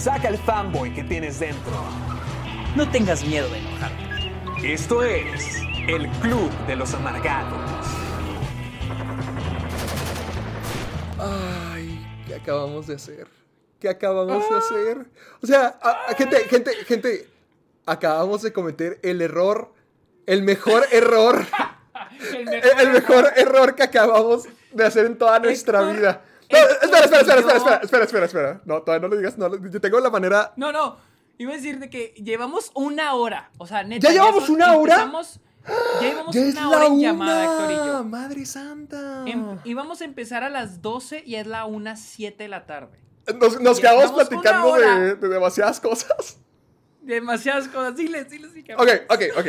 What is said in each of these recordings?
Saca el fanboy que tienes dentro. No tengas miedo de enojarte. Esto es el Club de los Amargados. Ay, ¿qué acabamos de hacer? ¿Qué acabamos de hacer? O sea, a- a- gente, gente, gente, acabamos de cometer el error, el mejor error, el, el mejor error que acabamos de hacer en toda nuestra Héctor, vida. No, Héctor, espera, espera, espera, espera, espera, espera, espera, espera. No, todavía no lo digas, no, yo tengo la manera... No, no. Iba a decir de que llevamos una hora. O sea, neta. ¿Ya llevamos una hora? empezamos- ya llevamos ¡Ya una hora en llamada, Héctor y una! yo. ¡Madre santa! Em- íbamos a empezar a las 12 y es la 1.07 de la tarde. Nos, nos quedamos platicando de, de demasiadas cosas. Demasiadas cosas. Diles, diles. sí, Ok, ok, ok.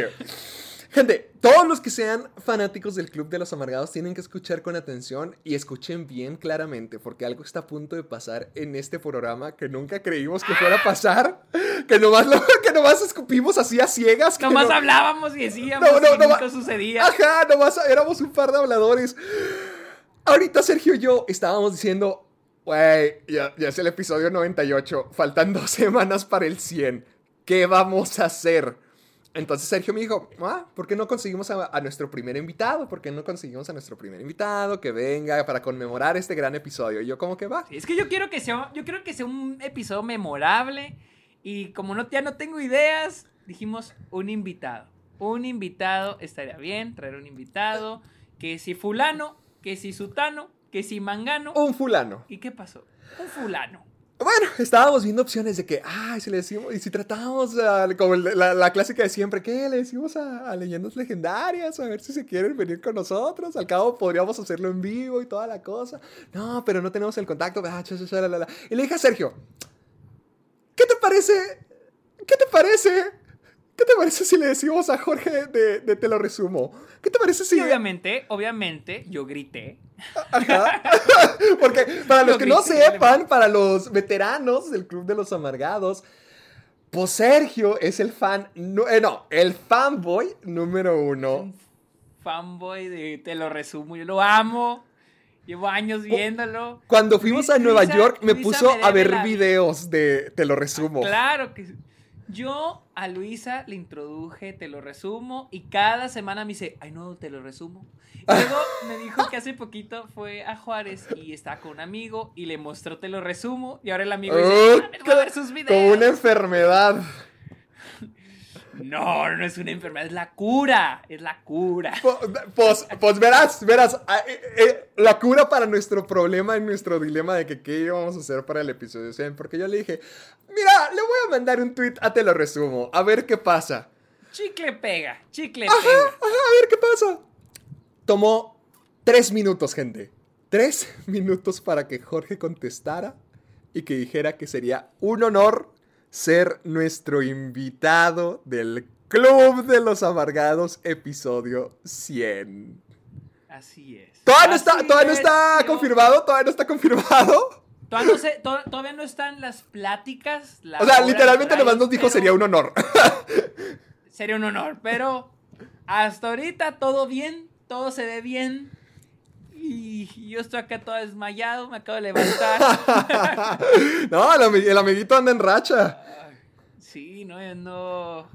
Gente, todos los que sean fanáticos del Club de los Amargados tienen que escuchar con atención y escuchen bien claramente, porque algo está a punto de pasar en este programa que nunca creímos que fuera a pasar, que nomás, lo, que nomás escupimos así a ciegas. que Nomás no- hablábamos y decíamos No, no, y no, nunca sucedía. Ajá, nomás éramos un par de habladores. Ahorita Sergio y yo estábamos diciendo, güey, ya, ya es el episodio 98, faltan dos semanas para el 100. ¿Qué vamos a hacer? Entonces Sergio me dijo, ah, ¿por qué no conseguimos a, a nuestro primer invitado? ¿Por qué no conseguimos a nuestro primer invitado que venga para conmemorar este gran episodio? Y yo como que va. Sí, Es que yo quiero que sea, yo quiero que sea un episodio memorable y como no, ya no tengo ideas, dijimos un invitado. Un invitado estaría bien, traer un invitado, que si fulano, que si sutano, que si mangano. Un fulano. ¿Y qué pasó? Un fulano. Bueno, estábamos viendo opciones de que, ay, si le decimos, y si tratamos ah, como la, clásica de siempre, ¿qué? Le decimos a, a leyendas legendarias, a ver si se quieren venir con nosotros. Al cabo podríamos hacerlo en vivo y toda la cosa. No, pero no tenemos el contacto. ah. Y le dije a Sergio, ¿qué te parece? ¿Qué te parece? ¿Qué te parece si le decimos a Jorge de, de Te lo resumo? ¿Qué te parece si... Y obviamente, obviamente, yo grité. Ajá. Porque para los Lo que no sepan, para los veteranos del Club de los Amargados, pues Sergio es el fan, no, eh, no, el fanboy número uno. Un fanboy de te lo resumo, yo lo amo. Llevo años viéndolo. Cuando fuimos a Nueva York me puso a ver videos de Te lo resumo. Claro que sí. Yo a Luisa le introduje, te lo resumo, y cada semana me dice, ay no, te lo resumo. Y luego me dijo que hace poquito fue a Juárez y estaba con un amigo y le mostró, te lo resumo, y ahora el amigo dice, Oh, "Ah, voy a ver sus videos. Como una enfermedad. No, no es una enfermedad, es la cura, es la cura. Pues, pues verás, verás, ah, eh, eh, la cura para nuestro problema y nuestro dilema de que qué íbamos a hacer para el episodio 100, porque yo le dije, mira, le voy a mandar un tweet a te lo resumo, a ver qué pasa. Chicle pega, chicle Ajá, pega. ajá, a ver qué pasa. Tomó tres minutos, gente. Tres minutos para que Jorge contestara y que dijera que sería un honor ser nuestro invitado del Club de los Amargados, episodio 100. Así es. Todavía no está, todavía no es, está confirmado, todavía no está confirmado. Todavía no, sé- to- todavía no están las pláticas. la O sea, literalmente nomás nos dijo pero sería un honor. Sería un honor, pero hasta ahorita todo bien, todo se ve bien. Y yo estoy acá todo desmayado, me acabo de levantar. no, el, ami- el amiguito anda en racha. Sí, no, yo no.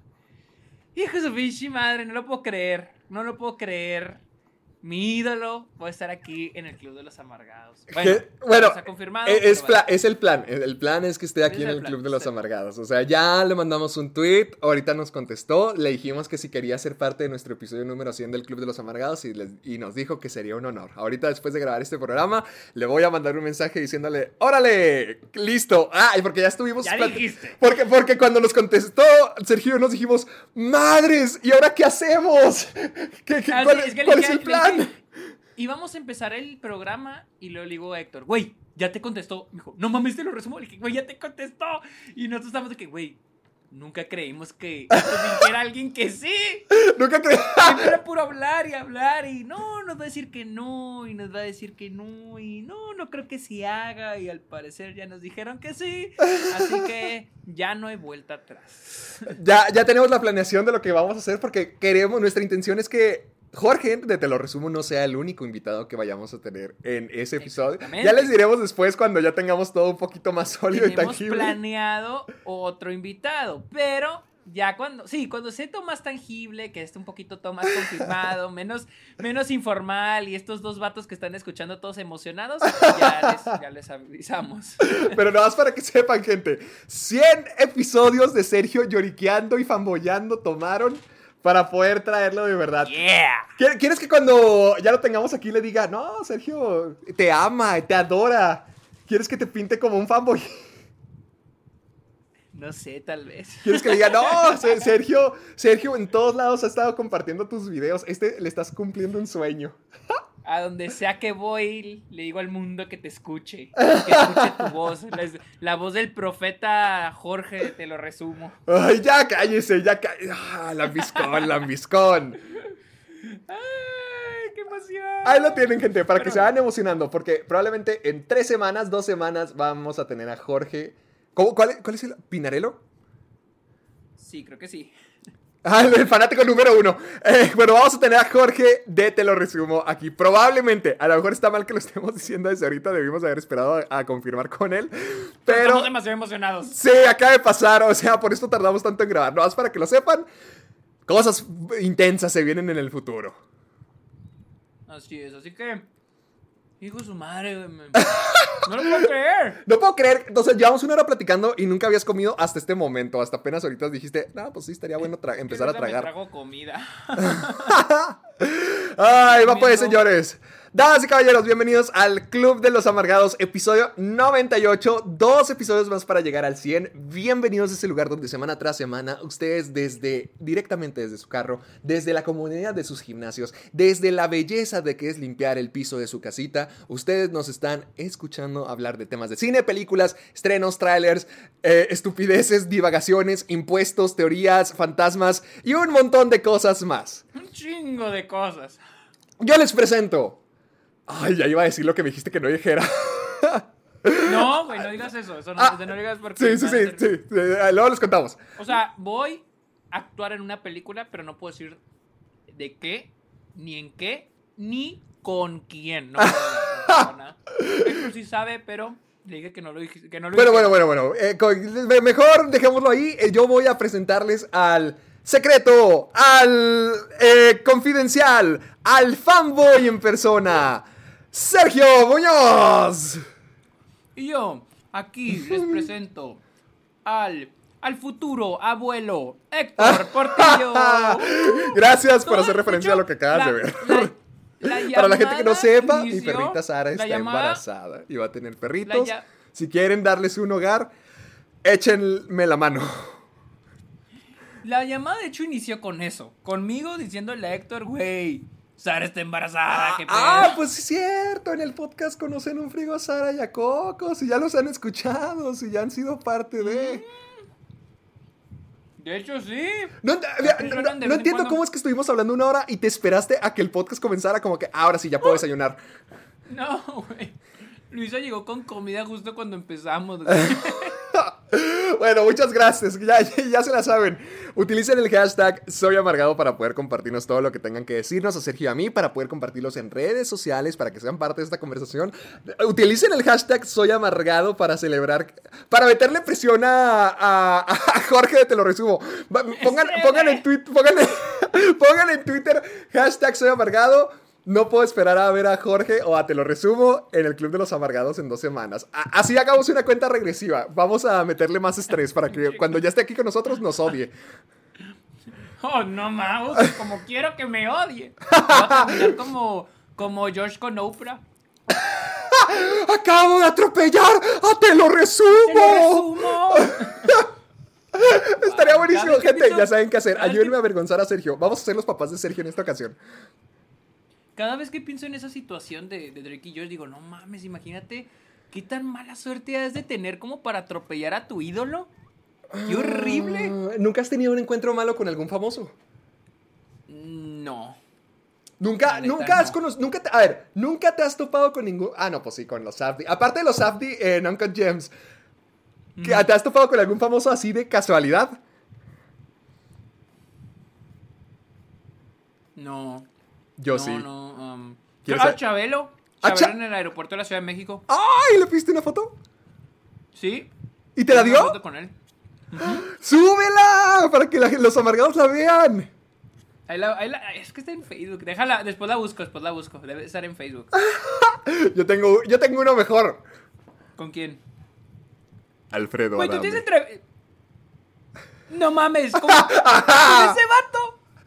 Hijo de su pinche madre, no lo puedo creer. No lo puedo creer. Mi ídolo, voy a estar aquí en el Club de los Amargados. Que- Bueno, está confirmado. Eh, Es, vale. el plan. El, plan es que esté aquí Es en el el plan, Club de los plan. Amargados. O sea, ya le mandamos un tweet. Ahorita nos contestó. Le dijimos que si quería ser parte de nuestro episodio número 100 del Club de los Amargados y, les- y nos dijo que sería un honor. Ahorita, después de grabar este programa, le voy a mandar un mensaje diciéndole: ¡Órale! ¡Listo! Ah, y porque ya estuvimos. Ya dijiste. Porque, porque cuando nos contestó Sergio nos dijimos: ¡Madres! ¿Y ahora qué hacemos? ¿Qué, qué- Ah, cuál es que cuál es el le dije, Íbamos a empezar el programa y luego le digo a Héctor, güey, ya te contestó. Me dijo, no mames, te lo resumo. Le dije, güey, ya te contestó. Y nosotros estamos de que, güey, nunca creímos que dijera alguien que sí. Nunca creí. Siempre era puro hablar y hablar y no, nos va a decir que no y nos va a decir que no y no, no creo que sí haga y al parecer ya nos dijeron que sí. Así que ya no hay vuelta atrás. Ya, ya tenemos la planeación de lo que vamos a hacer porque queremos, nuestra intención es que Jorge, de Te lo resumo, no sea el único invitado que vayamos a tener en ese episodio. Ya les diremos después cuando ya tengamos todo un poquito más sólido y tangible. planeado otro invitado, pero ya cuando, sí, cuando sea todo más tangible, que esté un poquito todo más confirmado, menos, menos informal y estos dos vatos que están escuchando todos emocionados, ya les, ya les avisamos. Pero nada más para que sepan, gente. 100 episodios de Sergio lloriqueando y famboyando tomaron para poder traerlo de verdad. Yeah. ¿Quie- ¿Quieres que cuando ya lo tengamos aquí le diga, no, Sergio, te ama, te adora? ¿Quieres que te pinte como un fanboy? No sé, tal vez. ¿Quieres que le diga, no, Se- Sergio, Sergio en todos lados ha estado compartiendo tus videos. Este le estás cumpliendo un sueño. A donde sea que voy, le digo al mundo que te escuche. Que escuche tu voz. La, la voz del profeta Jorge, te lo resumo. Ay, ya cállese, ya cállese. Ah, lambiscón, lambiscón. ¡Ay, qué emoción! Ahí lo tienen, gente, para que se vayan emocionando, porque probablemente en tres semanas, dos semanas, vamos a tener a Jorge. ¿Cómo- cuál, ¿Cuál es el Pinarelo? Sí, creo que sí. Ah, el fanático número uno. Eh, bueno, vamos a tener a Jorge de Te lo resumo aquí. Probablemente, a lo mejor está mal que lo estemos diciendo desde ahorita, debimos haber esperado a, a confirmar con él. Pero Estamos demasiado emocionados. sí, acaba de pasar, o sea, por esto tardamos tanto en grabar. No, más para que lo sepan, cosas intensas se vienen en el futuro. Así es, así que. Hijo de su madre, güey. No lo puedo creer. No puedo creer, entonces llevamos una hora platicando y nunca habías comido hasta este momento, hasta apenas ahorita dijiste, no, pues sí, estaría bueno empezar a ahorita me tragar. trago comida. Ay, va pues, señores. Damas y caballeros, bienvenidos al Club de los Amargados, episodio 98. Dos episodios más para llegar al 100. Bienvenidos a ese lugar donde semana tras semana, ustedes desde, directamente desde su carro, desde la comunidad de sus gimnasios, desde la belleza de que es limpiar el piso de su casita, ustedes nos están escuchando hablar de temas de cine, películas, estrenos, trailers, eh, estupideces, divagaciones, impuestos, teorías, fantasmas y un montón de cosas más. Un chingo de cosas. Yo les presento. Ay, ya iba a decir lo que me dijiste que no dijera. No, güey, no digas eso. Eso no, Ah, no digas porque. Sí, sí, sí, sí. Eh, Luego les contamos. O sea, voy a actuar en una película, pero no puedo decir de qué, ni en qué, ni con quién. No. Héctor sí sabe, pero le dije que no lo dije. Que no lo Bueno, bueno, bueno, bueno. Eh, con- mejor dejémoslo ahí. Eh, yo voy a presentarles al secreto, al eh, confidencial, al fanboy en persona, Sergio Muñoz. Y yo, aquí les presento al, al futuro abuelo Héctor Portillo. Gracias por hacer referencia a lo que acabas la- de ver. la- la Para la gente que no sepa, mi inició- perrita Sara está llamada- embarazada y va a tener perritos. Si quieren darles un hogar, échenme la mano. La llamada de hecho inició con eso. Conmigo diciéndole a Héctor, güey, Sara está embarazada, qué pedo. Ah, pues es cierto. En el podcast conocen un frigo a Sara y a Coco. Si ya los han escuchado, si ya han sido parte de. De hecho, sí. No, en entiendo cuando. cómo es que estuvimos hablando una hora y te esperaste a que el podcast comenzara como que ahora sí ya puedo desayunar. No, güey. Luisa llegó con comida justo cuando empezamos. güey. Bueno, muchas gracias. Ya, ya, se la saben. Utilicen el hashtag Soy Amargado para poder compartirnos todo lo que tengan que decirnos a Sergio y a mí, para poder compartirlos en redes sociales, para que sean parte de esta conversación. Utilicen el hashtag Soy Amargado para celebrar, para meterle presión a, a- a Jorge de Te lo resumo. Pongan, pongan en Twitter, pongan, en- pongan en Twitter hashtag Soy Amargado. No puedo esperar a ver a Jorge o a Te lo resumo en el Club de los Amargados en dos semanas. A- así hagamos una cuenta regresiva. Vamos a meterle más estrés para que cuando ya esté aquí con nosotros nos odie. Oh, no mames, como quiero que me odie. Voy a terminar como, como George con Oprah. ¡Acabo de atropellar a Te lo ¡Te lo resumo! resumo! Estaría buenísimo, gente. Ya saben qué hacer. Ayúdenme a avergonzar a Sergio. Vamos a ser los papás de Sergio en esta ocasión. Cada vez que pienso en esa situación de, de Drake y Josh, digo, no mames, imagínate qué tan mala suerte has de tener como para atropellar a tu ídolo. ¡Qué horrible! Ah, ¿Nunca has tenido un encuentro malo con algún famoso? No. Nunca, neta, nunca has no. conocido, nunca te, a ver, nunca te has topado con ningún, ah, no, pues sí, con los Safdie. Aparte de los Safdie en Uncut Gems, ¿que- ¿te has topado con algún famoso así de casualidad? No. Yo no, sí. No, um, ¿Quieres ah? Chabelo. Ah, Chabelo Cha- en el aeropuerto de la Ciudad de México. ¡Ay! ¿Le piste una foto? ¿Sí? ¿Y te la Tengo una dio? foto con él. ¡Súbela! Para que la- los amargados la vean. Ahí la- ahí la- es que está en Facebook. Déjala, después la busco, después la busco. Debe estar en Facebook. Yo tengo, yo tengo uno mejor. ¿Con quién? Alfredo Güey, tú tienes entre... No mames, ¿cómo? ¿Con ese?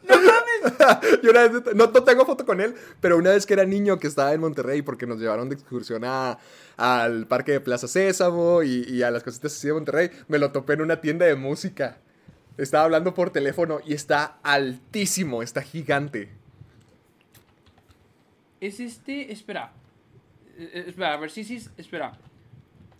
No mames. Yo una vez, no, no tengo foto con él, pero una vez que era niño que estaba en Monterrey porque nos llevaron de excursión a- al parque de Plaza Sésamo y, y a las cositas así de Monterrey, me lo topé en una tienda de música. Estaba hablando por teléfono y está altísimo, está gigante. Es este... Espera. Eh, eh, espera, a ver si sí, espera.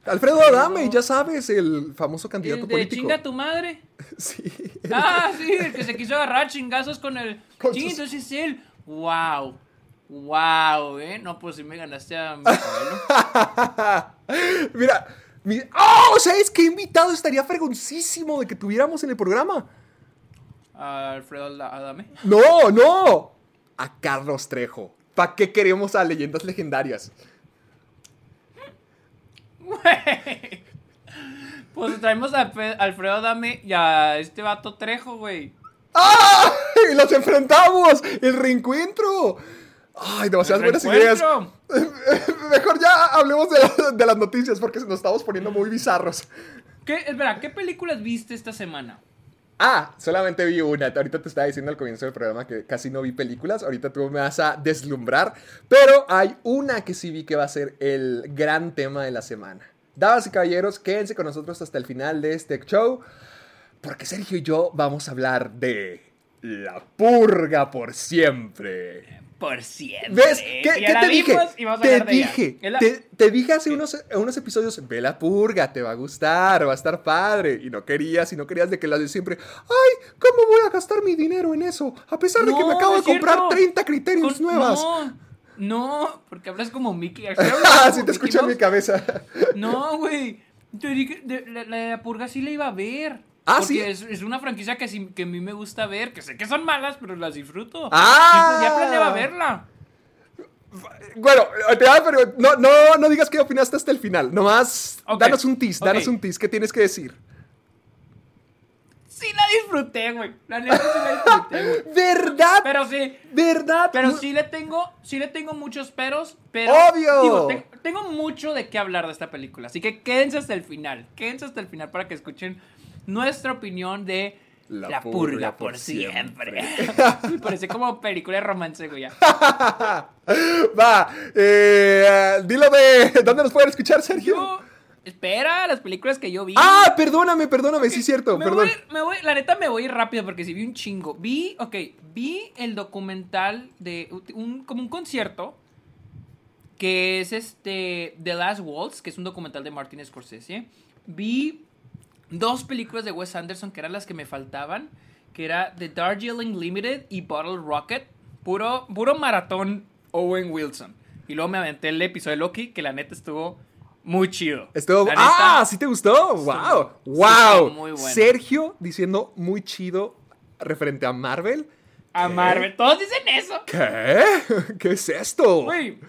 Alfredo Adame, ya sabes, el famoso candidato ¿El de político. chinga tu madre? Sí. Ah, sí, el que se quiso agarrar chingazos con el... Con Sí, sus- entonces es él. Wow. Wow, eh. No, pues sí me ganaste a mi abuelo. Mira, mi- ¡Oh! ¿Sabes qué invitado estaría fregoncísimo de que tuviéramos en el programa? A Alfredo Adame. No, no. A Carlos Trejo. ¿Para qué queremos a leyendas legendarias? Güey. Pues traemos a Alfredo Adame y a este vato Trejo, güey. ¡Ah! ¡Y los enfrentamos! ¡El reencuentro! ¡Ay, demasiadas buenas ideas! Mejor ya hablemos de, la- de las noticias porque nos estamos poniendo muy bizarros. ¿Qué, espera, ¿qué películas viste esta semana? Ah, solamente vi una. Ahorita te estaba diciendo al comienzo del programa que casi no vi películas. Ahorita tú me vas a deslumbrar. Pero hay una que sí vi que va a ser el gran tema de la semana. Damas y caballeros, quédense con nosotros hasta el final de este show. Porque Sergio y yo vamos a hablar de la purga por siempre. Por siempre. ¿Ves? ¿Qué, te dije? vimos y vamos a Te dije, la- te, te dije hace unos, unos episodios, ve la purga, te va a gustar, va a estar padre. Y no querías, y no querías de que las de siempre, ay, ¿cómo voy a gastar mi dinero en eso? A pesar de que me acabo de comprar cierto. 30 criterios Con- nuevas. No, no, porque hablas como Mickey. Ah, sí te escucho en mi cabeza. No, güey. Te dije, la, la purga sí la iba a ver. Ah, porque ¿sí? Es, es una franquicia que, sí- que a mí me gusta ver, que sé que son malas, pero las disfruto. Ah. Sí, ya planeaba verla. Bueno, pero no, no, no digas qué opinaste hasta el final. Nomás, Ok, danos un tease, danos un tease. ¿Qué tienes que decir? Sí la disfruté, güey. La neta sí la disfruté, güey. ¿Verdad? Pero sí, ¿Verdad? pero sí le tengo, sí le tengo muchos peros, pero ¡Obvio! digo, tengo mucho de qué hablar de esta película, así que quédense hasta el final, quédense hasta el final para que escuchen nuestra opinión de La La, purga purga, por por siempre. Me parece como película de romance, güey. ya. Va, eh, dilo de dónde nos pueden escuchar, Sergio. Yo, espera, las películas que yo vi. Ah, perdóname, perdóname, sí es cierto, me perdón. Voy, me voy, la neta me voy rápido porque si vi un chingo. Vi, ok, vi el documental de un, como un concierto que es este The Last Waltz, que es un documental de Martin Scorsese. Vi dos películas de Wes Anderson que eran las que me faltaban, que era The Darjeeling Limited y Bottle Rocket. Puro, puro maratón Owen Wilson. Y luego me aventé el episodio de Loki, que la neta estuvo muy chido. Estuvo, neta, ah, ¿sí te gustó? Wow, wow. estuvo muy bueno. Sergio diciendo muy chido referente a Marvel. A ¿Qué? Marvel. Todos dicen eso. ¿Qué? ¿Qué es esto? Güey,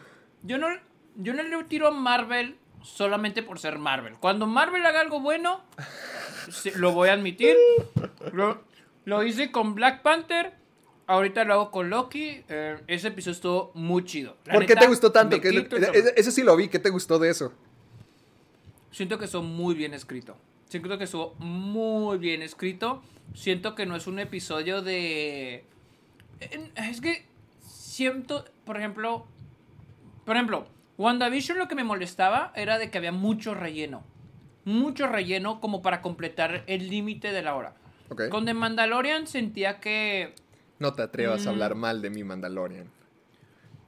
yo no, yo no le tiro a Marvel solamente por ser Marvel. Cuando Marvel haga algo bueno, lo voy a admitir. Lo, lo hice con Black Panther. Ahorita lo hago con Loki. eh, ese episodio estuvo muy chido. La ¿Por qué te gustó tanto? me ¿Qué- quito el e- ese sí lo vi, ¿qué te gustó de eso? Siento que estuvo muy bien escrito. Siento que estuvo muy bien escrito. Siento que no es un episodio de. Es que siento, por ejemplo. Por ejemplo, WandaVision lo que me molestaba era de que había mucho relleno. Mucho relleno como para completar el límite de la hora. Con The Mandalorian sentía que. No te atrevas Mm. a hablar mal de mi Mandalorian.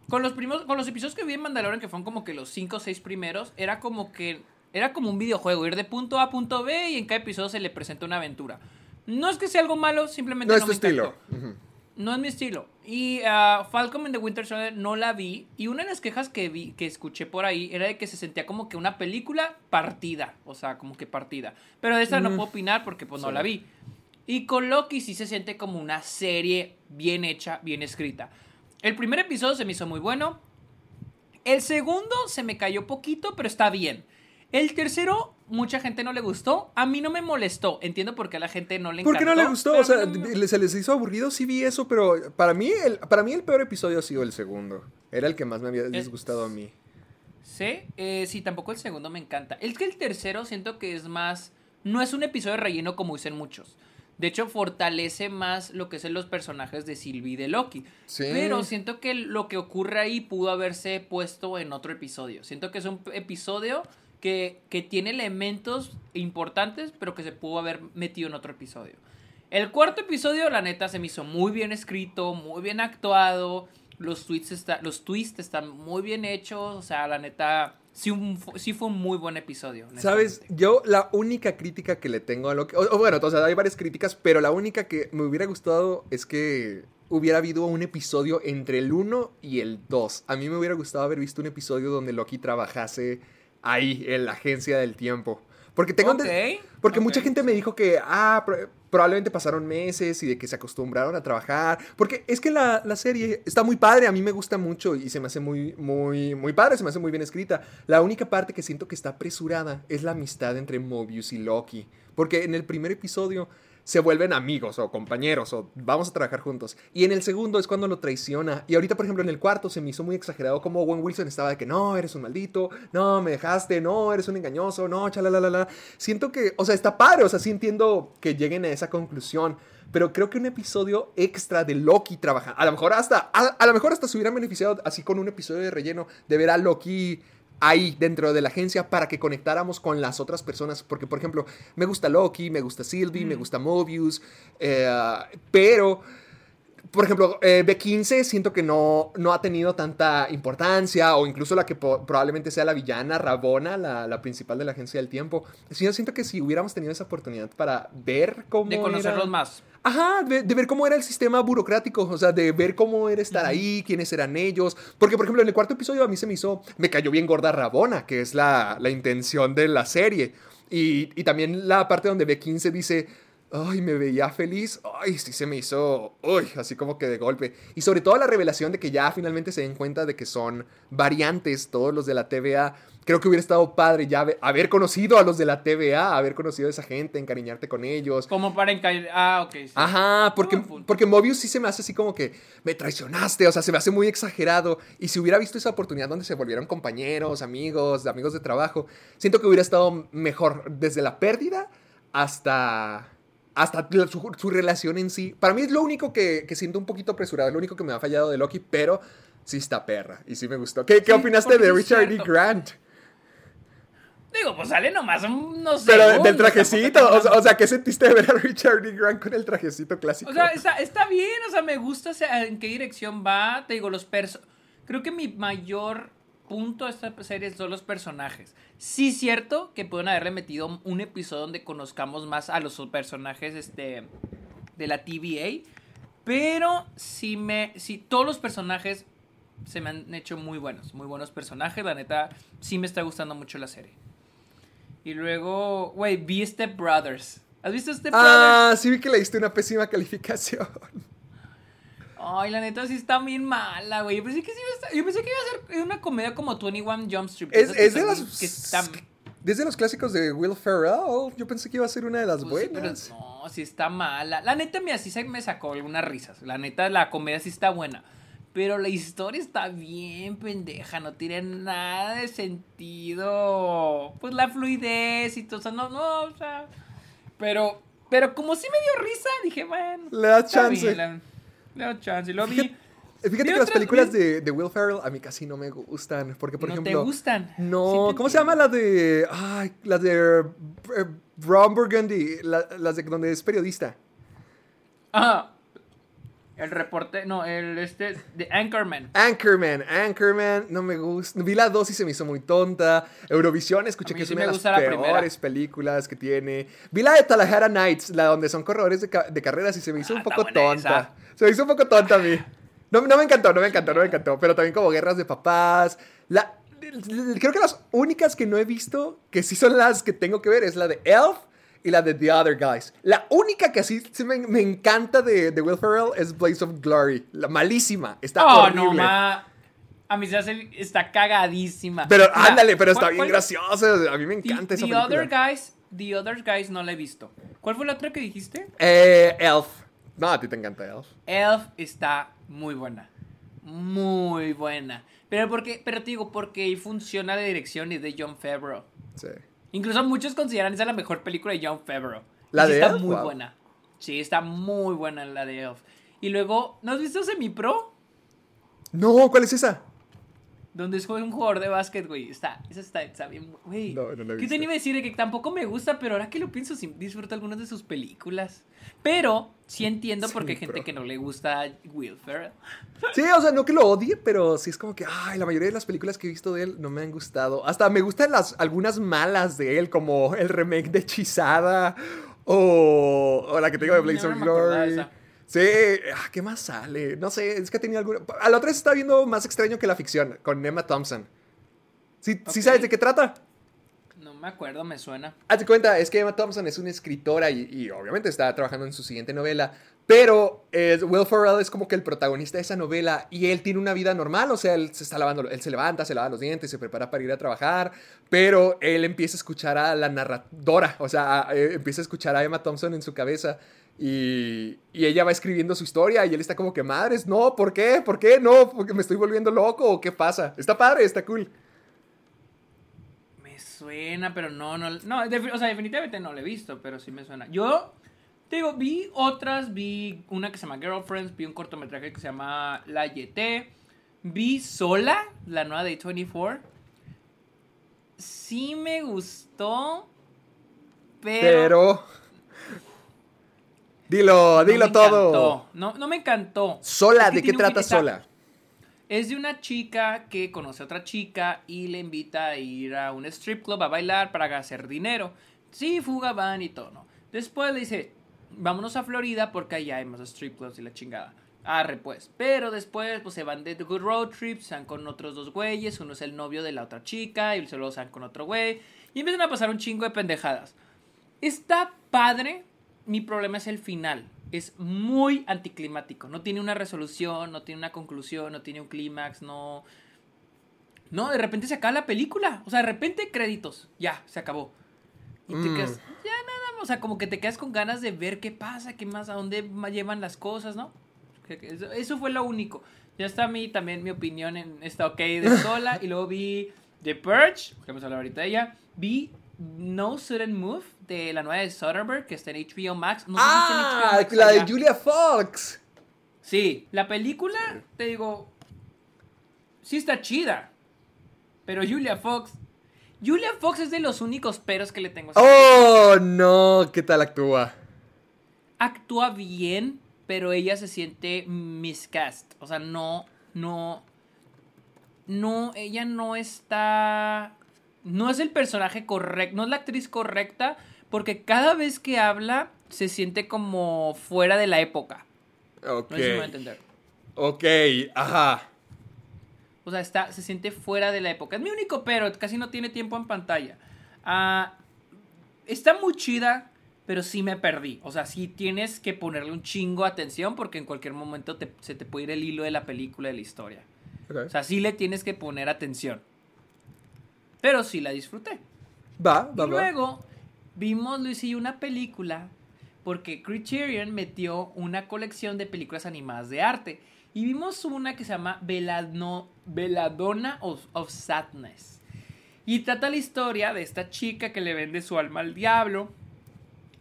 Con los primos, con los episodios que vi en Mandalorian, que fueron como que los 5 o 6 primeros, era como que. Era como un videojuego, ir de punto A a punto B y en cada episodio se le presenta una aventura. No es que sea algo malo, simplemente No no, es tu me estilo. encantó. Ujú. No es mi estilo. Y ah, Falcon and the Winter Soldier no la vi. Y una de las quejas que vi, que escuché por ahí, era de que se sentía como que una película partida. O sea, como que partida. Pero de esta no puedo opinar porque pues no la vi. Y con Loki sí se siente como una serie bien hecha, bien escrita. El primer episodio se me hizo muy bueno. El segundo se me cayó poquito, pero está bien. El tercero, mucha gente no le gustó. A mí no me molestó. Entiendo por qué a la gente no le ¿Por encantó. qué no le gustó? O sea, no se les hizo aburrido, sí vi eso, pero para mí el, para mí el peor episodio ha sido el segundo. Era el que más me había disgustado a mí. Sí, eh, sí, tampoco el segundo me encanta. Es que el tercero siento que es más. No es un episodio de relleno como dicen muchos. De hecho, fortalece más lo que son los personajes de Sylvie y de Loki. Sí. Pero siento que lo que ocurre ahí pudo haberse puesto en otro episodio. Siento que es un episodio que, que tiene elementos importantes, pero que se pudo haber metido en otro episodio. El cuarto episodio, la neta, se me hizo muy bien escrito, muy bien actuado. Los tweets, está, los twists están muy bien hechos. O sea, la neta, sí, un- sí fue un muy buen episodio. ¿Sabes? Yo la única crítica que le tengo a lo que... o bueno, o sea, hay varias críticas, pero la única que me hubiera gustado es que hubiera habido un episodio entre el 1 y el 2. A mí me hubiera gustado haber visto un episodio donde Loki trabajase ahí, en la agencia del tiempo. Porque tengo... Porque mucha gente me dijo que, ah, pro- probablemente pasaron meses y de que se acostumbraron a trabajar. Porque es que la, la serie está muy padre, a mí me gusta mucho y se me hace muy, muy, muy padre, se me hace muy bien escrita. La única parte que siento que está apresurada es la amistad entre Mobius y Loki. Porque en el primer episodio se vuelven amigos o compañeros o vamos a trabajar juntos. Y en el segundo es cuando lo traiciona. Y ahorita, por ejemplo, en el cuarto se me hizo muy exagerado como Owen Wilson estaba de que no, eres un maldito, no, me dejaste, no, eres un engañoso, no, chalalala. Siento que, o sea, está padre, o sea, sí entiendo que lleguen a esa conclusión. Pero creo que un episodio extra de Loki trabaja. A lo mejor hasta, a, a lo mejor hasta se hubieran beneficiado así con un episodio de relleno de ver a Loki ahí dentro de la agencia para que conectáramos con las otras personas. Porque, por ejemplo, me gusta Loki, me gusta Sylvie, me gusta Mobius, eh, pero... Por ejemplo, eh, B15 siento que no, no ha tenido tanta importancia, o incluso la que probablemente sea la villana, Rabona, la, la principal de la Agencia del Tiempo. Sí, yo siento que si hubiéramos tenido esa oportunidad para ver cómo... De conocerlos era- más. Ajá, de, de ver cómo era el sistema burocrático, o sea, de ver cómo era estar ahí, quiénes eran ellos. Porque, por ejemplo, en el cuarto episodio a mí se me hizo, me cayó bien gorda Rabona, que es la, la intención de la serie. Y, y también la parte donde B15 dice, ay, me veía feliz, ay, sí se me hizo, uy, así como que de golpe. Y sobre todo la revelación de que ya finalmente se den cuenta de que son variantes todos los de la TVA. Creo que hubiera estado padre ya haber- conocido a los de la TVA, haber conocido a esa gente, encariñarte con ellos. Como para encaer. Ah, ok. sí. Ajá, porque, porque Mobius sí se me hace así como que me traicionaste, o sea, se me hace muy exagerado. Y si hubiera visto esa oportunidad donde se volvieron compañeros, amigos, amigos de trabajo, siento que hubiera estado mejor desde la pérdida hasta, hasta la- su, su relación en sí. Para mí es lo único que, que siento un poquito apresurado, es lo único que me ha fallado de Loki, pero sí está perra y sí me gustó. ¿Qué, qué Sí, opinaste de Richard E. Grant? Digo, pues sale nomás unos Pero segundos, del trajecito, o sea, o sea, ¿qué sentiste de ver a Richard E. Grant con el trajecito clásico? O sea, está, está bien, o sea, me gusta o sea, en qué dirección va. Te digo, los perso Creo que mi mayor punto de esta serie son los personajes. Sí, cierto que pueden haberle metido un episodio donde conozcamos más a los personajes este, de la TVA. Pero si me. Si todos los personajes se me han hecho muy buenos. Muy buenos personajes. La neta, sí me está gustando mucho la serie. Y luego, güey, vi Step Brothers. ¿Has visto Step Brothers? Ah, sí vi que le diste una pésima calificación. Ay, la neta sí está bien mala, güey. Yo pensé que sí iba a estar- yo pensé que iba a ser una comedia como 21 Jump Street. Es, de las... que están- Desde los clásicos de Will Ferrell, yo pensé que iba a ser una de las Pues sí, pero buenas. no, sí está mala. La neta, mira, sí se me sacó algunas risas. La neta, la comedia sí está buena. Pero la historia está bien pendeja, no tiene nada de sentido. Pues la fluidez y todo, o sea, no, no, o sea. Pero, pero como sí me dio risa, dije, bueno. Le está chance. bien, la- le doy chance. Lo vi. Fíjate, vi que las películas de, de Will Ferrell a mí casi no me gustan. Porque, por no ejemplo. te gustan. No, Sí ¿cómo se llama la de. Ay, la de. eh, Ron Burgundy. la- las de donde es periodista. Ah, el reporte, no, el este, de Anchorman. Anchorman, Anchorman, no me gusta. Vi la dos y se me hizo muy tonta. Eurovisión, escuché que es sí una me de las la primera. peores películas que tiene. Vi la de Tallahassee Nights, la donde son corredores de, ca- de carreras y se me hizo Ah, un poco tonta. Se me hizo un poco tonta a mí. No, no me encantó, no me encantó, no me encantó. Pero también como guerras de papás. La, creo que las únicas que no he visto, que sí son las que tengo que ver, es la de Elf y la de The Other Guys. La única que así sí me, me encanta de, de Will Ferrell es Blaze of Glory. La malísima. Está Oh, horrible. no, ma. A mí se hace, está cagadísima. Pero Mira, ándale, pero está ¿cuál- bien graciosa. A mí me The, encanta esa The película. Other Guys, The Other Guys no la he visto. ¿Cuál fue la otra que dijiste? Eh, Elf. No, a ti te encanta Elf. Elf está muy buena. Muy buena. Pero porque, pero te digo, porque funciona la dirección y de John Favreau. Sí. Incluso muchos consideran esa la mejor película de John Favreau. ¿La sí de está Elf? muy Wow. buena. Sí, está muy buena la de Elf. Y luego, ¿no has visto Semi Pro? No, ¿cuál es esa? Donde es un jugador de básquet, güey. Está, esa está, está bien, güey. No, no he ¿Qué te iba a decir? De que tampoco me gusta, pero ahora que lo pienso, sí disfruto algunas de sus películas. Pero sí entiendo por qué hay gente que no le gusta Will Ferrell. Sí, o sea, no que lo odie, pero sí es como que, ay, la mayoría de las películas que he visto de él no me han gustado. Hasta me gustan las, algunas malas de él, como el remake de Hechizada o, o la que tengo de Mm, Blaze no Glory. Sí, ah, ¿qué más sale? No sé, es que tenía alguna... A la otra vez estaba viendo más extraño que la ficción, con Emma Thompson. ¿Sí, ¿sí Ok. sabes de qué trata? No me acuerdo, me suena. Hazte cuenta, es que Emma Thompson es una escritora y, y obviamente está trabajando en su siguiente novela, pero eh, Will Ferrell es como que el protagonista de esa novela y él tiene una vida normal, o sea, él se está lavando, él se levanta, se lava los dientes, se prepara para ir a trabajar, pero él empieza a escuchar a la narradora, o sea, a- eh, empieza a escuchar a Emma Thompson en su cabeza y, y ella va escribiendo su historia y él está como que, madres, no, ¿por qué? ¿Por qué? No, porque me estoy volviendo loco o qué pasa. Está padre, está cool. Me suena, pero no, no. No, o sea, definitivamente no lo he visto, pero sí me suena. Yo, te digo, vi otras, vi una que se llama Girlfriends, vi un cortometraje que se llama La YT, vi Sola, la nueva de 24. Sí me gustó, pero. Pero... Dilo, dilo todo. encantó. No, no me encantó. Sola, ¿de qué trata Sola? Es de una chica que conoce a otra chica y le invita a ir a un strip club a bailar para hacer dinero. Sí, fuga, van y todo, ¿no? Después le dice, vámonos a Florida porque allá hay más strip clubs y la chingada. Arre, pues. Pero después, pues se van de good road trips, se van con otros dos güeyes. Uno es el novio de la otra chica y luego se van con otro güey. Y empiezan a pasar un chingo de pendejadas. Está padre. Mi problema es el final. Es muy anticlimático. No tiene una resolución, no tiene una conclusión, no tiene un clímax, no. No, de repente se acaba la película. O sea, de repente créditos. Ya, se acabó. Y te Mm. quedas. Ya nada, o sea, como que te quedas con ganas de ver qué pasa, qué más, a dónde llevan las cosas, ¿no? Eso, fue lo único. Ya está a mí también mi opinión en está ok de sola. y luego vi The Purge, que vamos a hablar ahorita de ella. Vi No Sudden Move de la nueva de Soderbergh, que está en HBO Max. No sé si está en HBO Ah, Max la de. Julia Fox. Sí, la película, te digo, sí está chida. Pero Julia Fox. Julia Fox es de los únicos peros que le tengo. a esa película. Oh, no, ¿qué tal actúa? Actúa bien, pero ella se siente miscast. O sea, no, no. No, ella no está. No es el personaje correcto, no es la actriz correcta, porque cada vez que habla se siente como fuera de la época. Ok. No sé si me voy a entender. Ok, ajá. O sea, está, se siente fuera de la época. Es mi único pero, casi no tiene tiempo en pantalla. Ah, está muy chida, pero sí me perdí. O sea, sí tienes que ponerle un chingo de atención porque en cualquier momento te- se te puede ir el hilo de la película, de la historia. O sea, sí le tienes que poner atención. Pero sí la disfruté. Va, va, y va. luego vimos, Luis y una película porque Criterion metió una colección de películas animadas de arte. Y vimos una que se llama Belano- Belladonna of, of Sadness. Y trata la historia de esta chica que le vende su alma al diablo.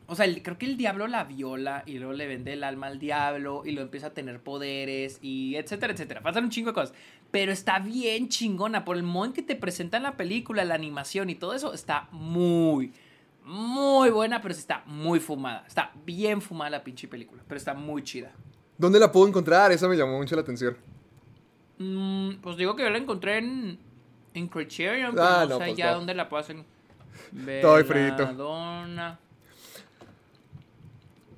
O sea, el- creo que el diablo la viola y luego le vende el alma al diablo y lo empieza a tener poderes y etcétera, etcétera. Pasan un chingo de cosas. Pero está bien chingona. Por el modo en que te presentan la película, la animación y todo eso, está muy, muy buena, pero está muy fumada. Está bien fumada la pinche película, pero está muy chida. ¿Dónde la puedo encontrar? Esa me llamó mucho la atención. Mm, pues digo que yo la encontré en, en Criterion, pero Ah, no, no, sé pues ya no. dónde la puedo hacer. Estoy frito.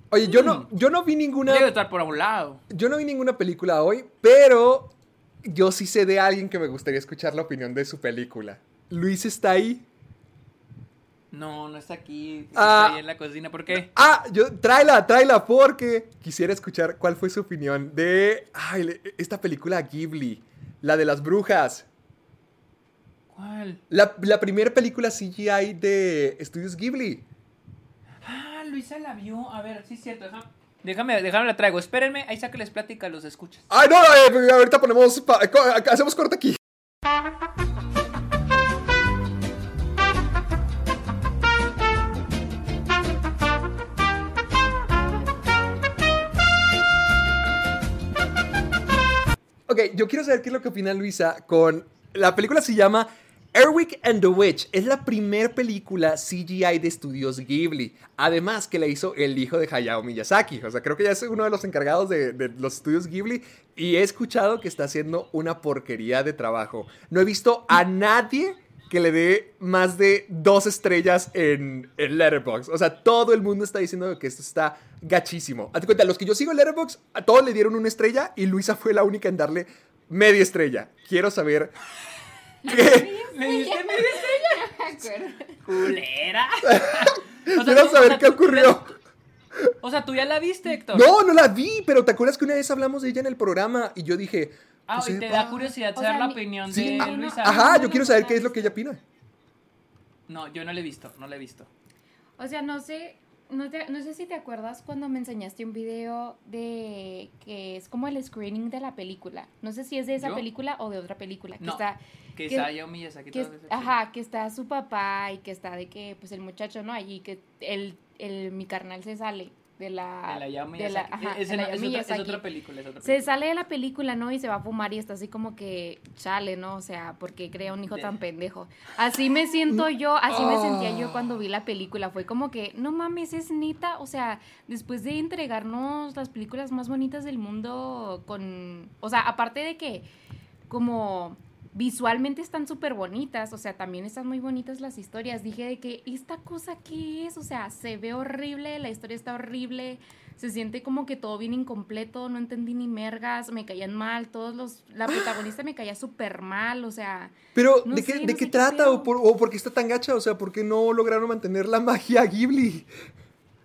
Oye, yo no, yo no vi ninguna. Debe estar por un lado. Yo no vi ninguna película hoy, pero yo sí sé de alguien que me gustaría escuchar la opinión de su película. Luis está ahí. No, no está aquí. Ah. Está ahí en la cocina. ¿Por qué? Ah, yo, tráela, tráela, porque quisiera escuchar cuál fue su opinión de ay, esta película Ghibli, la de las brujas. ¿Cuál? La, la primera película CGI de Estudios Ghibli. Ah, Luisa la vio. A ver, sí es cierto. Déjame, déjame, déjame la traigo. Espérenme, ahí sáqueles plática, los escuchas. Ay, no, eh, ahorita ponemos. pa- co- hacemos corte aquí. Ok, yo quiero saber qué es lo que opina Luisa con. La película se llama Erwick and the Witch. Es la primer película CGI de estudios Ghibli. Además, que la hizo el hijo de Hayao Miyazaki. O sea, creo que ya es uno de los encargados de, de los estudios Ghibli. Y he escuchado que está haciendo una porquería de trabajo. No he visto a nadie que le dé más de dos estrellas en, en Letterboxd. O sea, todo el mundo está diciendo que esto está gachísimo. Hazte cuenta, los que yo sigo en Letterboxd, a todos le dieron una estrella y Luisa fue la única en darle media estrella. Quiero saber qué... ¿Me diste media acuerdo. culera? O sea, Quiero tú- o saber sea, qué tú- ocurrió. O sea, tú ya la viste, Héctor. No, no la vi, pero ¿te acuerdas que una vez hablamos de ella en el programa? Y yo dije... Ah, pues, y te da curiosidad O saber sea, la ni- opinión Sí. de Ah, no. Luisa. Ajá, no, yo no, quiero saber qué es lo que ella opina. No, yo no la he visto, no la he visto. O sea, no sé, no, te- no sé si te acuerdas cuando me enseñaste un video de que es como el screening de la película. No sé si es de esa ¿Yo? película o de otra película. Que No, está, Que que- Saya Miyazaki que ajá, que está su papá y que está de que, pues el muchacho, ¿no? Allí que el, el, mi carnal se sale de la... De la Hayao de la- Miyazaki. ajá, es, la otra, es Miyazaki. otra película, es otra Se sale de la película, ¿no? Y se va a fumar y está así como que chale, ¿no? O sea, porque crea un hijo tan pendejo. Así me siento yo, así me sentía yo cuando vi la película. Fue como que, no mames, es neta. O sea, después de entregarnos las películas más bonitas del mundo con... O sea, aparte de que como visualmente están súper bonitas, o sea, también están muy bonitas las historias. Dije de que, ¿esta cosa qué es? O sea, se ve horrible, la historia está horrible, se siente como que todo bien incompleto, no entendí ni mergas, me caían mal, todos los... La protagonista me caía súper mal, o sea... Pero, No ¿de qué, sé, de no qué trata? ¿O por, ¿O por qué está tan gacha? O sea, ¿por qué no lograron mantener la magia Ghibli?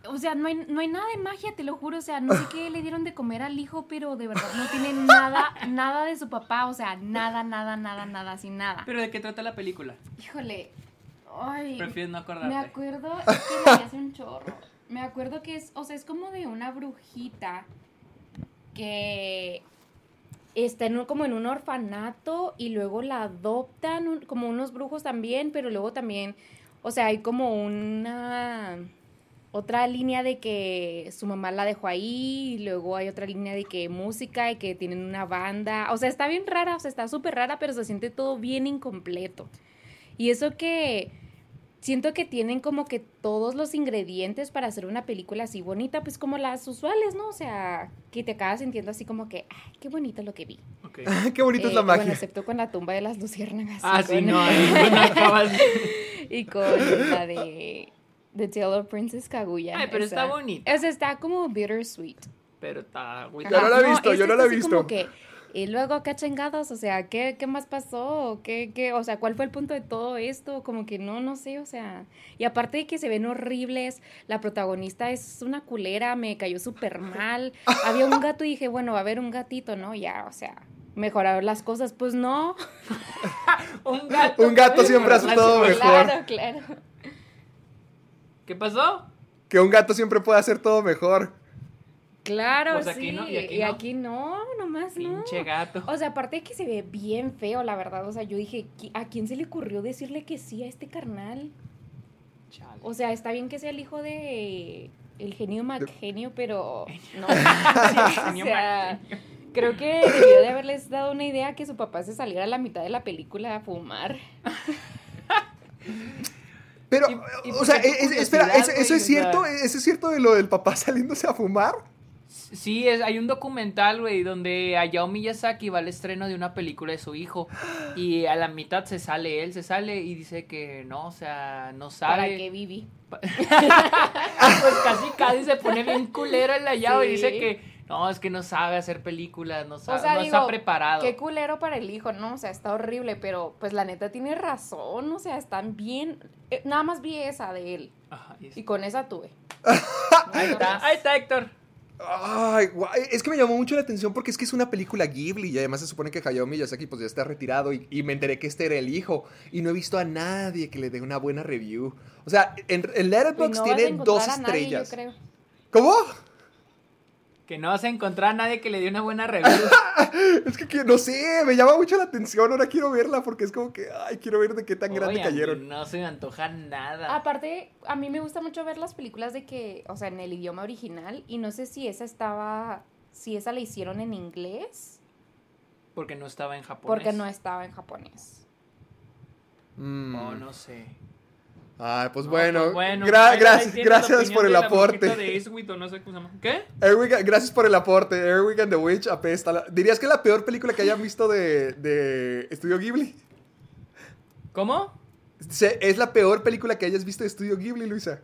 O sea, no hay, no hay nada de magia, te lo juro. O sea, no sé qué le dieron de comer al hijo, pero de verdad no tiene nada, nada de su papá. O sea, nada, nada, nada, nada, sin nada. Pero ¿de qué trata la película? Híjole. Ay. Prefieres no acordarte. Me acuerdo, es que vi hace un chorro. Me acuerdo que es, o sea, es como de una brujita que está en un- como en un orfanato y luego la adoptan un- como unos brujos también, pero luego también, o sea, hay como una otra línea de que su mamá la dejó ahí y luego hay otra línea de que música y que tienen una banda, o sea, está bien rara, o sea, está súper rara, pero se siente todo bien incompleto. Y eso que siento que tienen como que todos los ingredientes para hacer una película así bonita, pues como las usuales, ¿no? O sea, que te acabas sintiendo así como que, ay, qué bonito lo que vi. Ok. qué bonita es la Eh, magia. Bueno, excepto con la tumba de las luciérnagas. Ah, sí, con- no, ahí no acabas. y con la de The Tale of Princess Kaguya. Ay, pero está Esa- bonita. Esa está como bittersweet. Pero está muy Yo no la he visto, yo esta no la he está visto. como que, y luego, ¿qué chingados? O sea, ¿qué, qué más pasó? ¿Qué, qué, o sea, ¿cuál fue el punto de todo esto? Como que no, no sé, o sea. Y aparte de que se ven horribles, la protagonista es una culera, me cayó súper mal. Había un gato y dije, bueno, va a haber un gatito, ¿no? Ya, o sea, mejorar las cosas. Pues no. Un gato. Un gato siempre hace todo mejor. Claro, claro. ¿Qué pasó? Que un gato siempre puede hacer todo mejor. Claro, Pues aquí sí. no, y aquí y no. aquí no, nomás no. Pinche gato. O sea, aparte de que se ve bien feo, la verdad. O sea, yo dije, ¿qui- ¿a quién se le ocurrió decirle que sí a este carnal? Chale. O sea, está bien que sea el hijo de el genio Genio, pero no. Genio o sea, Macgenio. creo que debió de haberles dado una idea que su papá se saliera a la mitad de la película a fumar. Pero, ¿Y- y o sea, qué es- espera, ¿eso, es cierto? sea- ¿Eso es cierto de lo del papá saliéndose a fumar? Sí, es, hay un documental, güey, donde Hayao Miyazaki va al estreno de una película de su hijo y a la mitad se sale él, se sale y dice que no, o sea, no Para sabe. que viví. pues casi casi se pone bien culero el Hayao y Sí. dice que no, es que no sabe hacer películas, no, sabe, O sea, no digo, está preparado. Qué culero para el hijo, ¿no? O sea, está horrible, pero pues la neta tiene razón, o sea, están bien. eh, nada más vi esa de él Ajá, y con esa tuve. ahí está, ahí está Héctor. Ay, guay, es que me llamó mucho la atención porque es que es una película Ghibli y además se supone que Hayao Miyazaki pues ya está retirado y, y me enteré que este era el hijo y no he visto a nadie que le dé una buena review. O sea, en, en Letterboxd no tiene dos a nadie, estrellas. yo creo. ¿Cómo? Que no vas a encontrar a nadie que le dé una buena review. Es que, que no sé, me llama mucho la atención, ahora quiero verla porque es como que, ay, quiero ver de qué tan grande cayeron. No se me antoja nada. Aparte, a mí me gusta mucho ver las películas de que, o sea, en el idioma original, y no sé si esa estaba, si esa la hicieron en inglés, Porque no estaba en Japón. porque no estaba en japonés. Mm. Oh, no sé. Ay, pues No, bueno, pues bueno, gra- ahí- gracias, por el aporte. de no sé cómo se llama. ¿Qué? Erwin, gracias por el aporte. Erwin and the Witch apesta. La- ¿Dirías que es la peor película que hayan visto de, de Estudio Ghibli? ¿Cómo? Se- ¿Es la peor película que hayas visto de Estudio Ghibli, Luisa?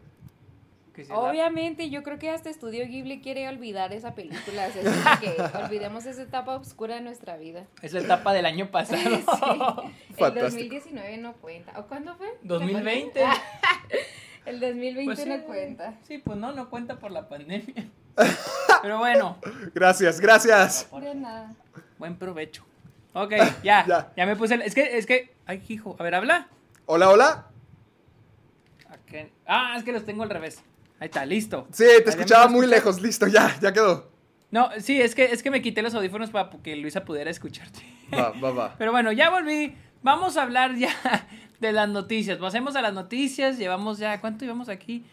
Que se la- Obviamente, yo creo que hasta Estudio Ghibli quiere olvidar esa película, así que olvidemos esa etapa oscura de nuestra vida. Es la etapa del año pasado. Sí. El Fantástico. 2019 no cuenta. ¿O cuándo fue? 2020. El 2020 Pues sí, no cuenta. Sí, pues no, no cuenta por la pandemia. Pero bueno, Gracias, gracias. De nada. buen provecho. Ok, ya, Ya. ya. me puse el... Es que, es que... Ay, hijo, a ver, habla. Hola, hola. Ah, es que los tengo al revés. Ahí está, listo. Sí, te ¿Ya me escuchaba muy escuchar? lejos. Listo, ya, ya quedó. No, sí, es que, es que me quité los audífonos para que Luisa pudiera escucharte. Va, va, va. Pero bueno, ya volví. Vamos a hablar ya de las noticias. Pasemos a las noticias. Llevamos ya, ¿cuánto llevamos aquí?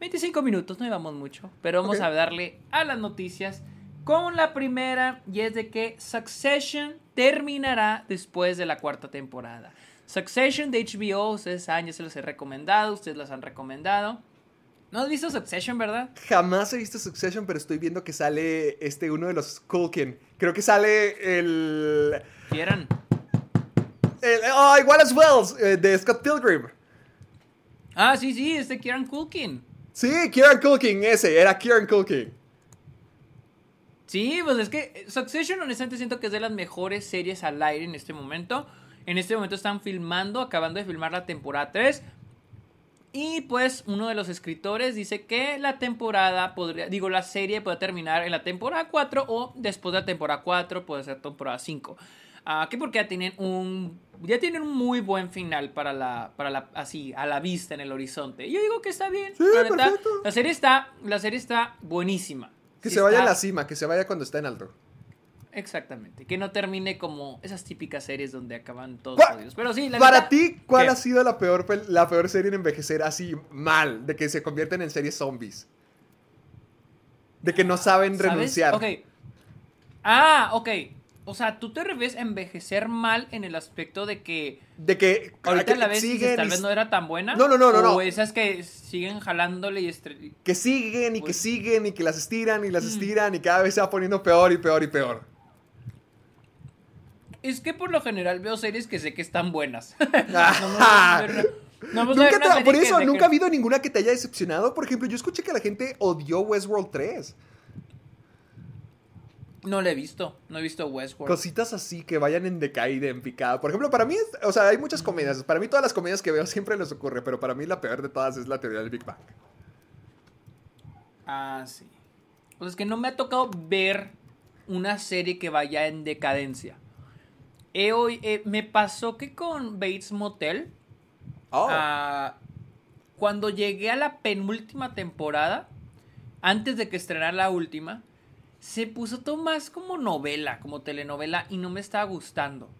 25 minutos, no llevamos mucho. Pero vamos a darle a las noticias con la primera. Y es de que Succession terminará después de la cuarta temporada. Succession de HBO, ustedes saben, ya se los he recomendado. Ustedes las han recomendado. ¿No has visto Succession, verdad? Jamás he visto Succession, pero estoy viendo que sale este uno de los Culkin. Creo que sale el. Quieran. el oh, igual as Wells, eh, de Scott Pilgrim. Ah, sí, sí, este Kieran Culkin. Sí, Kieran Culkin, ese, era Kieran Culkin. Sí, pues es que Succession honestamente siento que es de las mejores series al aire en este momento. En este momento están filmando, acabando de filmar la temporada 3. Y pues uno de los escritores dice que la temporada podría, digo, la serie puede terminar en la temporada 4 o después de la temporada 4 puede ser temporada 5. Ah, que porque ya tienen un ya tienen un muy buen final para la para la así a la vista en el horizonte. Y Yo digo que está bien. Sí, la, neta, la serie está la serie está buenísima. Que Sí se vaya a la cima, que se vaya cuando está en alto. Exactamente. Que no termine como esas típicas series donde acaban todos ¿Cuál- jodidos. Pero sí, la Para ti, ¿cuál ¿Qué? ha sido la peor, la peor serie en envejecer así mal? De que se convierten en series zombies. De que no saben ¿Sabes? renunciar. Ok. Ah, ok. O sea, tú te refieres a envejecer mal en el aspecto de que De que ahorita que la vez dices, siguen tal vez no era tan buena. No, no, no, no, no. O esas que siguen jalándole y estre- que siguen y que siguen y que las estiran y las Mm. estiran y cada vez se va poniendo peor y peor y peor. Es que por lo general veo series que sé que están buenas. No te- serie por eso, nunca ha habido ninguna que te haya decepcionado. Por ejemplo, yo escuché que la gente odió Westworld 3. No la he visto. No he visto Westworld. Cositas así que vayan en decaída, en picada. Por ejemplo, para mí, o sea, hay muchas comedias. Para mí todas las comedias que veo siempre les ocurre, pero para mí la peor de todas es la teoría del Big Bang. Ah, sí. Pues es que no me ha tocado ver una serie que vaya en decadencia. He oí- eh, me pasó que con Bates Motel, Oh. ah, cuando llegué a la penúltima temporada, antes de que estrenara la última, se puso todo más como novela, como telenovela, y no me estaba gustando.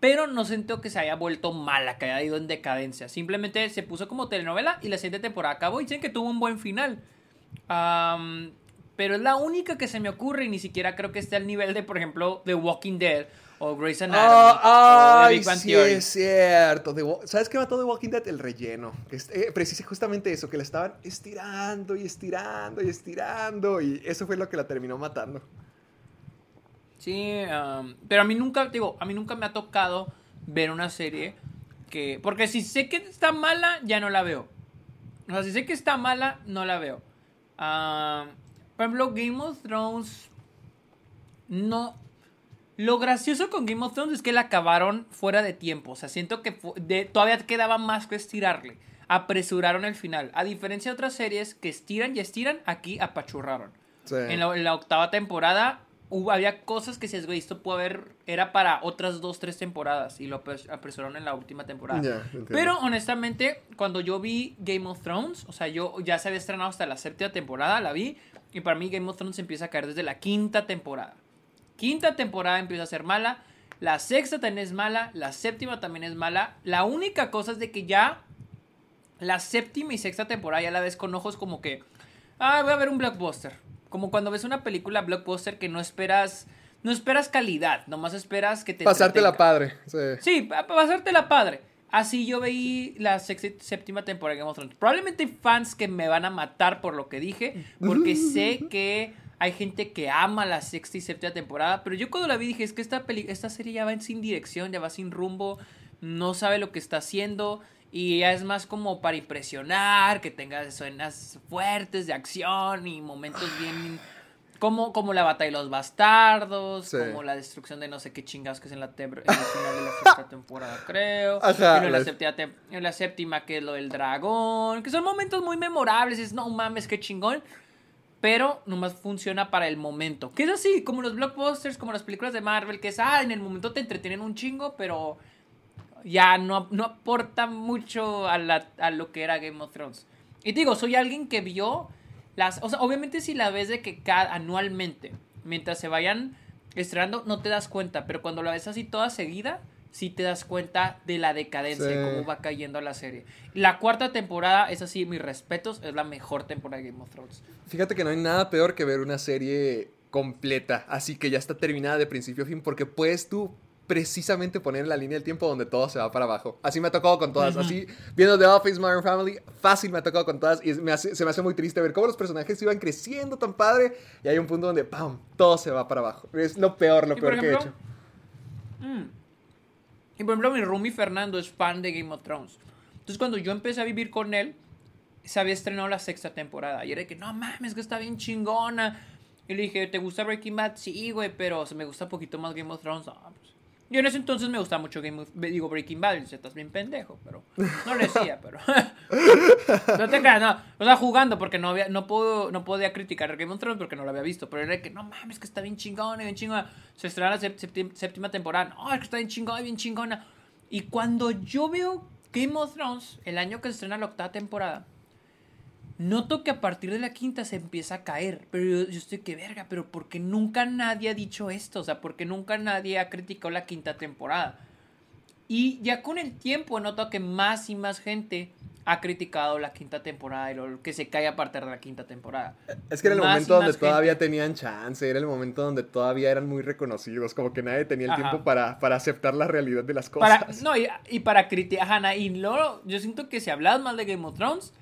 Pero no siento que se haya vuelto mala, que haya ido en decadencia. Simplemente se puso como telenovela y la siguiente temporada acabó y dicen que tuvo un buen final. Pero es la única que se me ocurre y ni siquiera creo que esté al nivel de, por ejemplo, The Walking Dead o Grey's Anatomy Ah, o The ay, Big Bang sí Theory. es cierto. The ¿Sabes qué mató de Walking Dead? El relleno. Que es, eh, precisa justamente eso, que la estaban estirando y estirando y estirando. Y eso fue lo que la terminó matando. Sí, pero a mí nunca, digo, a mí nunca me ha tocado ver una serie que... Porque si sé que está mala, ya no la veo. O sea, si sé que está mala, no la veo. Por ejemplo, Game of Thrones... No... Lo gracioso con Game of Thrones es que la acabaron fuera de tiempo. O sea, siento que de- todavía quedaba más que estirarle. Apresuraron el final. A diferencia de otras series que estiran y estiran, aquí apachurraron. Sí. En la, en la octava temporada hubo, había cosas que si güey, esto puede haber, era para otras dos, tres temporadas y lo apres- apresuraron en la última temporada. Pero honestamente, cuando yo vi Game of Thrones, o sea, yo ya se había estrenado hasta la séptima temporada, la vi, y para mí Game of Thrones empieza a caer desde la quinta temporada. Quinta temporada empieza a ser mala, la sexta también es mala, la séptima también es mala. La única cosa es de que ya la séptima y sexta temporada ya la ves con ojos como que, ah, voy a ver un blockbuster. Como cuando ves una película blockbuster que no esperas, no esperas calidad, nomás esperas que te Pasártela entretenga. padre. Sí. Sí, pasártela padre. Así yo veí la sexta- séptima temporada de Game of Thrones. Probablemente hay fans que me van a matar por lo que dije, porque sé que hay gente que ama la sexta y séptima temporada, pero yo cuando la vi dije, es que esta, peli esta serie ya va sin dirección, ya va sin rumbo, no sabe lo que está haciendo, y ya es más como para impresionar, que tenga escenas fuertes de acción y momentos bien... Como, como la batalla de los bastardos, Sí. como la destrucción de no sé qué chingas que es en la en el final de la sexta temporada, creo. En la, la- séptima en la séptima, que es lo del dragón. Que son momentos muy memorables. Es no mames, qué chingón. Pero nomás funciona para el momento. Que es así, como los blockbusters, como las películas de Marvel, que es, ah, en el momento te entretienen un chingo, pero ya no, no aporta mucho a, lo que era Game of Thrones. Y digo, soy alguien que vio las... O sea, obviamente si la ves de que cada, anualmente, mientras se vayan estrenando, no te das cuenta, pero cuando la ves así toda seguida, sí te das cuenta de la decadencia, Sí. cómo va cayendo la serie. La cuarta temporada, es así, mis respetos, es la mejor temporada de Game of Thrones. Fíjate que no hay nada peor que ver una serie completa, así que ya está terminada de principio a fin, porque puedes tú precisamente poner en la línea del tiempo donde todo se va para abajo. Así me ha tocado con todas. Así, viendo The Office, Modern Family, fácil me ha tocado con todas. Y me hace- se me hace muy triste ver cómo los personajes iban creciendo tan padre. Y hay un punto donde, ¡pam! Todo se va para abajo. Es lo peor, lo peor que he hecho. Mm. Y por ejemplo, mi roomie Fernando es fan de Game of Thrones. Entonces, cuando yo empecé a vivir con él, se había estrenado la sexta temporada. Y era de que, no mames, que está bien chingona. Y le dije, ¿te gusta Breaking Bad? Sí, güey, pero se me gusta un poquito más Game of Thrones. Pues. Yo en ese entonces me gustaba mucho Game of, digo Breaking Bad. Dice, estás bien pendejo, pero no le decía, pero. no te creas, no. O sea, jugando, porque no había, no puedo, no podía criticar Game of Thrones porque no lo había visto. Pero era que, no mames, que está bien chingona, bien chingona. Se estrena la septim- séptima temporada. No, es que está bien chingona, bien chingona. Y cuando yo veo Game of Thrones, el año que se estrena la octava temporada, noto que a partir de la quinta se empieza a caer. Pero yo, yo estoy que verga, pero ¿por qué nunca nadie ha dicho esto? O sea, ¿por qué nunca nadie ha criticado la quinta temporada? Y ya con el tiempo noto que más y más gente ha criticado la quinta temporada y lo que se cae a partir de la quinta temporada. Es que era el Más momento donde todavía gente. tenían chance, era el momento donde todavía eran muy reconocidos, como que nadie tenía el Ajá. tiempo para, para aceptar la realidad de las cosas. Para, no, y, y para criticar, y luego yo siento que si hablas mal de Game of Thrones,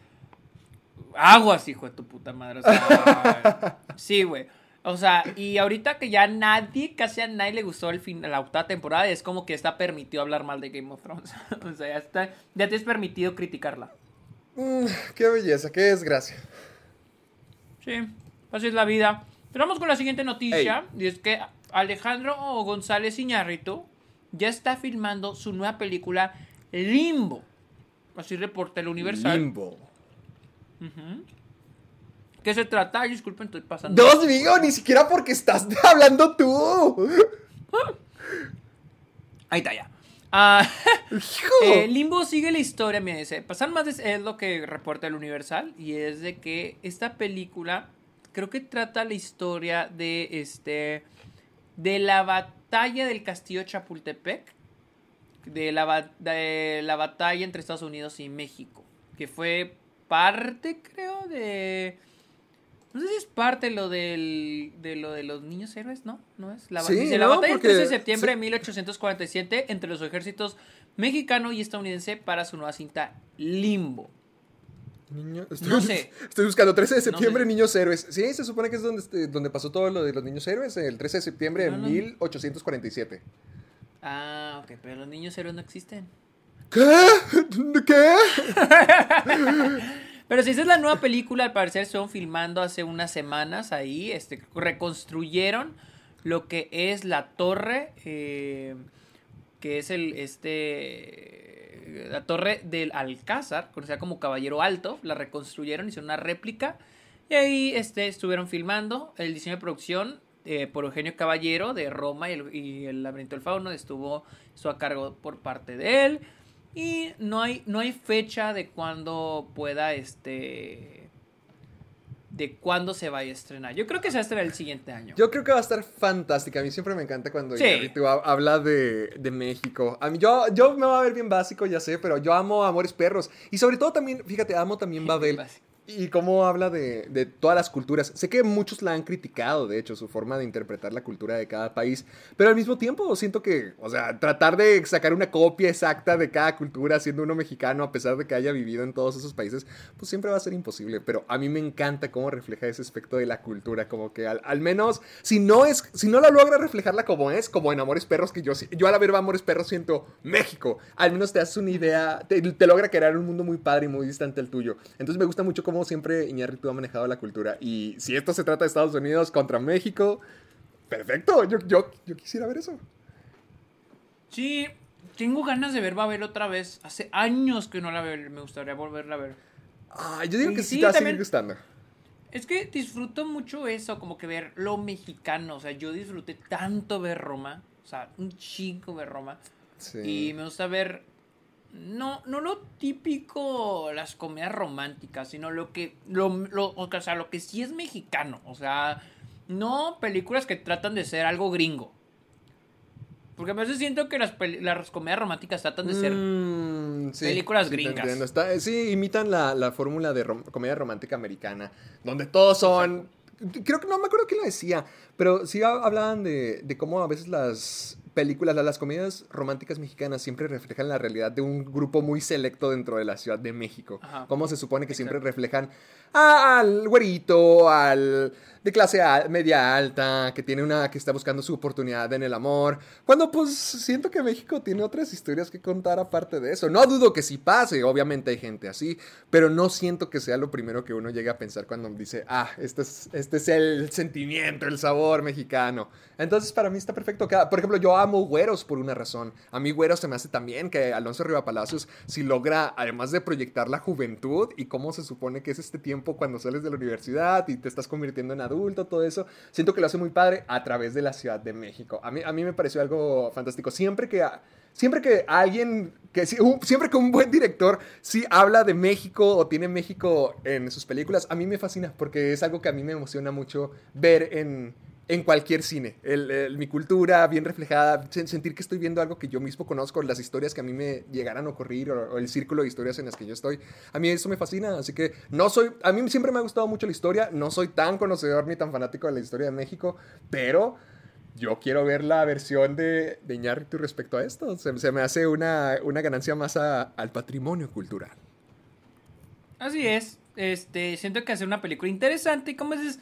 aguas, hijo de tu puta madre. O sea, sí, güey. O sea, y ahorita que ya nadie, casi a nadie le gustó el fin, la octava temporada, es como que está permitido hablar mal de Game of Thrones. o sea, ya, está, ya te es permitido criticarla. Mm, qué belleza, qué desgracia. Sí, así es la vida. Pero vamos con la siguiente noticia. Y es que Alejandro González Iñárritu ya está filmando su nueva película Limbo. Así reporta el Universal. Limbo. ¿Qué se trata? Ay, disculpen, estoy pasando. Dios mío, ni siquiera porque estás hablando tú. Ahí está ya. Ah, eh, Limbo sigue la historia, mira, dice, pasar más de- es lo que reporta el Universal y es de que esta película creo que trata la historia de este de la batalla del castillo Chapultepec, de la, ba- de la batalla entre Estados Unidos y México, que fue parte, creo, de no sé si es parte lo del, de lo de los niños héroes, ¿no? No es. La, Sí, dice, la no, batalla del porque 13 de septiembre sí. de 1847 entre los ejércitos mexicano y estadounidense para su nueva cinta Limbo. Niño- estoy, No sé. Estoy buscando 13 de No septiembre, sé. Niños Héroes. Sí, se supone que es donde, este, donde pasó todo lo de los Niños Héroes, el 13 de septiembre de No, no. 1847. Ah, ok, pero los niños héroes no existen. ¿Qué? ¿Qué? Pero si esa es la nueva película, al parecer estuvieron filmando hace unas semanas ahí, este, reconstruyeron lo que es la torre, eh, que es el, este, la torre del Alcázar, conocida como Caballero Alto, la reconstruyeron, hicieron una réplica, y ahí, este, estuvieron filmando el diseño de producción eh, por Eugenio Caballero de Roma y el, y laberinto del fauno estuvo, estuvo a cargo por parte de él. Y no hay, no hay fecha de cuándo pueda este. de cuándo se vaya a estrenar. Yo creo que se va a estrenar el siguiente año. Yo creo que va a estar fantástica. A mí siempre me encanta cuando Sí. Habla de, de México. A mí, yo, yo me va a ver bien básico, ya sé, pero yo amo Amores Perros. Y sobre todo también, fíjate, amo también Babel. Y cómo habla de, de todas las culturas. Sé que muchos la han criticado, de hecho, su forma de interpretar la cultura de cada país. Pero al mismo tiempo siento que, o sea, tratar de sacar una copia exacta de cada cultura siendo uno mexicano, a pesar de que haya vivido en todos esos países, pues siempre va a ser imposible. Pero a mí me encanta cómo refleja ese aspecto de la cultura. Como que al, al menos, si no es, si no la logra reflejarla como es, como en Amores Perros, que yo, yo al ver Amores Perros siento México. Al menos te haces una idea, te, te logra crear un mundo muy padre y muy distante al tuyo. Entonces me gusta mucho cómo siempre Iñárritu ha manejado la cultura. Y si esto se trata de Estados Unidos contra México, perfecto. Yo, yo, yo quisiera ver eso. Sí, tengo ganas de ver Babel otra vez. Hace años que no la veo. Me gustaría volverla a ver. Ah, yo digo Y que sí, te va a seguir gustando. Es que disfruto mucho eso, como que ver lo mexicano. O sea, yo disfruté tanto ver Roma. O sea, un chingo ver Roma. Sí. Y me gusta ver. No, no lo típico, las comedias románticas, sino lo que. Lo, lo- o sea, lo que sí es mexicano. O sea, no películas que tratan de ser algo gringo. Porque a veces siento que las, las comedias románticas tratan de ser. Mm, sí, películas sí gringas. Está- sí, imitan la, la fórmula de rom- comedia romántica americana, donde todos son... Creo que no me acuerdo quién lo decía, pero sí ha- hablaban de, de cómo a veces las películas, la- las comedias románticas mexicanas siempre reflejan la realidad de un grupo muy selecto dentro de la Ciudad de México. Ajá. Cómo se supone que siempre reflejan al güerito, al de clase media alta, que tiene una que está buscando su oportunidad en el amor. Cuando pues siento que México tiene otras historias que contar aparte de eso. No dudo que sí pase, obviamente hay gente así, pero no siento que sea lo primero que uno llegue a pensar cuando dice, "Ah, este es este es el sentimiento, el sabor mexicano." Entonces, para mí está perfecto. Por ejemplo, yo amo Güeros por una razón. A mí Güeros se me hace también que Alonso Riva Palacios si logra además de proyectar la juventud y cómo se supone que es este tiempo cuando sales de la universidad y te estás convirtiendo en adulto, todo eso, siento que lo hace muy padre a través de la Ciudad de México. A mí, a mí me pareció algo fantástico. Siempre que, siempre que alguien, que siempre que un buen director sí habla de México o tiene México en sus películas, a mí me fascina porque es algo que a mí me emociona mucho ver en, en cualquier cine. Mi cultura bien reflejada, sen- sentir que estoy viendo algo que yo mismo conozco, las historias que a mí me llegaran a ocurrir o, el círculo de historias en las que yo estoy. A mí eso me fascina, así que no soy, a mí siempre me ha gustado mucho la historia, no soy tan conocedor ni tan fanático de la historia de México, pero yo quiero ver la versión de, de respecto a esto. Se, se me hace una, una ganancia más a- al patrimonio cultural. Así es. Este, siento que hacer una película interesante y como dices,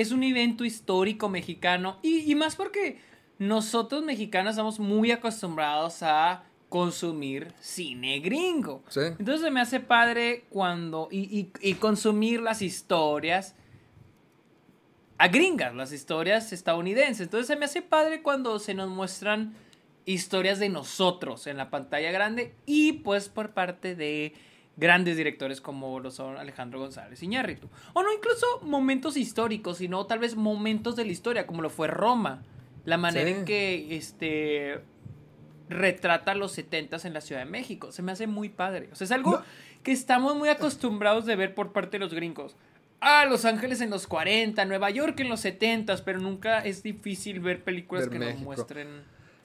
es un evento histórico mexicano y, y más porque nosotros mexicanos estamos muy acostumbrados a consumir cine gringo. Sí. Entonces se me hace padre cuando y, y- y consumir las historias a gringas, las historias estadounidenses. Entonces se me hace padre cuando se nos muestran historias de nosotros en la pantalla grande y pues por parte de grandes directores como lo son Alejandro González Iñárritu. O no incluso momentos históricos, sino tal vez momentos de la historia, como lo fue Roma. La manera Sí. en que este retrata los 70s en la Ciudad de México. Se me hace muy padre. O sea, es algo No. que estamos muy acostumbrados de ver por parte de los gringos. Ah, Los Ángeles en los 40, Nueva York en los 70s, pero nunca es difícil ver películas Ver que México. nos muestren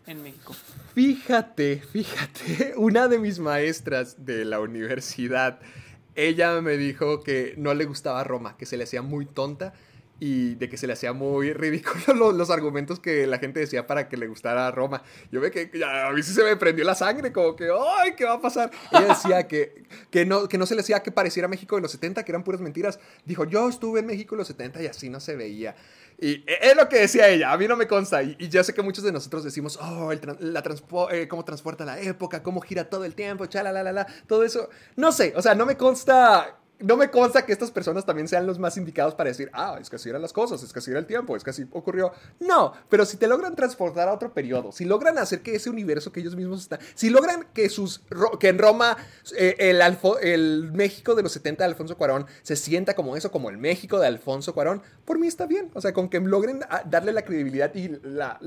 en México. Fíjate, fíjate, una de mis maestras de la universidad, ella me dijo que no le gustaba Roma, que se le hacía muy tonta y de que se le hacía muy ridículo lo- los, argumentos que la gente decía para que le gustara Roma. Yo ve que a mí sí se me prendió la sangre, como que, ¡ay, qué va a pasar! Ella decía que, que, no, que no se le hacía que pareciera México de los 70, que eran puras mentiras. Dijo, yo estuve en México en los 70 y así no se veía. Y es lo que decía ella, a mí no me consta. Y, y ya sé que muchos de nosotros decimos, oh, el la eh, cómo transporta la época, cómo gira todo el tiempo, chala, la, la, la, todo eso. No sé, o sea, no me consta. No me consta que estas personas también sean los más indicados para decir, ah, es que así eran las cosas, es que así era el tiempo, es que así ocurrió. No, pero si te logran transportar a otro periodo, si logran hacer que ese universo que ellos mismos están, si logran que, sus, que en Roma eh, el, Alfo- el México de los 70 de Alfonso Cuarón se sienta como eso, como el México de Alfonso Cuarón, por mí está bien. O sea, con que logren darle la credibilidad y la,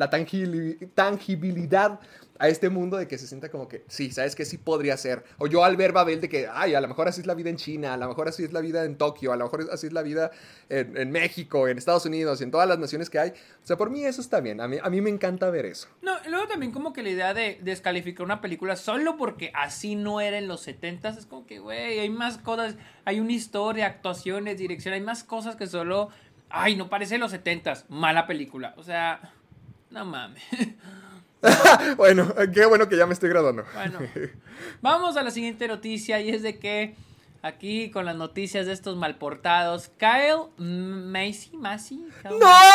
tangibilidad a este mundo de que se sienta como que, sí, ¿sabes que Sí podría ser. O yo al ver Babel de que, ay, a lo mejor así es la vida en China, a lo mejor así es la vida en Tokio, a lo mejor así es la vida en, en México, en Estados Unidos, en todas las naciones que hay. O sea, por mí eso está bien. A mí, a mí me encanta ver eso. No, luego también como que la idea de descalificar una película solo porque así no era en los 70s es como que, güey, hay más cosas, hay una historia, actuaciones, dirección, hay más cosas que solo, ay, no parece los 70s, mala película. O sea, no mames. bueno, qué bueno que ya me estoy graduando. Bueno, vamos a la siguiente noticia y es de que aquí con las noticias de estos malportados, Kyle Macy, Macy, Kyle ¡No! Macy,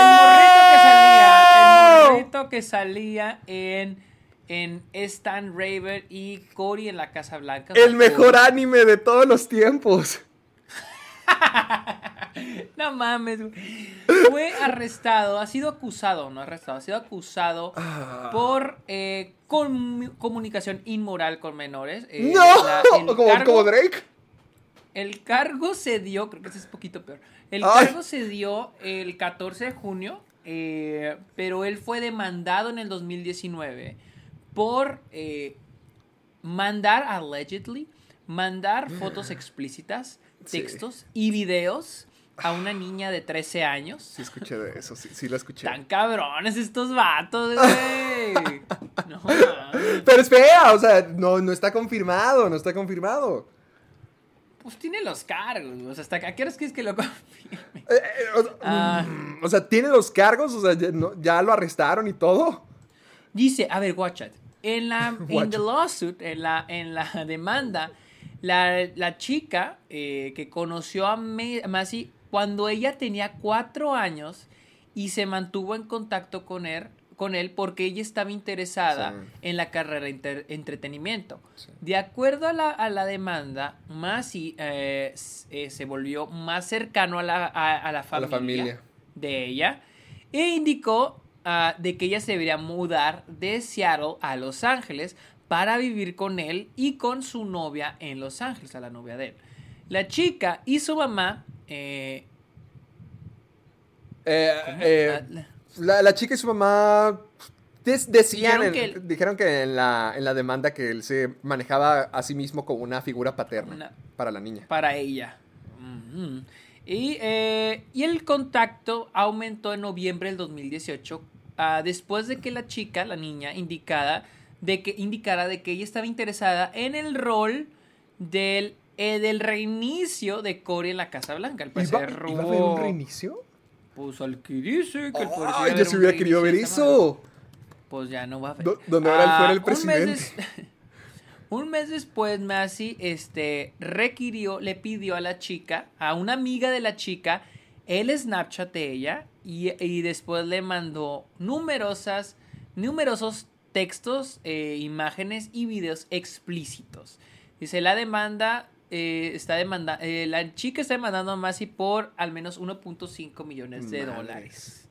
el morrito que salía, el morrito que salía en en Stan Raver y Cory en la Casa Blanca. El mejor anime de todos los tiempos. No mames. Fue arrestado, ha sido acusado, no arrestado, ha sido acusado Ah. por eh, com- comunicación inmoral con menores. Eh, ¡No! la- como, cargo- como Drake. El cargo se dio, creo que ese es poquito peor. El Ay. cargo se dio el 14 de junio, eh, pero él fue demandado en el 2019 por eh, mandar, allegedly, mandar fotos explícitas, Sí. textos y videos a una niña de 13 años. Sí, escuché de eso, sí, sí lo escuché. Tan cabrones estos vatos, güey. No mames. Pero es fea, o sea, no, no está confirmado, no está confirmado. Pues tiene los cargos, o sea, hasta que a qué horas quieres que lo confirme. Eh, eh, o, sea, Ah. mm, o sea, tiene los cargos, o sea, ya, no- ya lo arrestaron y todo. Dice, a ver, watch it. En la in Watch the it. lawsuit, en la, en la demanda, la, la chica eh, que conoció a Massey cuando ella tenía cuatro años y se mantuvo en contacto con él, con él porque ella estaba interesada Sí. en la carrera de entretenimiento. Sí. De acuerdo a la, a la demanda, Massey eh, eh, se volvió más cercano a la, a, a la familia, familia. de ella e indicó ah, de que ella se debería mudar de Seattle a Los Ángeles para vivir con él y con su novia en Los Ángeles, a la novia de él. La chica y su mamá... eh, Eh, la- chica y su mamá des- decían, Dijeron en- que él- dijeron que en la, en la demanda que él se manejaba a sí mismo como una figura paterna Una- para la niña. para ella. Y, eh, y el contacto aumentó en noviembre del 2018 ah, después de que la chica, la niña, indicada de que indicara de que ella estaba interesada en el rol del, eh, del reinicio de Cory en la Casa Blanca. Al ¿Iba, parecer iba a haber un reinicio? Pues al que dice que iba a ¡Ay, yo un hubiera querido ver eso! Pues ya no va a haber. Ahora él fuera el un mes presidente. des- Un mes después, Massey este, requirió, le pidió a la chica, a una amiga de la chica, el Snapchat de ella y, y después le mandó numerosas, numerosos textos, eh, imágenes y videos explícitos. Dice, la demanda eh, está demanda eh, la chica está demandando a Massey por al menos 1.5 millones de dólares.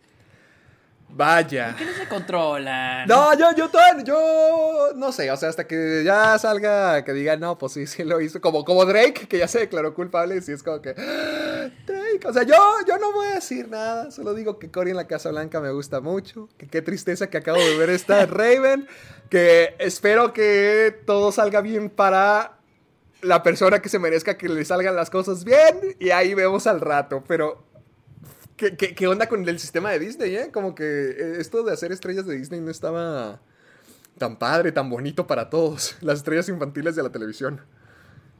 Vaya. ¿Qué no se controlan? No, yo, yo, yo no sé, o sea, hasta que ya salga, que diga, no, pues sí, sí lo hizo, como, como Drake, que ya se declaró culpable, y sí es como que, "Ah, Drake. O sea, yo, yo no voy a decir nada. Solo digo que Cory en la Casa Blanca me gusta mucho. Que qué tristeza que acabo de ver esta Raven. Que espero que todo salga bien para la persona que se merezca que le salgan las cosas bien. Y ahí vemos al rato. Pero ¿Qué, qué, qué onda con el sistema de Disney, eh? Como que eh, esto de hacer estrellas de Disney no estaba tan padre, tan bonito para todos. Las estrellas infantiles de la televisión.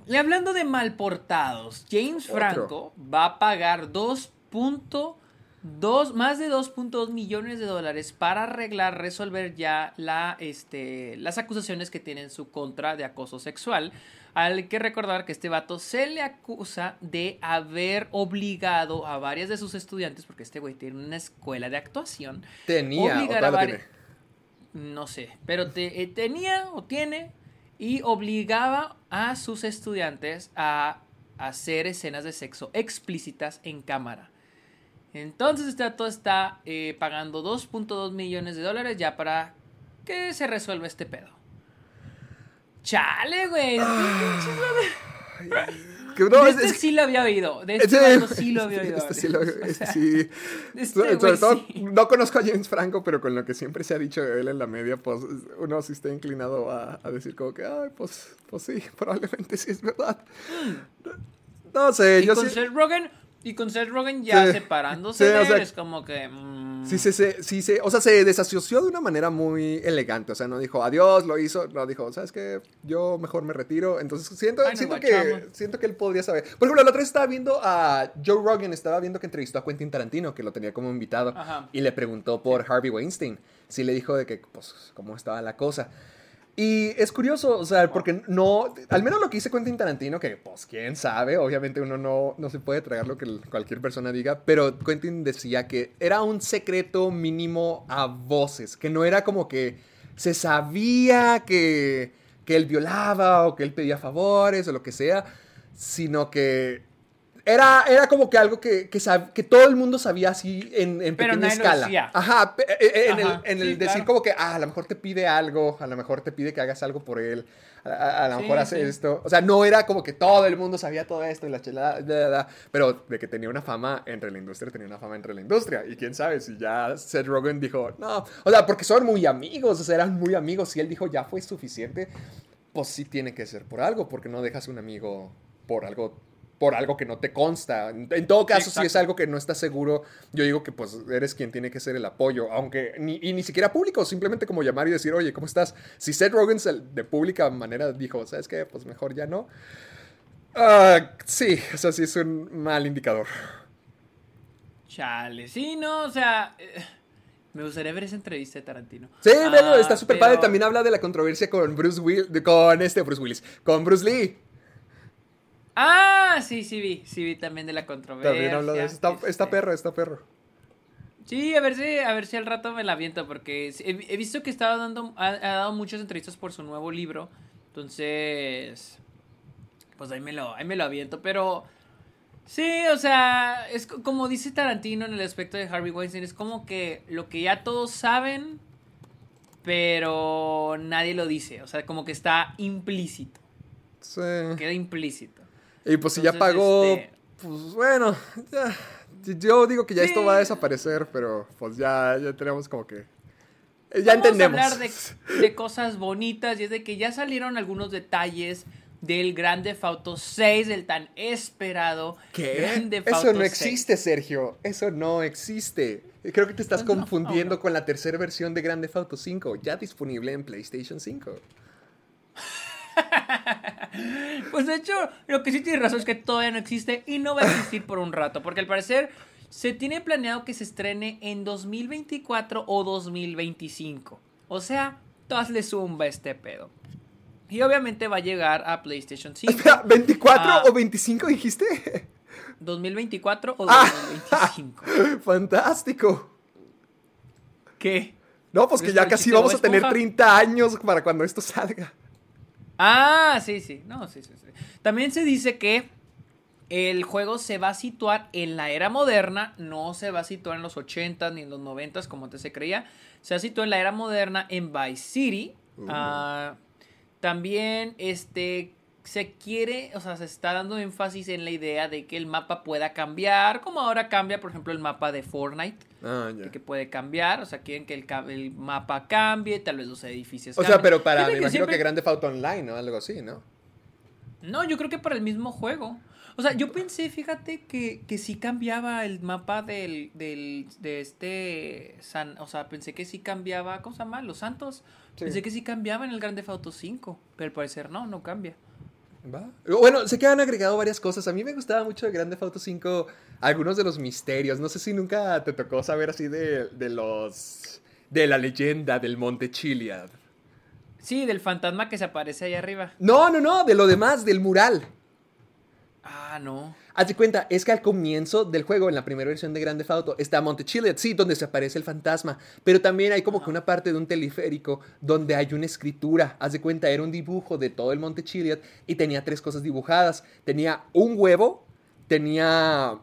Y hablando de malportados, James Otro. Franco va a pagar 2.2 más de 2.2 millones de dólares para arreglar, resolver ya la, este, las acusaciones que tiene en su contra de acoso sexual. Hay que recordar que este vato se le acusa de haber obligado a varias de sus estudiantes, porque este güey tiene una escuela de actuación, Tenía, o Obligar todavía a no sé, pero te- eh, tenía o tiene y obligaba a sus estudiantes a hacer escenas de sexo explícitas en cámara. Entonces este dato está eh, pagando 2.2 millones de dólares ya para que se resuelva este pedo. Chale, güey. Que no, este es- sí lo había oído. De este Este- sí lo había oído. este sí lo- este sí. este Sobre güey todo, sí. no conozco a James Franco, pero con lo que siempre se ha dicho de él en la media, pues uno sí está inclinado a, a decir como que, ay, pues, pues sí, probablemente sí es verdad. No sé, Y yo con sí... Seth Rogen, y con Seth Rogen ya Sí. separándose Sí, de o él, sea, es como que. mm, Sí, sí, sí, sí, o sea, se desasoció de una manera muy elegante, o sea, no dijo adiós, lo hizo, no dijo, ¿sabes qué? Yo mejor me retiro, entonces siento, Ay, siento, que, siento que él podría saber. Por ejemplo, la otra vez estaba viendo a Joe Rogan, estaba viendo que entrevistó a Quentin Tarantino, que lo tenía como invitado, Ajá. y le preguntó por Harvey Weinstein, sí le dijo de que, pues, cómo estaba la cosa. Y es curioso, o sea, porque no, al menos lo que dice Quentin Tarantino, que pues quién sabe, obviamente uno no, no se puede tragar lo que cualquier persona diga, pero Quentin decía que era un secreto mínimo a voces, que no era como que se sabía que, que él violaba o que él pedía favores o lo que sea, sino que era, era como que algo que, que, sab- que todo el mundo sabía así en, en Pero pequeña escala. Ajá, eh, en Ajá, el, en el decir claro. como que ah, a lo mejor te pide algo, a lo mejor te pide que hagas algo por él, a, a- a lo Sí, mejor hace sí. esto. O sea, no era como que todo el mundo sabía todo esto y la chelada, bla, bla, bla, pero de que tenía una fama entre la industria, tenía una fama entre la industria. Y quién sabe si ya Seth Rogen dijo, no, o sea, porque son muy amigos, o sea, eran muy amigos. Y él dijo, ya fue suficiente, pues sí tiene que ser por algo, porque no dejas un amigo por algo por algo que no te consta. En todo caso, si es algo que no estás seguro, yo digo que pues eres quien tiene que ser el apoyo, aunque ni, y ni siquiera público, simplemente como llamar y decir, oye, ¿cómo estás? Si Seth Rogen de pública manera dijo, ¿sabes qué? Pues mejor ya no. Ah, sí, o sea, sí es un mal indicador. Chale, sí, no, o sea. eh, me gustaría ver esa entrevista de Tarantino. Sí, Ah, está súper padre. También habla de la controversia con Bruce Will, con este Bruce Willis, con Bruce Lee. Ah, sí, sí vi, sí vi también de la controversia. También habla de eso. Está, está este, perro, está perro. Sí, a ver si, a ver si al rato me la aviento, porque he, he visto que estaba dando, ha, ha dado muchas entrevistas por su nuevo libro, entonces, pues ahí me lo, ahí me lo aviento, pero sí, o sea, es co- como dice Tarantino en el aspecto de Harvey Weinstein, es como que lo que ya todos saben, pero nadie lo dice, o sea, como que está implícito, Sí. queda implícito. Y pues si ya pagó, este- pues bueno, ya. Yo digo que ya esto Sí. va a desaparecer, pero pues ya, ya tenemos como que... eh, Ya Vamos entendemos. a hablar de, de cosas bonitas y es de que ya salieron algunos detalles del Grand Theft Auto 6, del tan esperado ¿Qué? Eso no 6. existe, Sergio. Eso no existe. Creo que te estás Pues no, confundiendo no. con la tercera versión de Grand Theft Auto 5, ya disponible en PlayStation 5. Pues de hecho, lo que sí tiene razón es que todavía no existe y no va a existir por un rato, porque al parecer se tiene planeado que se estrene en 2024 o 2025. O sea, todas le zumba este pedo. Y obviamente va a llegar a PlayStation 5. Espera, ¿24 Ah. o 25 dijiste? 2024 o Ah. 2025. Fantástico. ¿Qué? No, pues que ¿Ves ya casi vamos a tener Esponja? 30 años para cuando esto salga. Ah, sí, sí. No, sí, sí, sí. También se dice que el juego se va a situar en la era moderna, no se va a situar en los 80s ni en los 90s como antes se creía. Se va a situar en la era moderna en Vice City. Uh. Ah, también este se quiere, o sea, se está dando énfasis en la idea de que el mapa pueda cambiar, como ahora cambia, por ejemplo, el mapa de Fortnite, Ah, ya. de que puede cambiar, o sea, quieren que el, el mapa cambie, tal vez los edificios O sea, pero para, me imagino siempre- que Grande Auto Online o algo así, ¿no? No, yo creo que para el mismo juego. O sea, yo pensé, fíjate, que, que sí cambiaba el mapa del, del, de este, San, o sea, pensé que sí cambiaba, ¿cómo se llama? Los Santos. Sí. Pensé que sí cambiaba en el Grande Auto 5, pero al parecer no, no cambia. Va. Bueno, sé que han agregado varias cosas. A mí me gustaba mucho de Grande Auto 5 algunos de los misterios. No sé si nunca te tocó saber así de, de los... de la leyenda del Monte Chiliad. Sí, del fantasma que se aparece ahí arriba. No, no, no, de lo demás, del mural. Ah, no. Haz de cuenta, es que al comienzo del juego, en la primera versión de Grande Auto, está Monte Chiliad, sí, donde se aparece el fantasma. Pero también hay como que una parte de un teleférico donde hay una escritura. Haz de cuenta, era un dibujo de todo el Monte Chiliad y tenía tres cosas dibujadas. Tenía un huevo, tenía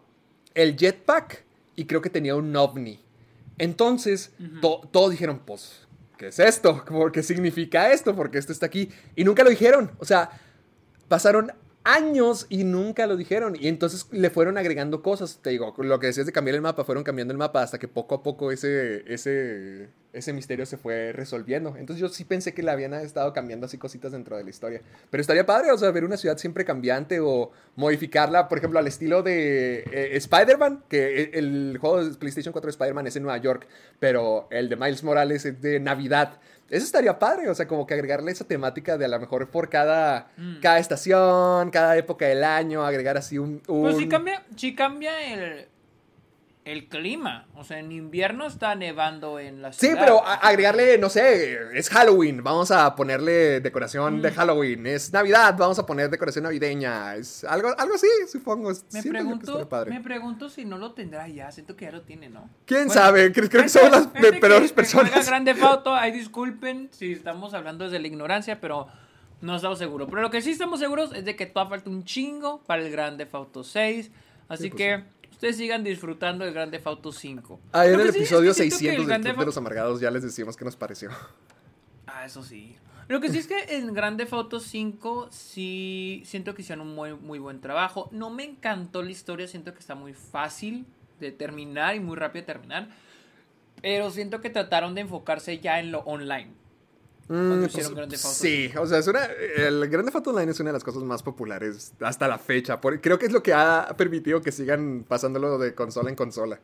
el jetpack y creo que tenía un ovni. Entonces, to- todos dijeron, pues, ¿qué es esto? ¿Por ¿Qué significa esto? Porque esto está aquí. Y nunca lo dijeron. O sea, pasaron años y nunca lo dijeron. Y entonces le fueron agregando cosas. Te digo, lo que decías de cambiar el mapa, fueron cambiando el mapa hasta que poco a poco ese, ese, ese misterio se fue resolviendo. Entonces yo sí pensé que le habían estado cambiando así cositas dentro de la historia. Pero estaría padre, o sea, ver una ciudad siempre cambiante o modificarla, por ejemplo, al estilo de eh, Spider-Man, que el juego de PlayStation 4 de Spider-Man es en Nueva York, pero el de Miles Morales es de Navidad. Eso estaría padre, o sea, como que agregarle esa temática de a lo mejor por cada, Mm. cada estación, cada época del año, agregar así un... un- Pues sí cambia, sí cambia el, el clima. O sea, en invierno está nevando en la Sí, ciudad. pero a- agregarle, no sé, es Halloween, vamos a ponerle decoración Mm. de Halloween, es Navidad, vamos a poner decoración navideña, es algo, algo así, supongo. Me Siento pregunto, padre. me pregunto si no lo tendrá ya. Siento que ya lo tiene, ¿no? ¿Quién Bueno, sabe? Creo, creo que somos las peores personas. Grande Fauto, ahí disculpen si estamos hablando desde la ignorancia, pero no estamos seguros. Pero lo que sí estamos seguros es de que todavía falta un chingo para el Grande Fauto 6. Así Sí, pues que ustedes sigan disfrutando del Grande Fauto 5. Ah, en el que sí es que episodio siento que el 600 del Club de los Amargados ya les decimos qué nos pareció. Ah, eso sí. Lo que sí es que en Grande Auto 5 sí siento que hicieron un muy, muy buen trabajo. No me encantó la historia, siento que está muy fácil de terminar y muy rápido de terminar. Pero siento que trataron de enfocarse ya en lo online. Mm, hicieron Grand Theft Auto sí, o sea, es una, el Grand Theft Auto Online es una de las cosas más populares hasta la fecha. por- creo que es lo que ha permitido que sigan pasándolo de consola en consola.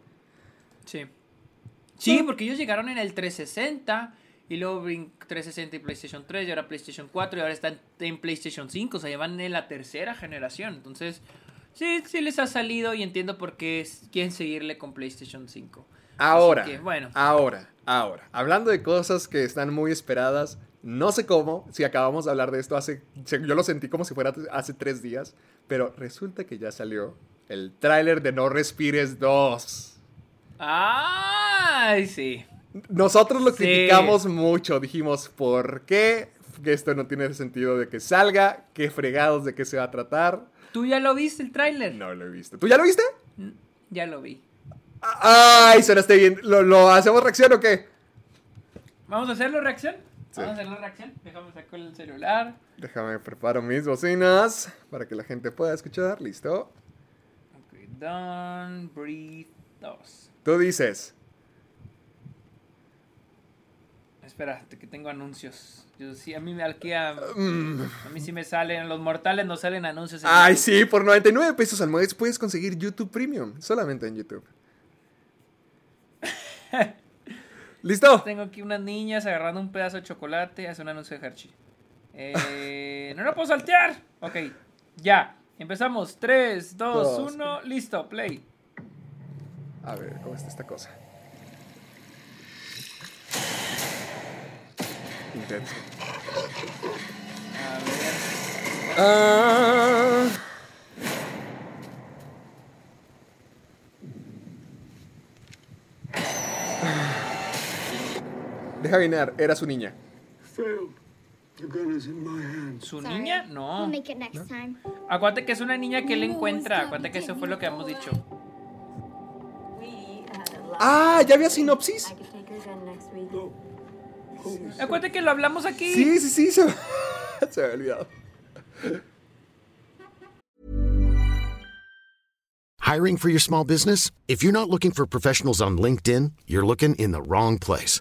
Sí. Sí, porque ellos llegaron en el 360 y luego brin- 360 y PlayStation 3 y ahora PlayStation 4 y ahora están en PlayStation 5, o sea, llevan en la tercera generación. Entonces, sí, sí les ha salido y entiendo por qué quieren seguirle con PlayStation 5. Ahora, que, bueno. ahora, ahora, hablando de cosas que están muy esperadas, no sé cómo, si acabamos de hablar de esto hace, yo lo sentí como si fuera hace tres días, pero resulta que ya salió el tráiler de No Respires 2. Ay, sí. Nosotros lo Sí. criticamos mucho, dijimos, ¿por qué? Que esto no tiene sentido de que salga, qué fregados de qué se va a tratar. ¿Tú ya lo viste el tráiler? No lo he visto. ¿Tú ya lo viste? Ya lo vi. Ay, sonaste bien. ¿Lo, lo hacemos reacción o qué? ¿Vamos a hacerlo reacción? Sí. Vamos a hacerlo reacción. Déjame sacar el celular. Déjame preparo mis bocinas para que la gente pueda escuchar. Listo. Ok, done, breathe, 2. Tú dices. Espera, que tengo anuncios. Yo sí, a mí me aquí a, mm, a mí sí me salen, los mortales no salen anuncios. en Ay, YouTube. sí, por 99 pesos al mes puedes conseguir YouTube Premium. Solamente en YouTube. ¿Listo? Tengo aquí unas niñas agarrando un pedazo de chocolate. Hace un anuncio de Hershey. Eh, no lo puedo saltear. Ok, ya. Empezamos. 3, 2, Dos. 1. Listo, play. A ver, ¿cómo está esta cosa? Intenso. A ver. Ah. Deja era su niña. ¿Su niña? No. Acuérdate que es una niña que él encuentra. Acuérdate que eso fue lo que hemos dicho. Ah, ¿ya había sinopsis? Acuérdate que lo hablamos aquí. Sí, sí, sí, se, se había olvidado. Hiring for your small business? If you're not looking for professionals on LinkedIn, you're looking in the wrong place.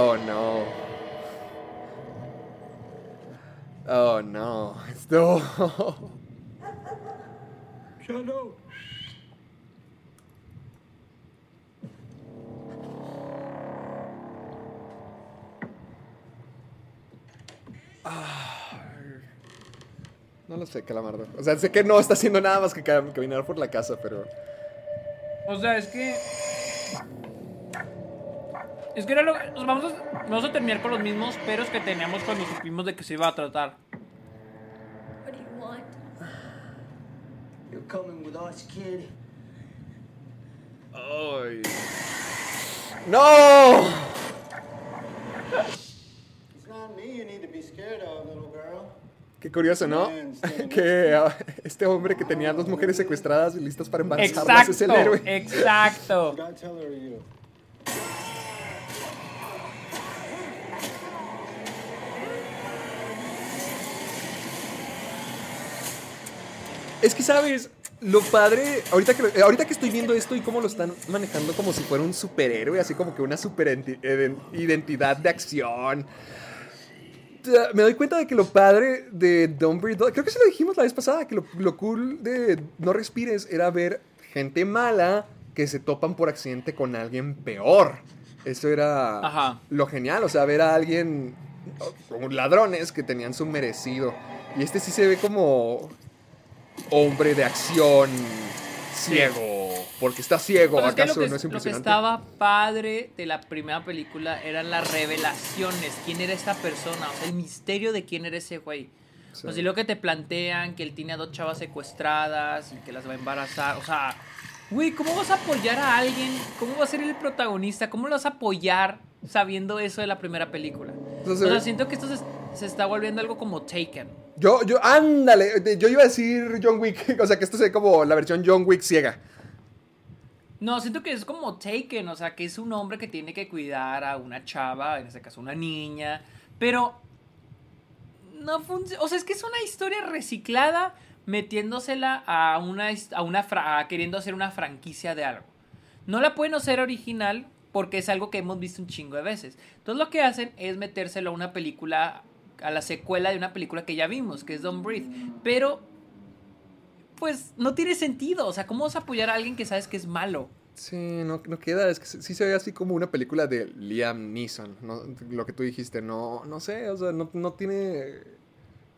Oh no. Oh no. No. Shadow. No lo sé, Calamardo. O sea, sé que no está haciendo nada más que cam- caminar por la casa, pero. O sea, es que. Es que era lo nos vamos a, vamos a terminar con los mismos peros que teníamos cuando supimos de que se iba a tratar. What do you want? You're coming with us, kid. ¡Ay! ¡No! It's not me you need to be scared of, little girl. Qué curioso, ¿no? que este hombre que tenía dos mujeres secuestradas y listas para embarazarlas es el Exacto, héroe. exacto. Es que, ¿sabes? Lo padre, ahorita que, lo- ahorita que estoy viendo esto y cómo lo están manejando como si fuera un superhéroe, así como que una super identidad de acción. Ta- Me doy cuenta de que lo padre de Don't Breathe, creo que se lo dijimos la vez pasada, que lo, lo cool de No Respires era ver gente mala que se topan por accidente con alguien peor. Eso era Ajá. lo genial, o sea, ver a alguien como ladrones que tenían su merecido. Y este sí se ve como hombre de acción ciego. Porque está ciego, Pero es que ¿acaso lo que, no es lo que impresionante? estaba padre de la primera película eran las revelaciones. ¿Quién era esta persona? O sea, el misterio de quién era ese güey. Sí. O sea, y lo que te plantean, que él tiene a dos chavas secuestradas y que las va a embarazar. O sea, güey, ¿cómo vas a apoyar a alguien? ¿Cómo va a ser el protagonista? ¿Cómo lo vas a apoyar sabiendo eso de la primera película? Entonces, o sea, siento que esto se, se está volviendo algo como Taken. Yo, yo, ándale, yo iba a decir John Wick, o sea, que esto se ve como la versión John Wick ciega. No, siento que es como Taken, o sea, que es un hombre que tiene que cuidar a una chava, en este caso una niña, pero no funciona, o sea, es que es una historia reciclada metiéndosela a una, a una fra- queriendo hacer una franquicia de algo. No la pueden hacer original porque es algo que hemos visto un chingo de veces. Entonces lo que hacen es metérselo a una película, a la secuela de una película que ya vimos, que es Don't Breathe, pero pues no tiene sentido, o sea, ¿cómo vas a apoyar a alguien que sabes que es malo? Sí, no, no queda, es que sí se ve así como una película de Liam Neeson, ¿no? lo que tú dijiste, no, no sé, o sea, no, no tiene...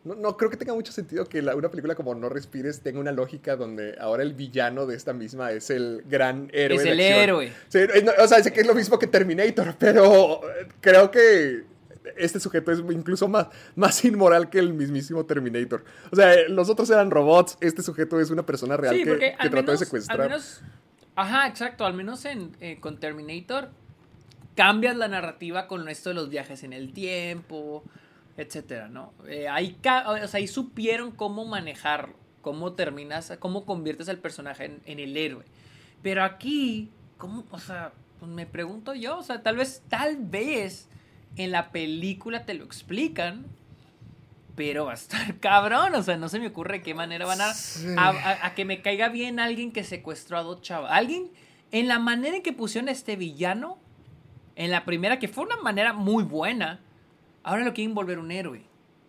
No, no creo que tenga mucho sentido que la- una película como No Respires tenga una lógica donde ahora el villano de esta misma es el gran héroe. Es de el acción. héroe. Sí, eh, no, o sea, sé que es lo mismo que Terminator, pero eh, creo que este sujeto es incluso más, más inmoral que el mismísimo Terminator. O sea, eh, los otros eran robots, este sujeto es una persona real Sí, que, que trató menos, de secuestrar. al menos- ajá, exacto, al menos en, eh, con Terminator cambias la narrativa con esto de los viajes en el tiempo, etcétera, ¿no? Eh, ahí, o sea, ahí supieron cómo manejarlo, cómo terminas, cómo conviertes al personaje en, en el héroe. Pero aquí, ¿cómo? O sea, pues me pregunto yo, o sea, tal vez, tal vez en la película te lo explican, pero va a estar cabrón, o sea, no se me ocurre de qué manera van a, a, a- a que me caiga bien alguien que secuestró a dos chavas. Alguien, en la manera en que pusieron a este villano, en la primera, que fue una manera muy buena, ahora lo quieren volver un héroe.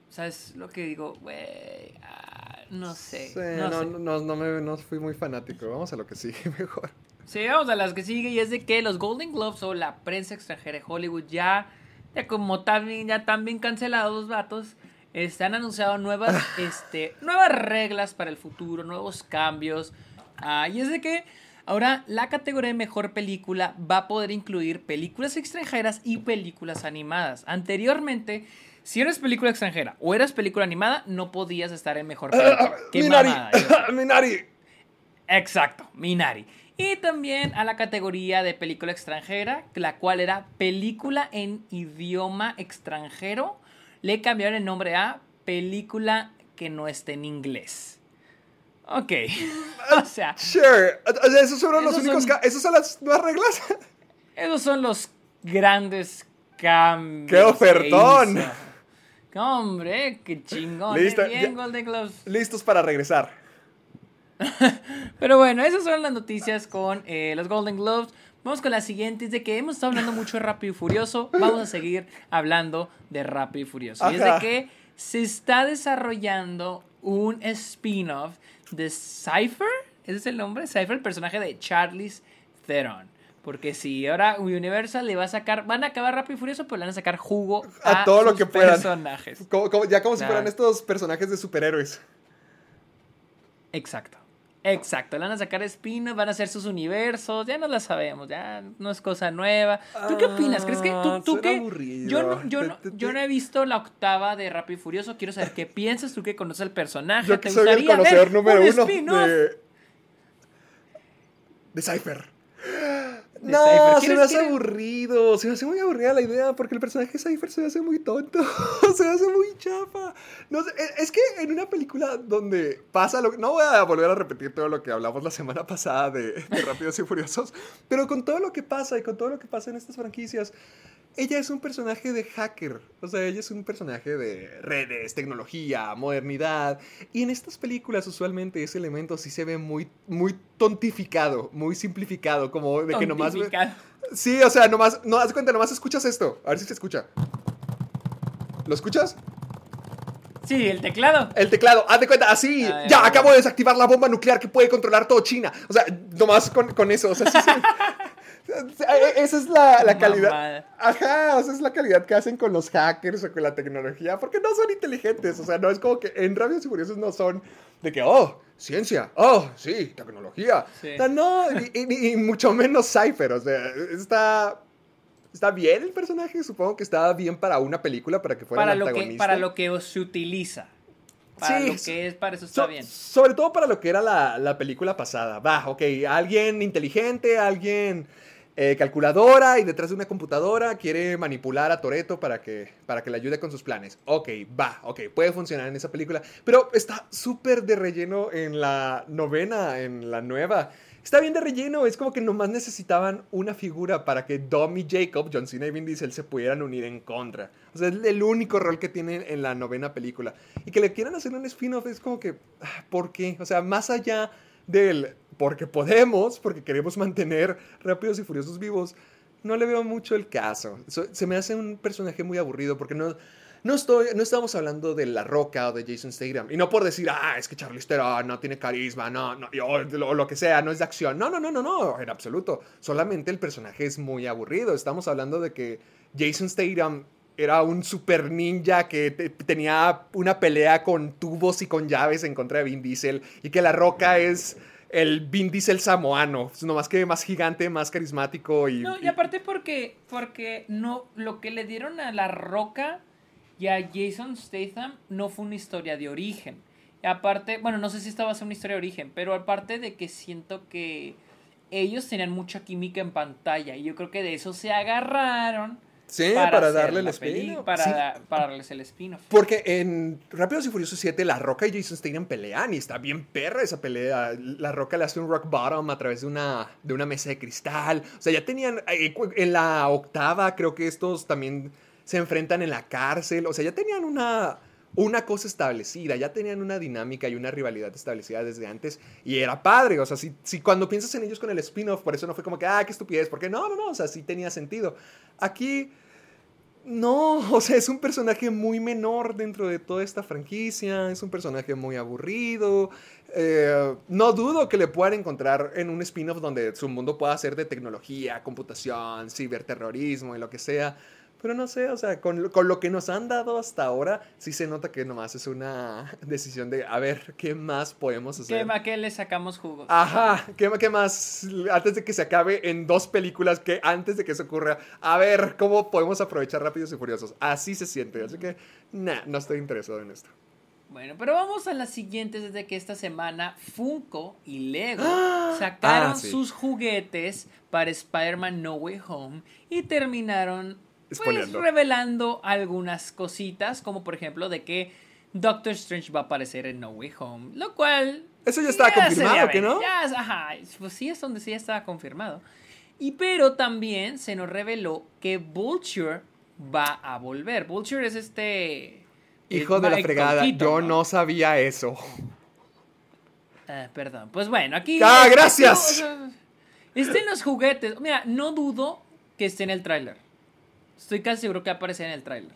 O sea, es lo que digo, güey, ah, no sé. Sí, no no, sé. no, no, no me, no fui muy fanático. Vamos a lo que sigue mejor. Sí, vamos a las que sigue y es de que los Golden Globes o la prensa extranjera de Hollywood ya, ya como también ya están bien cancelados los vatos, este, han anunciado nuevas, este, nuevas reglas para el futuro, nuevos cambios. Ah, y es de que ahora la categoría de mejor película va a poder incluir películas extranjeras y películas animadas. Anteriormente, si eres película extranjera o eras película animada, no podías estar en mejor película. Qué Minari, mamada, yo sé. Minari. Exacto, Minari. Y también a la categoría de película extranjera, la cual era película en idioma extranjero. Le cambiaron el nombre a película que no esté en inglés. Ok. o sea, Sure. O sea, esos fueron los Esos únicos. son- ¿Esas son las nuevas reglas? esos son los grandes cambios. ¡Qué ofertón! que hizo. Hombre, qué chingón. eh, Listo, Bien, ya- Golden Globes. Listos para regresar. Pero bueno, esas son las noticias con eh, los Golden Globes. Vamos con la siguiente, es de que hemos estado hablando mucho de Rápido y Furioso. Vamos a seguir hablando de Rápido y Furioso. Y es de que se está desarrollando un spin-off de Cypher. ¿Ese es el nombre? Cypher, el personaje de Charlize Theron. Porque si ahora Universal le va a sacar, van a acabar Rápido y Furioso, pues le van a sacar jugo a, A todo lo que puedan. personajes. Como- como- ya como si Claro. fueran estos personajes de superhéroes. Exacto. Exacto, le van a sacar spin van a hacer sus universos, ya no la sabemos, ya no es cosa nueva. ¿Tú qué opinas? ¿Crees que tú, Ah, tú qué? Yo no, yo, Te- no, te- te- yo no he visto la octava de Rápido y Furioso, quiero saber qué piensas, tú que conoces el personaje. Yo ¿Te que soy el gustaría conocedor ver número un uno de. de Cypher. De No, Cypher. se ¿Quieres- me hace aburrido. Se me hace muy aburrida la idea porque el personaje de Cypher se me hace muy tonto. se me hace muy chafa. No e- es que en una película donde pasa lo que. No voy a volver a repetir todo lo que hablamos la semana pasada de, de Rápidos y Furiosos, pero con todo lo que pasa y con todo lo que pasa en estas franquicias, ella es un personaje de hacker. O sea, ella es un personaje de redes, tecnología, modernidad. Y en estas películas usualmente ese elemento sí se ve muy, muy tontificado, muy simplificado, como de que nomás... Sí, o sea, nomás, no, haz cuenta, nomás escuchas esto. A ver si se escucha. ¿Lo escuchas? Sí, el teclado. El teclado, haz de cuenta, así. Ah, ya. acabo de desactivar la bomba nuclear que puede controlar todo China. O sea, nomás con, con eso. O sea, sí, sí. Esa es la, la calidad. Mamada. Ajá, o sea, es la calidad que hacen con los hackers o con la tecnología. Porque no son inteligentes. O sea, no es como que en Rápidos y Furiosos no son de que, oh, ciencia. Oh, sí, tecnología. Sí. O sea, no, y, y- y mucho menos Cypher. O sea, está. Está bien el personaje, supongo que estaba bien para una película, para que fuera Para el lo, que, antagonista. para lo que se utiliza. Para Sí, lo que es, para eso está So- bien. Sobre todo para lo que era la, la película pasada. Va, ok, alguien inteligente, alguien eh, calculadora y detrás de una computadora quiere manipular a Toreto para que, para que le ayude con sus planes. Ok, va, ok, puede funcionar en esa película. Pero está súper de relleno en la novena, en la nueva. Está bien de relleno, es como que nomás necesitaban una figura para que Dom y Jacob, John Cena y Vin Diesel, se pudieran unir en contra. O sea, es el único rol que tienen en la novena película. Y que le quieran hacer un spin-off es como que, ah, ¿por qué? O sea, más allá del porque podemos, porque queremos mantener Rápidos y Furiosos vivos, no le veo mucho el caso. So- se me hace un personaje muy aburrido porque no... No, estoy, no estamos hablando de La Roca o de Jason Statham. Y no por decir, ah, es que Charlize Theron no tiene carisma, no, no, o lo, lo que sea, no es de acción. No, no, no, no, no, en absoluto. Solamente el personaje es muy aburrido. Estamos hablando de que Jason Statham era un super ninja que te- tenía una pelea con tubos y con llaves en contra de Vin Diesel. Y que La Roca es el Vin Diesel samoano. No más que más gigante, más carismático y... No, y y- aparte porque, porque no, lo que le dieron a La Roca y a Jason Statham no fue una historia de origen. Y aparte, bueno, no sé si esta va a ser una historia de origen, pero aparte de que siento que ellos tenían mucha química en pantalla y yo creo que de eso se agarraron sí, para, hacer darle el spin-off. Para, Sí. da- para darles el spin-off. Porque en Rápidos y Furiosos 7, La Roca y Jason Statham pelean y está bien perra esa pelea. La Roca le hace un rock bottom a través de una, de una mesa de cristal. O sea, ya tenían. eh, cu- En la octava, creo que estos también se enfrentan en la cárcel. O sea, ya tenían una. Una cosa establecida, ya tenían una dinámica y una rivalidad establecida desde antes y era padre, o sea, si, si cuando piensas en ellos con el spin-off, por eso no fue como que, ah, qué estupidez, porque no, no, no, o sea, sí tenía sentido. Aquí, no, o sea, es un personaje muy menor dentro de toda esta franquicia, es un personaje muy aburrido. eh, no dudo que le puedan encontrar en un spin-off donde su mundo pueda ser de tecnología, computación, ciberterrorismo y lo que sea. Pero no sé, o sea, con, lo- con lo que nos han dado hasta ahora, sí se nota que nomás es una decisión de, a ver, ¿qué más podemos hacer? ¿Qué, ¿A qué le sacamos jugos? Ajá, ¿qué, qué más? Antes de que se acabe en dos películas, que antes de que eso ocurra, a ver cómo podemos aprovechar Rápidos y Furiosos. Así se siente, así que, nah, no estoy interesado en esto. Bueno, pero vamos a las siguientes desde que esta semana Funko y Lego sacaron Ah, sí. sus juguetes para Spider-Man No Way Home y terminaron pues, revelando algunas cositas, como por ejemplo de que Doctor Strange va a aparecer en No Way Home, lo cual Eso ya estaba confirmado, ¿que no? ya ajá, pues sí es donde sí ya estaba confirmado. Y pero también se nos reveló que Vulture va a volver. Vulture es este Hijo el de la fregada, yo no sabía eso. Ah, perdón. Pues bueno, aquí. ¡Ah, eh, gracias! en los juguetes. Mira, no dudo que esté en el tráiler. Estoy casi seguro que va a aparecer en el tráiler.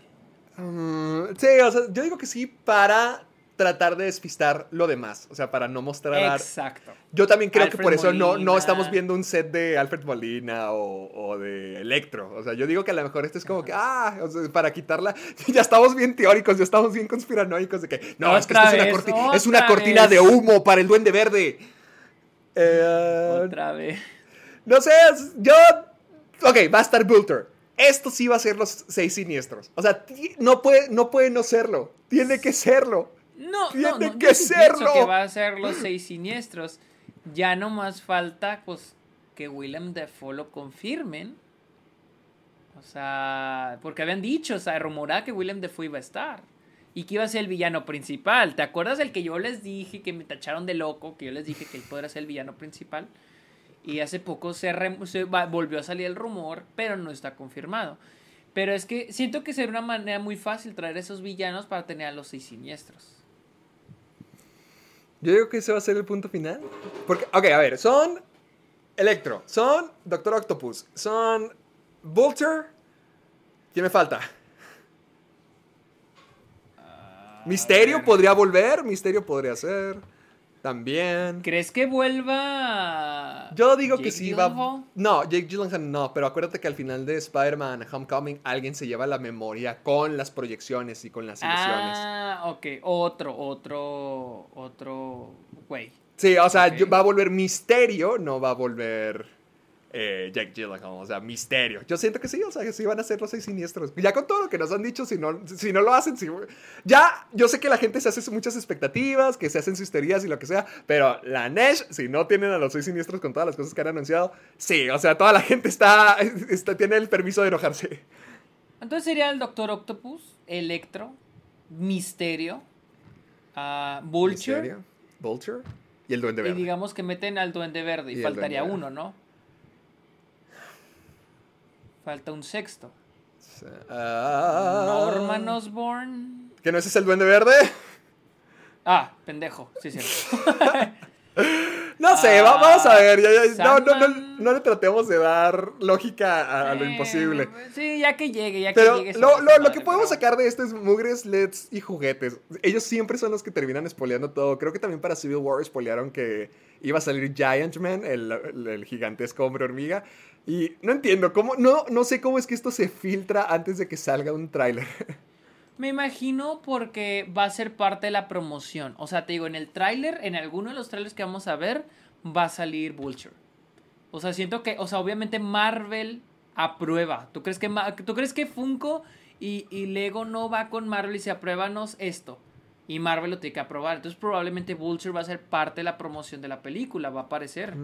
Mm, sí, o sea, yo digo que sí para tratar de despistar lo demás. O sea, para no mostrar. Exacto. Yo también creo que por eso no, no estamos viendo un set de Alfred Molina o, o de Electro. O sea, yo digo que a lo mejor este es como que, ah, o sea, para quitarla. Ya estamos bien teóricos, ya estamos bien conspiranoicos de que, no, es que esta es, una, corti- es una cortina vez. de humo para el Duende Verde. Eh, Otra vez. no sé, yo. Ok, va a estar Bulter. Esto sí va a ser los seis siniestros. O sea, no puede, no puede no serlo. Tiene que serlo. No, Tiene no, no. que yo sí serlo. que va a ser los seis siniestros. Ya no más falta, pues, que Willem Dafoe lo confirmen. O sea, porque habían dicho, o sea, rumoraba que Willem Dafoe iba a estar. Y que iba a ser el villano principal. ¿Te acuerdas del que yo les dije, que me tacharon de loco, que yo les dije que él podría ser el villano principal? Y hace poco se, volvió a salir el rumor, pero no está confirmado. Pero es que siento que sería una manera muy fácil traer esos villanos para tener a los seis siniestros. Yo digo que ese va a ser el punto final. Porque, ok, a ver, son Electro, son Doctor Octopus, son Vulture. ¿Quién me falta? Misterio podría volver, Misterio podría ser. También. ¿Crees que vuelva? Yo digo que sí va. No, Jake Gyllenhaal no, pero acuérdate que al final de Spider-Man Homecoming alguien se lleva la memoria con las proyecciones y con las ilusiones. Ah, ok. Otro, otro, otro, güey. Sí, o sea, va a volver Misterio, no va a volver eh, Jake Gyllenhaal, o sea, Misterio. Yo siento que sí, o sea, que sí van a ser los seis siniestros. Ya con todo lo que nos han dicho, si no, si no lo hacen, ya, yo sé que la gente se hace muchas expectativas, que se hacen sus teorías y lo que sea, pero la Nesh, si no tienen a los seis siniestros con todas las cosas que han anunciado, sí, o sea, toda la gente está, está tiene el permiso de enojarse. Entonces sería el Doctor Octopus, Electro, Misterio, ah, Vulture. Misterio, Vulture y el Duende Y Verde. digamos que meten al Duende Verde y, Y faltaría uno, ¿no? Falta un sexto. Ah, Norman Osborn. ¿Que no ese es el Duende Verde? Ah, pendejo, sí, sí. No sé, Ah, va- vamos a ver. ya- ya- no, no, no, no le tratemos de dar lógica a, lo imposible. Sí, ya que llegue, ya que llegue. lo, lo- lo que podemos pero- sacar de esto es mugres, LEDs y juguetes. Ellos siempre son los que terminan espoleando todo. Creo que también para Civil War espolearon que iba a salir Giant Man, el, el- el gigantesco hombre hormiga. Y no entiendo cómo, no, no sé cómo es que esto se filtra antes de que salga un tráiler. Me imagino porque va a ser parte de la promoción. O sea, te digo, en el tráiler, en alguno de los trailers que vamos a ver, va a salir Vulture. O sea, siento que, o sea, obviamente Marvel aprueba. ¿Tú crees que, ¿tú crees que Funko y, y Lego no va con Marvel y se apruébanos esto? Y Marvel lo tiene que aprobar. Entonces probablemente Vulture va a ser parte de la promoción de la película, va a aparecer.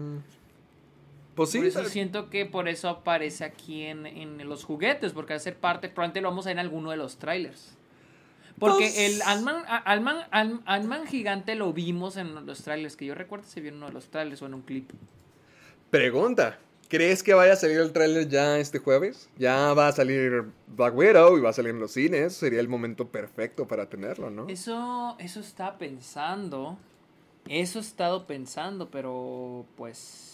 Pues sí, por eso siento que por eso aparece aquí en, en los juguetes, porque va a ser parte, probablemente lo vamos a ver en alguno de los trailers. Porque Pues- el Ant-Man a- Ant-Man- Ant- Ant-Man gigante lo vimos en los trailers, que yo recuerdo se vio en uno de los trailers o en un clip. Pregunta. ¿Crees que vaya a salir el tráiler ya este jueves? Ya va a salir Black Widow y va a salir en los cines. Sería el momento perfecto para tenerlo, ¿no? Eso, eso está pensando, eso he estado pensando, pero pues,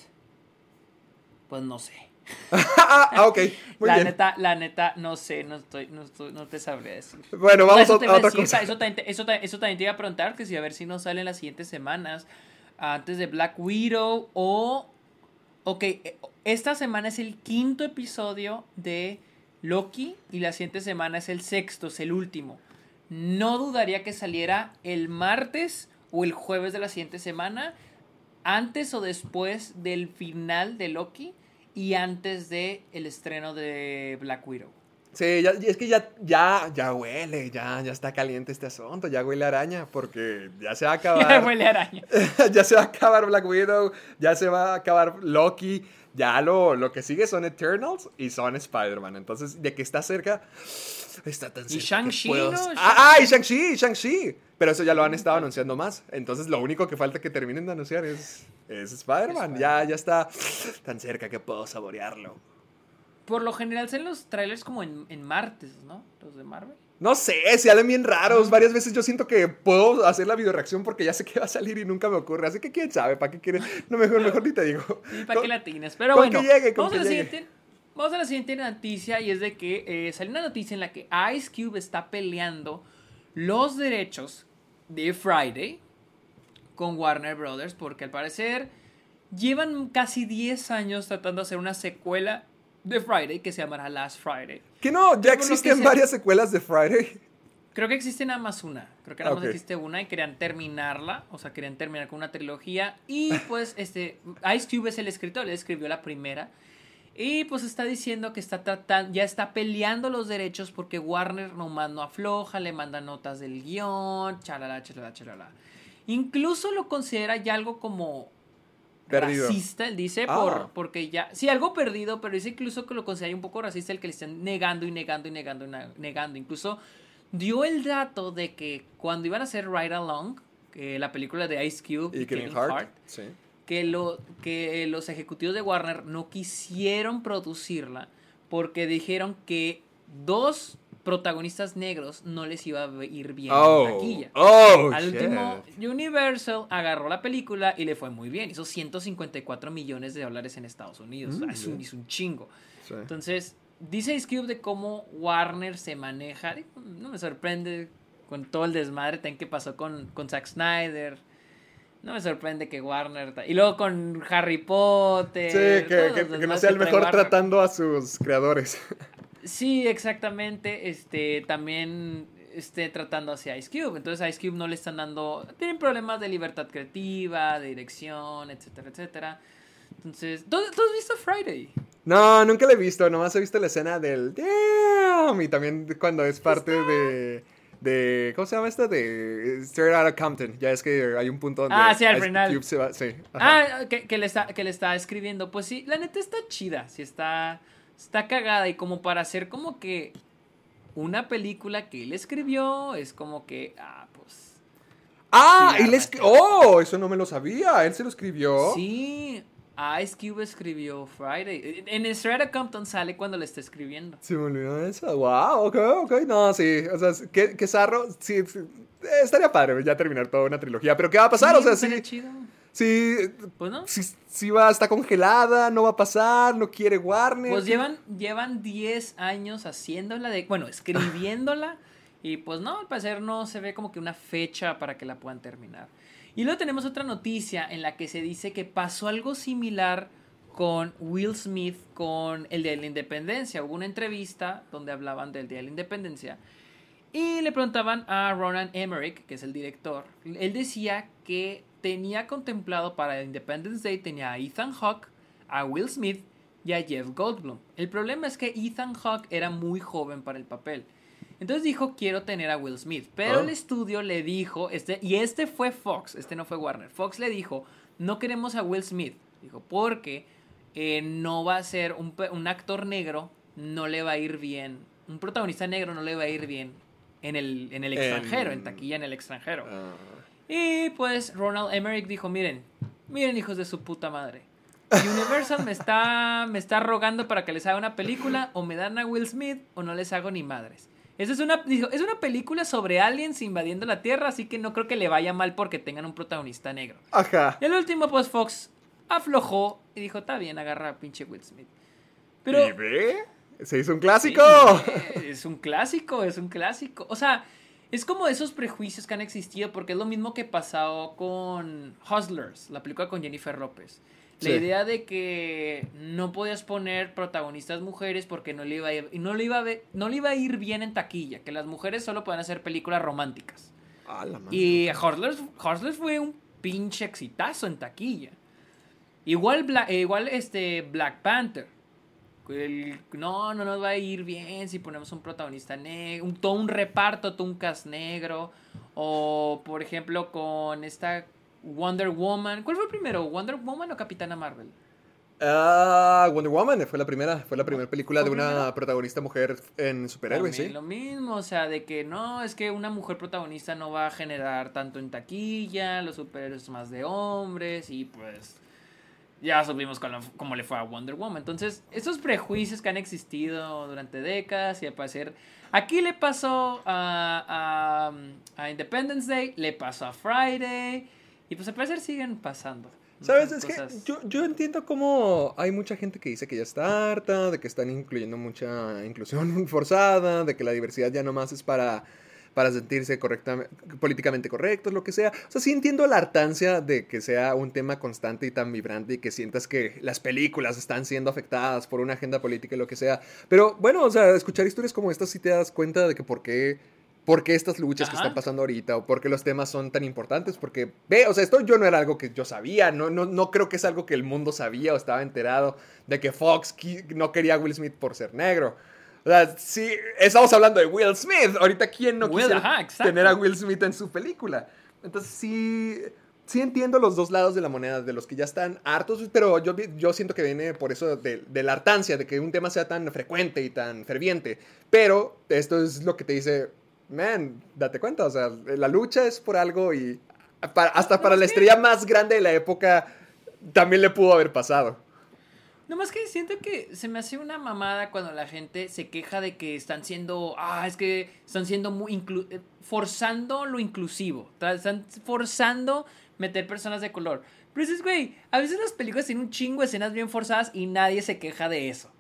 pues no sé. ah, ok. Muy la bien. neta, la neta, no sé, no estoy, no estoy, no te sabré decir. Bueno, vamos a, otra decir, cosa. Eso también, te, eso, ta- eso también te iba a preguntar, que si a ver si nos salen las siguientes semanas, antes de Black Widow o... Ok, eh, esta semana es el quinto episodio de Loki y la siguiente semana es el sexto, es el último. No dudaría que saliera el martes o el jueves de la siguiente semana, antes o después del final de Loki y antes de el estreno de Black Widow. Sí, ya, es que ya, ya, ya huele, ya, ya está caliente este asunto, ya huele araña, porque ya se va a acabar. Huele a araña. ya se va a acabar Black Widow, ya se va a acabar Loki, ya lo, lo que sigue son Eternals y son Spider-Man. Entonces, de que está cerca, está tan cerca. Y Shang-Chi, puedo- ¿no? Ah, ah, y Shang-Chi, Shang-Chi. Pero eso ya lo han estado anunciando más. Entonces, lo único que falta que terminen de anunciar es, es Spider-Man. Ya, ya está tan cerca que puedo saborearlo. Por lo general salen los trailers como en, en martes, ¿no? Los de Marvel. No sé, se salen bien raros. Varias veces yo siento que puedo hacer la videoreacción porque ya sé que va a salir y nunca me ocurre. Así que quién sabe, ¿para qué quieres? No, mejor, mejor ni te digo. ¿Y para qué la tienes? Pero con bueno, que llegue, con vamos, que a la llegue. siguiente, vamos a la siguiente noticia y es de que eh, salió una noticia en la que Ice Cube está peleando los derechos de Friday con Warner Brothers porque al parecer llevan casi 10 años tratando de hacer una secuela de Friday que se llamará Last Friday. Que no, ya que existen se- varias secuelas de Friday. Creo que existe nada más una. Creo que nada más existe una y querían terminarla. O sea, querían terminar con una trilogía. Y pues, este. Ice Cube es el escritor, él escribió la primera. Y pues está diciendo que está tratando, ya está peleando los derechos porque Warner nomás no afloja, le manda notas del guion, chalala, chalala, chalala. Incluso lo considera ya algo como Perdido. racista, él dice, Ah. por, porque ya, sí, algo perdido, pero dice incluso que lo considera un poco racista el que le están negando y negando y negando y negando. Incluso dio el dato de que cuando iban a hacer Ride Along, que la película de Ice Cube Y Kevin Hart. Sí. Que, lo, que los ejecutivos de Warner no quisieron producirla porque dijeron que dos protagonistas negros no les iba a ir bien en Oh, taquilla. oh, Al shit. último, Universal agarró la película y le fue muy bien. Hizo 154 millones de dólares en Estados Unidos. Mm, es, un, bien. es un chingo. Sí. Entonces, dice Ice Cube de cómo Warner se maneja. No me sorprende con todo el desmadre que pasó con, con Zack Snyder. No me sorprende que Warner. Y luego con Harry Potter. Sí, que, que- que no sea el mejor Warner. tratando a sus creadores. Sí, exactamente. Este, también esté tratando hacia Ice Cube. Entonces a Ice Cube no le están dando. Tienen problemas de libertad creativa, de dirección, etcétera, etcétera. Entonces, ¿tú, tú has visto Friday? No, nunca la he visto, nomás he visto la escena del Damn y también cuando es parte de, de ¿cómo se llama esta? De Straight Outta Compton. Ya es que hay un punto donde Ah, sí, al final. Cube se va, sí. ajá. Ah, que, que le está, que le está escribiendo. Pues sí, la neta está chida. Sí, está, está cagada. Y como para hacer como que una película que él escribió, es como que, ah, pues. Ah, sí, y les arranca. Oh, eso no me lo sabía. Él se lo escribió. Sí, Ice Cube escribió Friday. En Strata Compton sale cuando le está escribiendo. Se me olvidó eso. Wow, ok, ok. No, sí. O sea, qué, qué zarro. Sí, sí, estaría padre ya terminar toda una trilogía. Pero ¿qué va a pasar? o sea, sí. chido. Sí. Pues no. Sí, sí va, está congelada, no va a pasar, no quiere Warner. Pues llevan, llevan 10 años haciéndola, de, bueno, escribiéndola. y pues no, al parecer no se ve como que una fecha para que la puedan terminar. Y luego tenemos otra noticia en la que se dice que pasó algo similar con Will Smith con el Día de la Independencia. Hubo una entrevista donde hablaban del Día de la Independencia. Y le preguntaban a Ronan Emmerich, que es el director. Él decía que tenía contemplado para Independence Day, tenía a Ethan Hawke, a Will Smith y a Jeff Goldblum. El problema es que Ethan Hawke era muy joven para el papel. Entonces dijo, quiero tener a Will Smith. Pero Ah. el estudio le dijo, este, y este fue Fox, este no fue Warner. Fox le dijo, no queremos a Will Smith. Dijo, porque eh, no va a ser un, un actor negro, no le va a ir bien. Un protagonista negro no le va a ir bien en el, en el extranjero, en taquilla en el extranjero. Ah. Y pues Ronald Emmerich dijo, miren, miren hijos de su puta madre. Universal me está, me está rogando para que les haga una película, o me dan a Will Smith, o no les hago ni madres. Esa es una, es una película sobre aliens invadiendo la Tierra, así que no creo que le vaya mal porque tengan un protagonista negro. Ajá. Y el último, pues Fox aflojó y dijo, está bien, agarra a pinche Will Smith. Pero... ¿Y ve? Se hizo un clásico. Sí, es un clásico, es un clásico. O sea, es como esos prejuicios que han existido, porque es lo mismo que pasó con Hustlers, la película con Jennifer López. La Sí. idea de que no podías poner protagonistas mujeres porque no le iba a ir, no le iba a, ver- no le iba a ir bien en taquilla, que las mujeres solo pueden hacer películas románticas. Ah, la madre. Y Hustlers, fue un pinche exitazo en taquilla. Igual, Bla- eh, igual este Black Panther. el- no, no nos va a ir bien si ponemos un protagonista negro, un, todo un reparto, todo un cast negro. O, por ejemplo, con esta Wonder Woman. ¿Cuál fue primero, Wonder Woman o Capitana Marvel? Ah, Wonder Woman fue la primera, fue la primera película de ¿Fue una primera? protagonista mujer en superhéroes, sí. Lo mismo, o sea, de que no, es que una mujer protagonista no va a generar tanto en taquilla, los superhéroes más de hombres y pues ya supimos cómo, cómo le fue a Wonder Woman. Entonces, esos prejuicios que han existido durante décadas y al parecer, aquí le pasó a, a, a Independence Day, le pasó a Friday y pues al parecer siguen pasando. ¿Sabes? Es que yo, yo entiendo cómo hay mucha gente que dice que ya está harta, de que están incluyendo mucha inclusión forzada, de que la diversidad ya nomás es para, para sentirse correctamente, políticamente correctos, lo que sea. O sea, sí entiendo la hartancia de que sea un tema constante y tan vibrante y que sientas que las películas están siendo afectadas por una agenda política y lo que sea. Pero bueno, o sea, escuchar historias como estas sí te das cuenta de que por qué... ¿Por qué estas luchas que están pasando ahorita? ¿O por qué los temas son tan importantes? Porque, ve, o sea, esto yo no era algo que yo sabía. No, no, no creo que es algo que el mundo sabía o estaba enterado de que Fox no quería a Will Smith por ser negro. O sea, sí, estamos hablando de Will Smith. Ahorita, ¿quién no Will, quisiera ajá, exacto. tener a Will Smith en su película? Entonces, sí, sí entiendo los dos lados de la moneda, de los que ya están hartos, pero yo, yo siento que viene por eso de, de la hartancia, de que un tema sea tan frecuente y tan ferviente. Pero esto es lo que te dice, man, date cuenta, o sea, la lucha es por algo y para- hasta para la estrella más grande de la época también le pudo haber pasado. No más que siento que se me hace una mamada cuando la gente se queja de que están siendo, ah, es que están siendo muy inclu- eh, forzando lo inclusivo, están forzando meter personas de color. Pero dices, güey, a veces las películas tienen un chingo de escenas bien forzadas y nadie se queja de eso.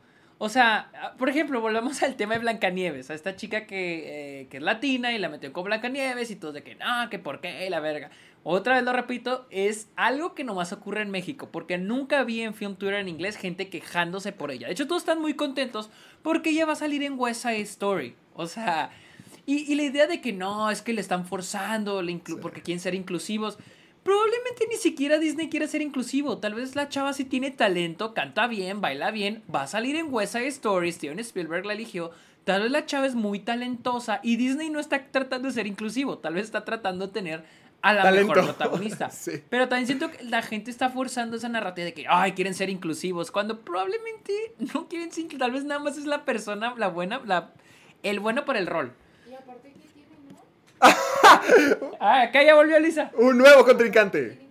O sea, ah, por ejemplo, volvamos al tema de Blancanieves, a esta chica que, eh, que es latina y la metió con Blancanieves y todos de que no, que por qué, la verga. Otra vez lo repito, es algo que nomás ocurre en México, porque nunca vi en Film Twitter en inglés gente quejándose por ella. De hecho, todos están muy contentos porque ella va a salir en West Side Story. O sea, y, y la idea de que no, es que le están forzando inclu- porque quieren ser inclusivos. Probablemente ni siquiera Disney quiere ser inclusivo. Tal vez la chava sí tiene talento, canta bien, baila bien, va a salir en West Side Story, Steven Spielberg la eligió. Tal vez la chava es muy talentosa y Disney no está tratando de ser inclusivo. Tal vez está tratando de tener a la Talento. mejor protagonista. Sí. Pero también siento que la gente está forzando esa narrativa de que, ay, quieren ser inclusivos, cuando probablemente no quieren ser, tal vez nada más es la persona, la buena, la, el bueno por el rol. Y aparte, ¿qué tienen, no? Ah, acá ya volvió Lisa. Un nuevo contrincante. Pues.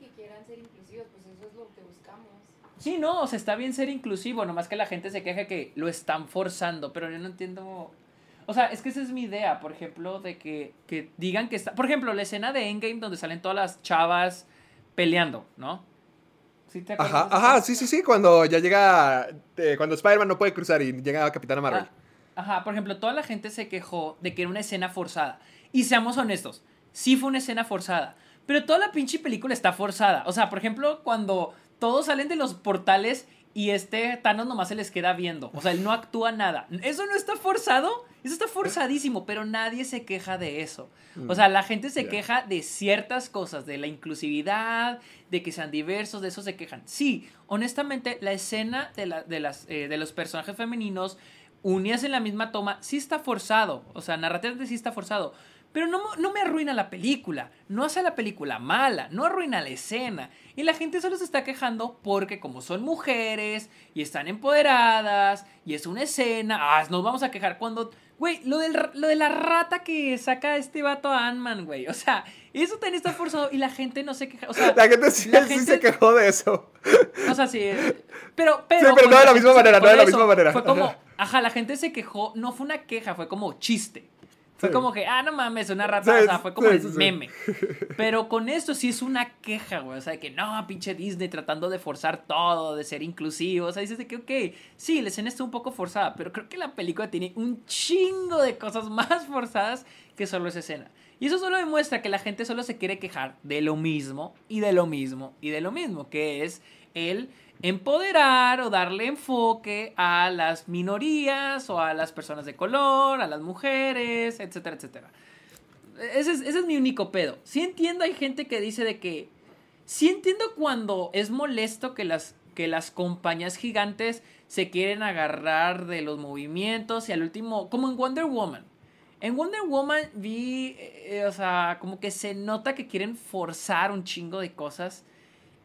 Sí, no, o sea, está bien ser inclusivo, nomás que la gente se queja que lo están forzando, pero yo no entiendo... O sea, es que esa es mi idea, por ejemplo, de que, que digan que está... Por ejemplo, la escena de Endgame donde salen todas las chavas peleando, ¿no? ¿Sí te acuerdas Ajá, ajá, sí, sí, sí, cuando ya llega, eh, cuando Spider-Man no puede cruzar y llega Capitana Marvel. Ah, Ajá, por ejemplo, toda la gente se quejó de que era una escena forzada. Y seamos honestos, sí fue una escena forzada. Pero toda la pinche película está forzada. O sea, por ejemplo, cuando todos salen de los portales y este Thanos nomás se les queda viendo. O sea, él no actúa nada. ¿Eso no está forzado? Eso está forzadísimo, pero nadie se queja de eso. O sea, la gente se queja de ciertas cosas, de la inclusividad, de que sean diversos, de eso se quejan. Sí, honestamente, la escena de, la- de las, eh, de los personajes femeninos unidas en la misma toma, sí está forzado. O sea, narrativamente sí está forzado. Pero no, no me arruina la película. No hace la película mala. No arruina la escena. Y la gente solo se está quejando porque como son mujeres y están empoderadas y es una escena, ah, nos vamos a quejar cuando... Güey, lo, del, lo de la rata que saca este vato a Ant-Man, güey. O sea, eso también está forzado y la gente no se queja. O sea, La gente sí, la sí gente- se quejó de eso. o sea, sí. Pero, pero. Sí, pero no de la misma manera, no de la misma manera. Fue como, ajá, la gente se quejó, no fue una queja, fue como chiste. Fue Sí. como que, ah, no mames, una rata, Sí, o sea, fue como sí, el sí, sí. meme. Pero con esto sí es una queja, güey. O sea, de que no, pinche Disney tratando de forzar todo, de ser inclusivo. O sea, dices de que, ok, sí, la escena está un poco forzada, pero creo que la película tiene un chingo de cosas más forzadas que solo esa escena. Y eso solo demuestra que la gente solo se quiere quejar de lo mismo, y de lo mismo, y de lo mismo, que es el empoderar o darle enfoque a las minorías o a las personas de color, a las mujeres, etcétera, etcétera. Ese es, mi único pedo. Sí entiendo, hay gente que dice de que... Sí entiendo cuando es molesto que las, que las compañías gigantes se quieren agarrar de los movimientos y al último, como en Wonder Woman. En Wonder Woman vi, eh, o sea, como que se nota que quieren forzar un chingo de cosas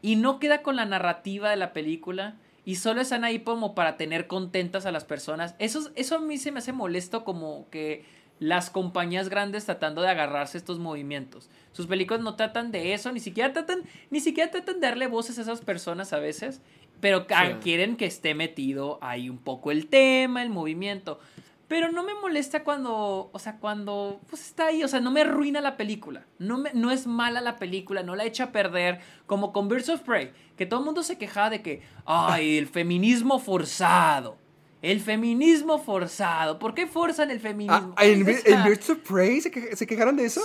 y no queda con la narrativa de la película y solo están ahí como para tener contentas a las personas. Eso, eso a mí se me hace molesto como que las compañías grandes tratando de agarrarse a estos movimientos. Sus películas no tratan de eso, ni siquiera tratan, ni siquiera tratan de darle voces a esas personas a veces, pero Sí. quieren que esté metido ahí un poco el tema, el movimiento. Pero no me molesta cuando, o sea, cuando pues está ahí, o sea, no me arruina la película. No, me, no es mala la película, no la echa a perder, como con Birds of Prey, que todo el mundo se quejaba de que, ay, el feminismo forzado. El feminismo forzado. ¿Por qué forzan el Ah, feminismo? ¿En, O Bi- sea, en Birds of Prey se, que- se quejaron de eso?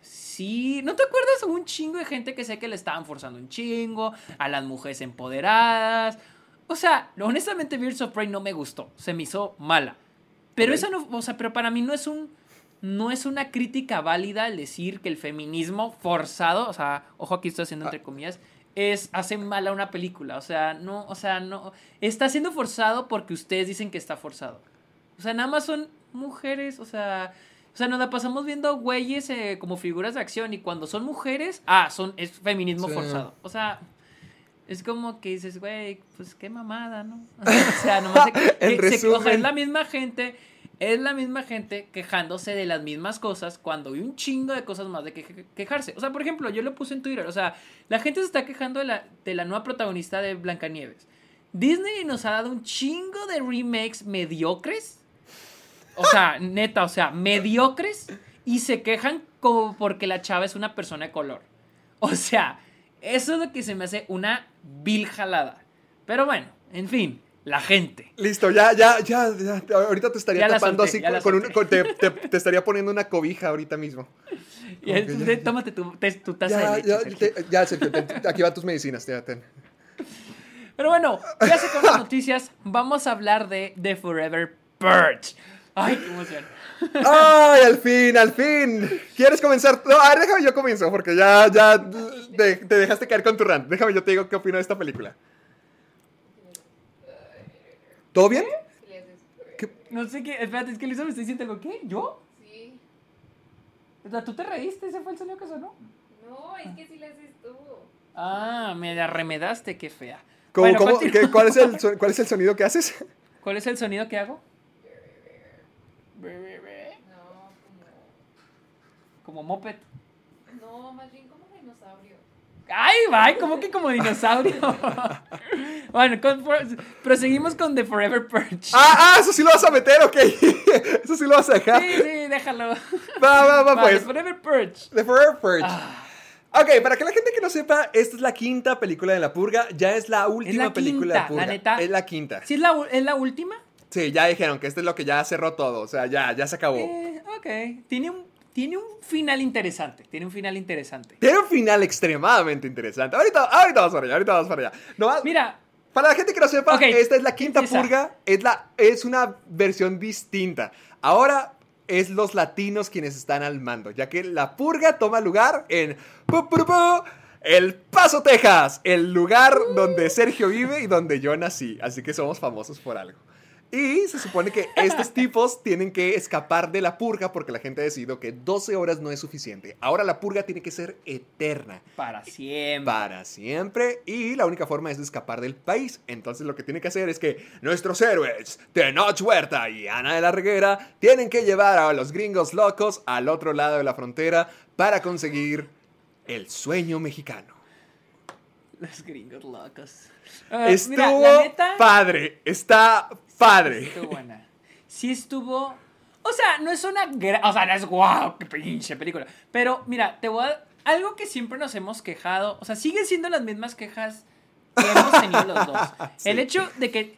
Sí, ¿no te acuerdas de un chingo de gente que sé que le estaban forzando un chingo a las mujeres empoderadas? O sea, honestamente Birds of Prey no me gustó, se me hizo mala. Pero eso no, o sea, pero para mí no es un no es una crítica válida el decir que el feminismo forzado, o sea, ojo aquí estoy haciendo entre comillas, es hace mala una película, o sea, no, o sea, no está siendo forzado porque ustedes dicen que está forzado. O sea, nada más son mujeres, o sea, o sea, nos la pasamos viendo güeyes eh, como figuras de acción y cuando son mujeres, ah, son es feminismo Sí. forzado. O sea, es como que dices, güey, pues qué mamada, ¿no? o sea, nomás se, que- se- es la misma gente, es la misma gente quejándose de las mismas cosas cuando hay un chingo de cosas más de que que- quejarse. O sea, por ejemplo, yo lo puse en Twitter, o sea, la gente se está quejando de la, de la nueva protagonista de Blancanieves. Disney nos ha dado un chingo de remakes mediocres. O sea, neta, o sea, mediocres. Y se quejan como porque la chava es una persona de color. O sea, eso es lo que se me hace una vil jalada. Pero bueno, en fin, la gente. Listo, ya, ya, ya, ya. Ahorita te estaría tapando solté, así con, un- con- te, te- te estaría poniendo una cobija ahorita mismo. Y que entonces, ya, ya. tómate tu, te- tu taza Ya, de leche. ya, Sergio. te- ya, Sergio, aquí van tus medicinas, ya, ten. Pero bueno, ya se con las noticias. Vamos a hablar de The Forever Purge. Ay, qué emoción. ¡Ay, al fin, al fin! ¿Quieres comenzar? No, a ver, déjame yo comienzo, porque ya, ya te, te dejaste caer con tu rant. Déjame yo te digo qué opino de esta película. ¿Todo bien? No sé qué. Espérate, es que Luisa me está diciendo algo. ¿Qué? ¿Yo? Sí. O sea, ¿tú te reíste? ¿Ese fue el sonido que sonó? No, es que sí le haces tú. Ah, me arremedaste, qué fea. ¿Cómo- Bueno, cómo- continúa. qué- cuál, es el, ¿Cuál es el sonido que haces? ¿Cuál es el sonido que hago? Como moped. No, más bien como dinosaurio. ¡Ay, va! ¿Cómo que como dinosaurio? bueno, con- proseguimos con The Forever Purge. Ah, ah, eso sí lo vas a meter, ok. Eso sí lo vas a dejar. Sí, sí, déjalo. Va, va, va, Va, pues. The Forever Purge. The Forever Purge. Ah. Ok, para que la gente que no sepa, esta es la quinta película de La Purga. Ya es la última la película de quinta, La Purga. la neta. Es la quinta. ¿Sí es la, es la última? Sí, ya dijeron que esto es lo que ya cerró todo. O sea, ya, ya se acabó. Eh, ok. Tiene un, tiene un final interesante. Tiene un final interesante. Tiene un final extremadamente interesante. Ahorita, ahorita vamos para allá, ahorita vamos para allá. Nomás- Mira, Para la gente que no sepa, Ok, esta es la quinta purga. Es, la, es una versión distinta. Ahora es los latinos quienes están al mando, ya que la purga toma lugar en pu, pu, pu, El Paso, Texas, el lugar donde Sergio vive y donde yo nací. Así que somos famosos por algo. Y se supone que estos tipos tienen que escapar de la purga porque la gente ha decidido que 12 horas no es suficiente. Ahora la purga tiene que ser eterna para siempre. para siempre y la única forma es escapar del país. Entonces lo que tiene que hacer es que nuestros héroes, Tenoch Huerta y Ana de la Reguera, tienen que llevar a los gringos locos al otro lado de la frontera para conseguir el sueño mexicano. Los gringos locos. Estuvo mira, la neta. padre, está padre. Estuvo buena. Sí estuvo. O sea, no es una gran. O sea, no es guau, qué pinche película. Pero mira, te voy a. Algo que siempre nos hemos quejado. O sea, siguen siendo las mismas quejas que hemos tenido los dos. Sí. El hecho de que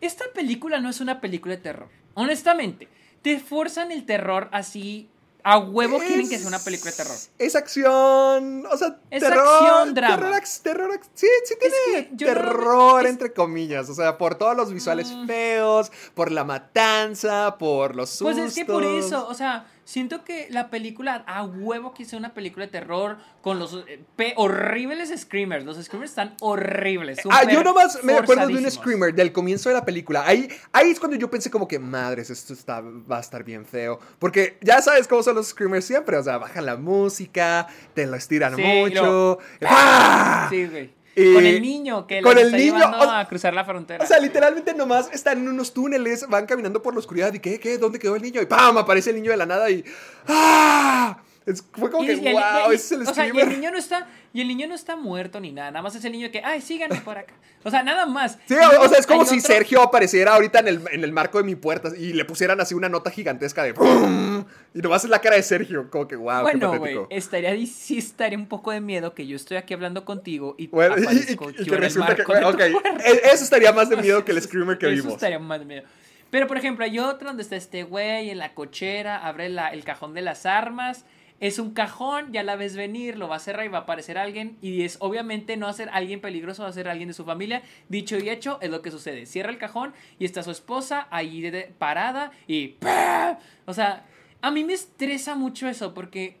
esta película no es una película de terror. Honestamente, te forzan el terror así. A huevo quieren que sea una película de terror. Es acción, o sea, Es terror, acción, drama. Terror, terror sí, sí Es tiene que yo no- terror es- entre comillas, o sea, por todos los visuales Mm. feos, por la matanza, por los sustos. Pues es que por eso, o sea, siento que la película a huevo que una película de terror con los eh, horribles screamers. Los screamers están horribles. Ah, yo nomás me acuerdo de un screamer del comienzo de la película. Ahí, ahí es cuando yo pensé como que, madres, esto está, va a estar bien feo. Porque ya sabes cómo son los screamers siempre. O sea, bajan la música, te lo estiran Sí, mucho. ¡Ah! Sí, güey. Con el niño que con lo el está niño, llevando o- a cruzar la frontera. O sea, literalmente nomás están en unos túneles, van caminando por la oscuridad y ¿qué? ¿Qué? ¿Dónde quedó el niño? Y ¡pam! Aparece el niño de la nada y ¡ah! Es- fue como Y- que, y el- wow, y- ese es el o sea, y el niño no está y el niño no está muerto ni nada, nada más es el niño que, ay, síganme por acá. O sea, nada más. Sí, o, sea, es como si otro- Sergio apareciera ahorita en el, en el marco de mi puerta y le pusieran así una nota gigantesca de ¡pum! Y nomás es la cara de Sergio, como que wow, Bueno, qué patético. estaría sí estaría un poco de miedo que yo estoy aquí hablando contigo y Bueno, aparezco yo que en el resulta que, marco e- eso estaría más de miedo que el screamer que Eso vimos. estaría más de miedo. Pero, por ejemplo, hay otro donde está este güey en la cochera, abre la- el cajón de las armas. Es un cajón, ya la ves venir, lo va a cerrar y va a aparecer alguien. Y es obviamente no va a ser alguien peligroso, va a ser alguien de su familia. Dicho y hecho, es lo que sucede. Cierra el cajón y está su esposa ahí de- de- parada y. ¡pah! O sea, a mí me estresa mucho eso porque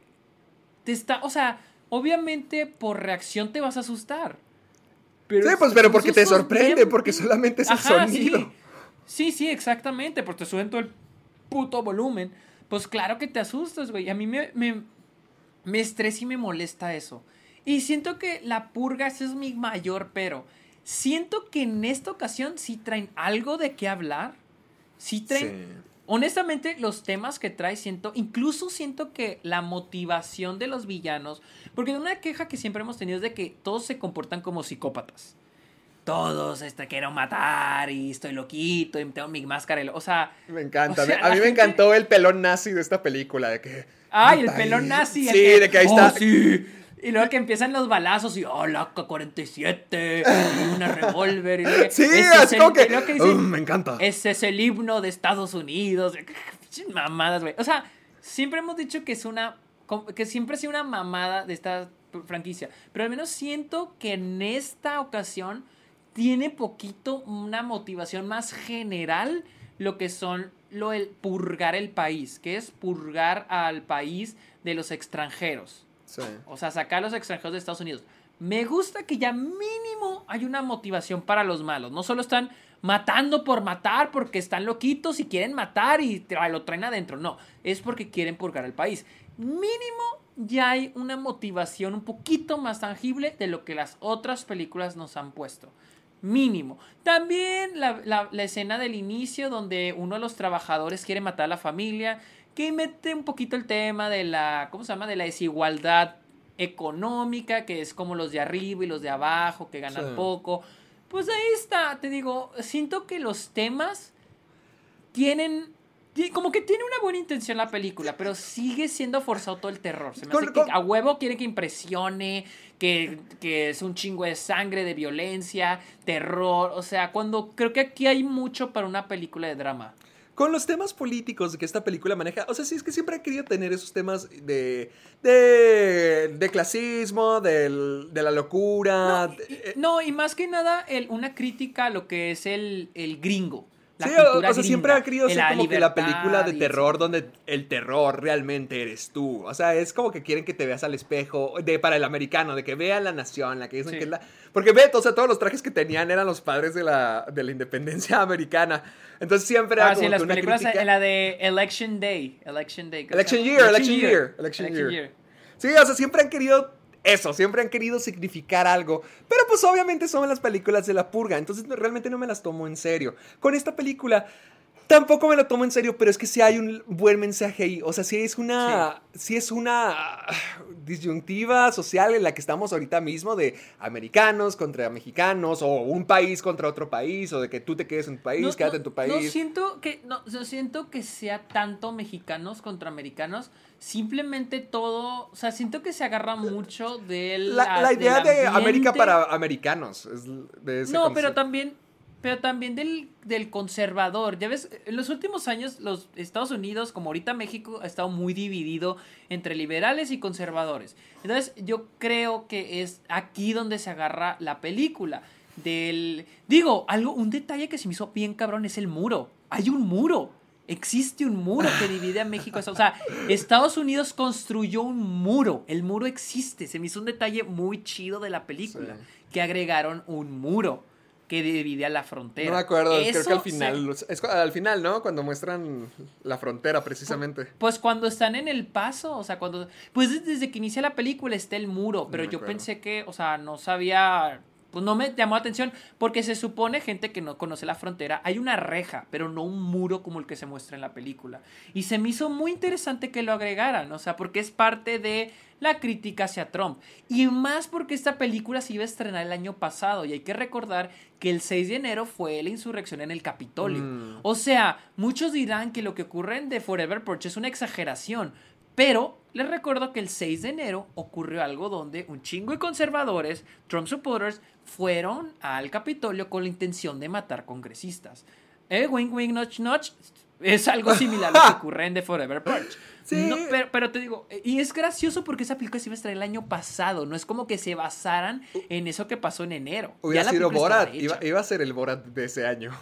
te está. O sea, obviamente por reacción te vas a asustar. Pero Sí, es pues, pero porque te sorprende, porque solamente es el Ajá, sonido. Sí. sí, sí, exactamente, porque te suben todo el puto volumen. Pues claro que te asustas, güey. A mí me, me, me estresa y me molesta eso. Y siento que la purga, ese es mi mayor pero. Siento que en esta ocasión sí traen algo de qué hablar. Sí traen... Sí. Honestamente, los temas que trae, siento, incluso siento que la motivación de los villanos, porque una queja que siempre hemos tenido es de que todos se comportan como psicópatas. Todos, este, quiero matar y estoy loquito y tengo mi máscara. O sea, Me encanta. O sea, a mí me gente- encantó el pelón nazi de esta película. De que, ay, el pelón nazi. Sí, que, de que ahí "Oh, está. sí". Y luego que empiezan los balazos y, oh, la K-47, y una revólver. Sí, "Ese es el- como que. que dice, "Mm, me encanta. Ese es el himno de Estados Unidos. Mamadas, güey. O sea, siempre hemos dicho que es una. que siempre ha sido una mamada de esta franquicia. Pero al menos siento que en esta ocasión tiene poquito una motivación más general lo que son lo el purgar el país, que es purgar al país de los extranjeros. Sí. O sea, sacar a los extranjeros de Estados Unidos. Me gusta que ya mínimo hay una motivación para los malos. No solo están matando por matar porque están loquitos y quieren matar y lo traen adentro. No, es porque quieren purgar el país. Mínimo ya hay una motivación un poquito más tangible de lo que las otras películas nos han puesto. Mínimo. También la, la- la escena del inicio donde uno de los trabajadores quiere matar a la familia, que mete un poquito el tema de la, ¿cómo se llama? De la desigualdad económica, que es como los de arriba y los de abajo, que ganan Sí. poco. Pues ahí está, te digo, siento que los temas tienen... ti- Como que tiene una buena intención la película, pero sigue siendo forzado todo el terror. Se me Con- hace que con- a huevo quiere que impresione, que, que es un chingo de sangre, de violencia, terror. O sea, cuando creo que aquí hay mucho para una película de drama. Con los temas políticos que esta película maneja, o sea, sí es que siempre he querido tener esos temas de, de, de clasismo, del- de la locura. No, y, de- no, y más que nada el- una crítica a lo que es el, el gringo. La sí, o- sea, siempre ha querido ser como que la película de terror donde el terror realmente eres tú. O sea, es como que quieren que te veas al espejo de para el americano, de que vean la nación, la que dicen Sí. que es la... Porque ve, o sea, todos los trajes que tenían eran los padres de la, de la independencia americana. Entonces siempre era Ah, como sí, en las una películas, crítica- en la de Election Day. Election Day. ¿cómo se Election year, election year, election year. Sí, o sea, siempre han querido eso, siempre han querido significar algo. Pero pues obviamente son las películas de la purga, entonces no- realmente no me las tomo en serio. Con esta película tampoco me lo tomo en serio, pero es que sí hay un buen mensaje ahí. O sea, sí es una, sí, es una ah, disyuntiva social en la que estamos ahorita mismo de americanos contra mexicanos o un país contra otro país o de que tú te quedes en tu país, No, quédate no, en tu No país. siento que, no, no siento que sea tanto mexicanos contra americanos. Simplemente todo, o sea, siento que se agarra mucho de la, la idea de América para americanos. es de ese No, pero también, pero también del, del conservador. Ya ves, en los últimos años los Estados Unidos, como ahorita México, ha estado muy dividido entre liberales y conservadores. Entonces, yo creo que es aquí donde se agarra la película. Del. Digo, algo, un detalle que se me hizo bien cabrón es el muro. Hay un muro Existe un muro que divide a México. O sea, Estados Unidos construyó un muro. El muro existe. Se me hizo un detalle muy chido de la película. Sí. Que agregaron un muro que divide a la frontera. No me acuerdo, creo que al final. Es al final, ¿no? Cuando muestran la frontera, precisamente. Pues cuando están en el paso, o sea, cuando... Pues des- desde que inicia la película está el muro, pero yo acuerdo. pensé que, o sea, no sabía... Pues no me llamó la atención, porque se supone, gente que no conoce la frontera, hay una reja, pero no un muro como el que se muestra en la película. Y se me hizo muy interesante que lo agregaran, o sea, porque es parte de la crítica hacia Trump. Y más porque esta película se iba a estrenar el año pasado, y hay que recordar que el 6 de enero fue la insurrección en el Capitolio. Mm. O sea, muchos dirán que lo que ocurre en The Forever Porch es una exageración, pero les recuerdo que el 6 de enero ocurrió algo donde un chingo de conservadores, Trump supporters, fueron al Capitolio con la intención de matar congresistas. Eh, wink, wink, notch, notch. Es algo similar a lo que ocurre en The Forever Porch. Sí. No, pero, pero te digo, eh, y es gracioso porque esa película se iba a estrenar el año pasado. No es como que se basaran en eso que pasó en enero. Hubiera sido Borat. Iba, iba a ser el Borat de ese año.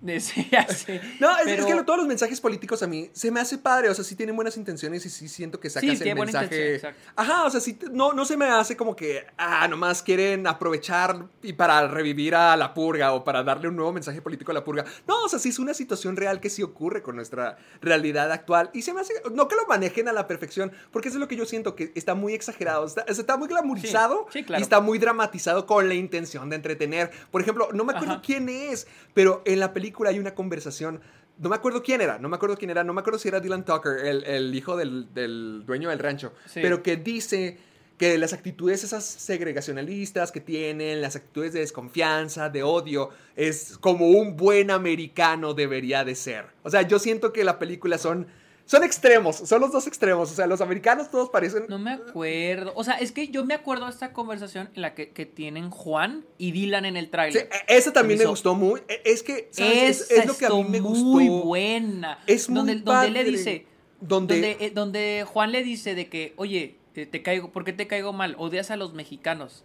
Sí. No, es, que lo- todos los mensajes políticos a mí se me hace padre. O sea, sí tienen buenas intenciones y sí siento que sacas Sí, el mensaje. Ajá, o sea, sí, no, no se me hace como que, ah, nomás quieren aprovechar y para revivir a la purga o para darle un nuevo mensaje político a la purga. No, o sea, sí es una situación real que sí ocurre con nuestra realidad actual. Y se me hace, no que lo manejen a la perfección, porque eso es lo que yo siento, que está muy exagerado, está, está muy claro. y está muy dramatizado con la intención de entretener. Por ejemplo, no me acuerdo Ajá. quién es, pero en la película hay una conversación. No me acuerdo quién era, no me acuerdo quién era, no me acuerdo si era Dylan Tucker, el, el hijo del, del dueño del rancho, Sí. pero que dice que las actitudes esas segregacionalistas que tienen, las actitudes de desconfianza, de odio, es como un buen americano debería de ser. O sea, yo siento que la película son, son extremos, son los dos extremos. O sea, los americanos todos parecen... No me acuerdo. O sea, es que yo me acuerdo de esta conversación en la que, que tienen Juan y Dylan en el Sí, tráiler. e- esa también me hizo- gustó muy. e- Es que, ¿sabes? Es, lo que a mí me gustó. muy buena. Es muy donde, donde él le padre. dice, Donde- donde, eh, donde Juan le dice de que, oye, te, te caigo, ¿por qué te caigo mal? Odias a los mexicanos.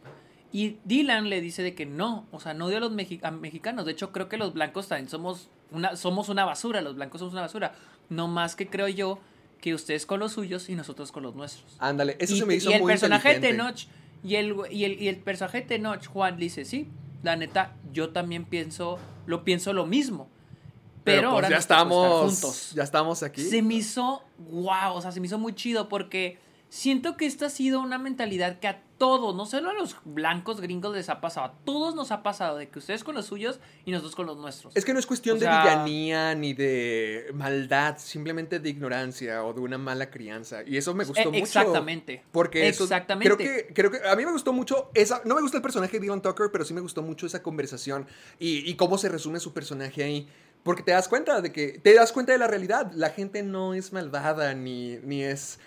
Y Dylan le dice de que no, o sea, no odio a los mexi- a mexicanos. De hecho, creo que los blancos también somos una, somos una basura. Los blancos somos una basura. No más que creo yo que ustedes con los suyos y nosotros con los nuestros. Ándale, eso y, se me hizo y el muy personaje de inteligente. Tenoch y el, y, el, y el personaje de Tenoch, Juan, dice, sí, la neta, yo también pienso, lo pienso lo mismo. Pero, Pero, pues, ahora ya estamos juntos. Ya estamos aquí. Se me hizo, wow, o sea, se me hizo muy chido porque siento que esta ha sido una mentalidad que a todos, no solo a los blancos gringos les ha pasado, a todos nos ha pasado, de que ustedes con los suyos y nosotros con los nuestros. Es que no es cuestión O de villanía ni de maldad, simplemente de ignorancia o de una mala crianza. Y eso me gustó Eh, mucho. exactamente. Porque eso, Exactamente. Creo que, creo que a mí me gustó mucho esa. No me gusta el personaje de Dylan Tucker, pero sí me gustó mucho esa conversación y, y cómo se resume su personaje ahí. Porque te das cuenta de que. Te das cuenta de la realidad. La gente no es malvada ni, ni es.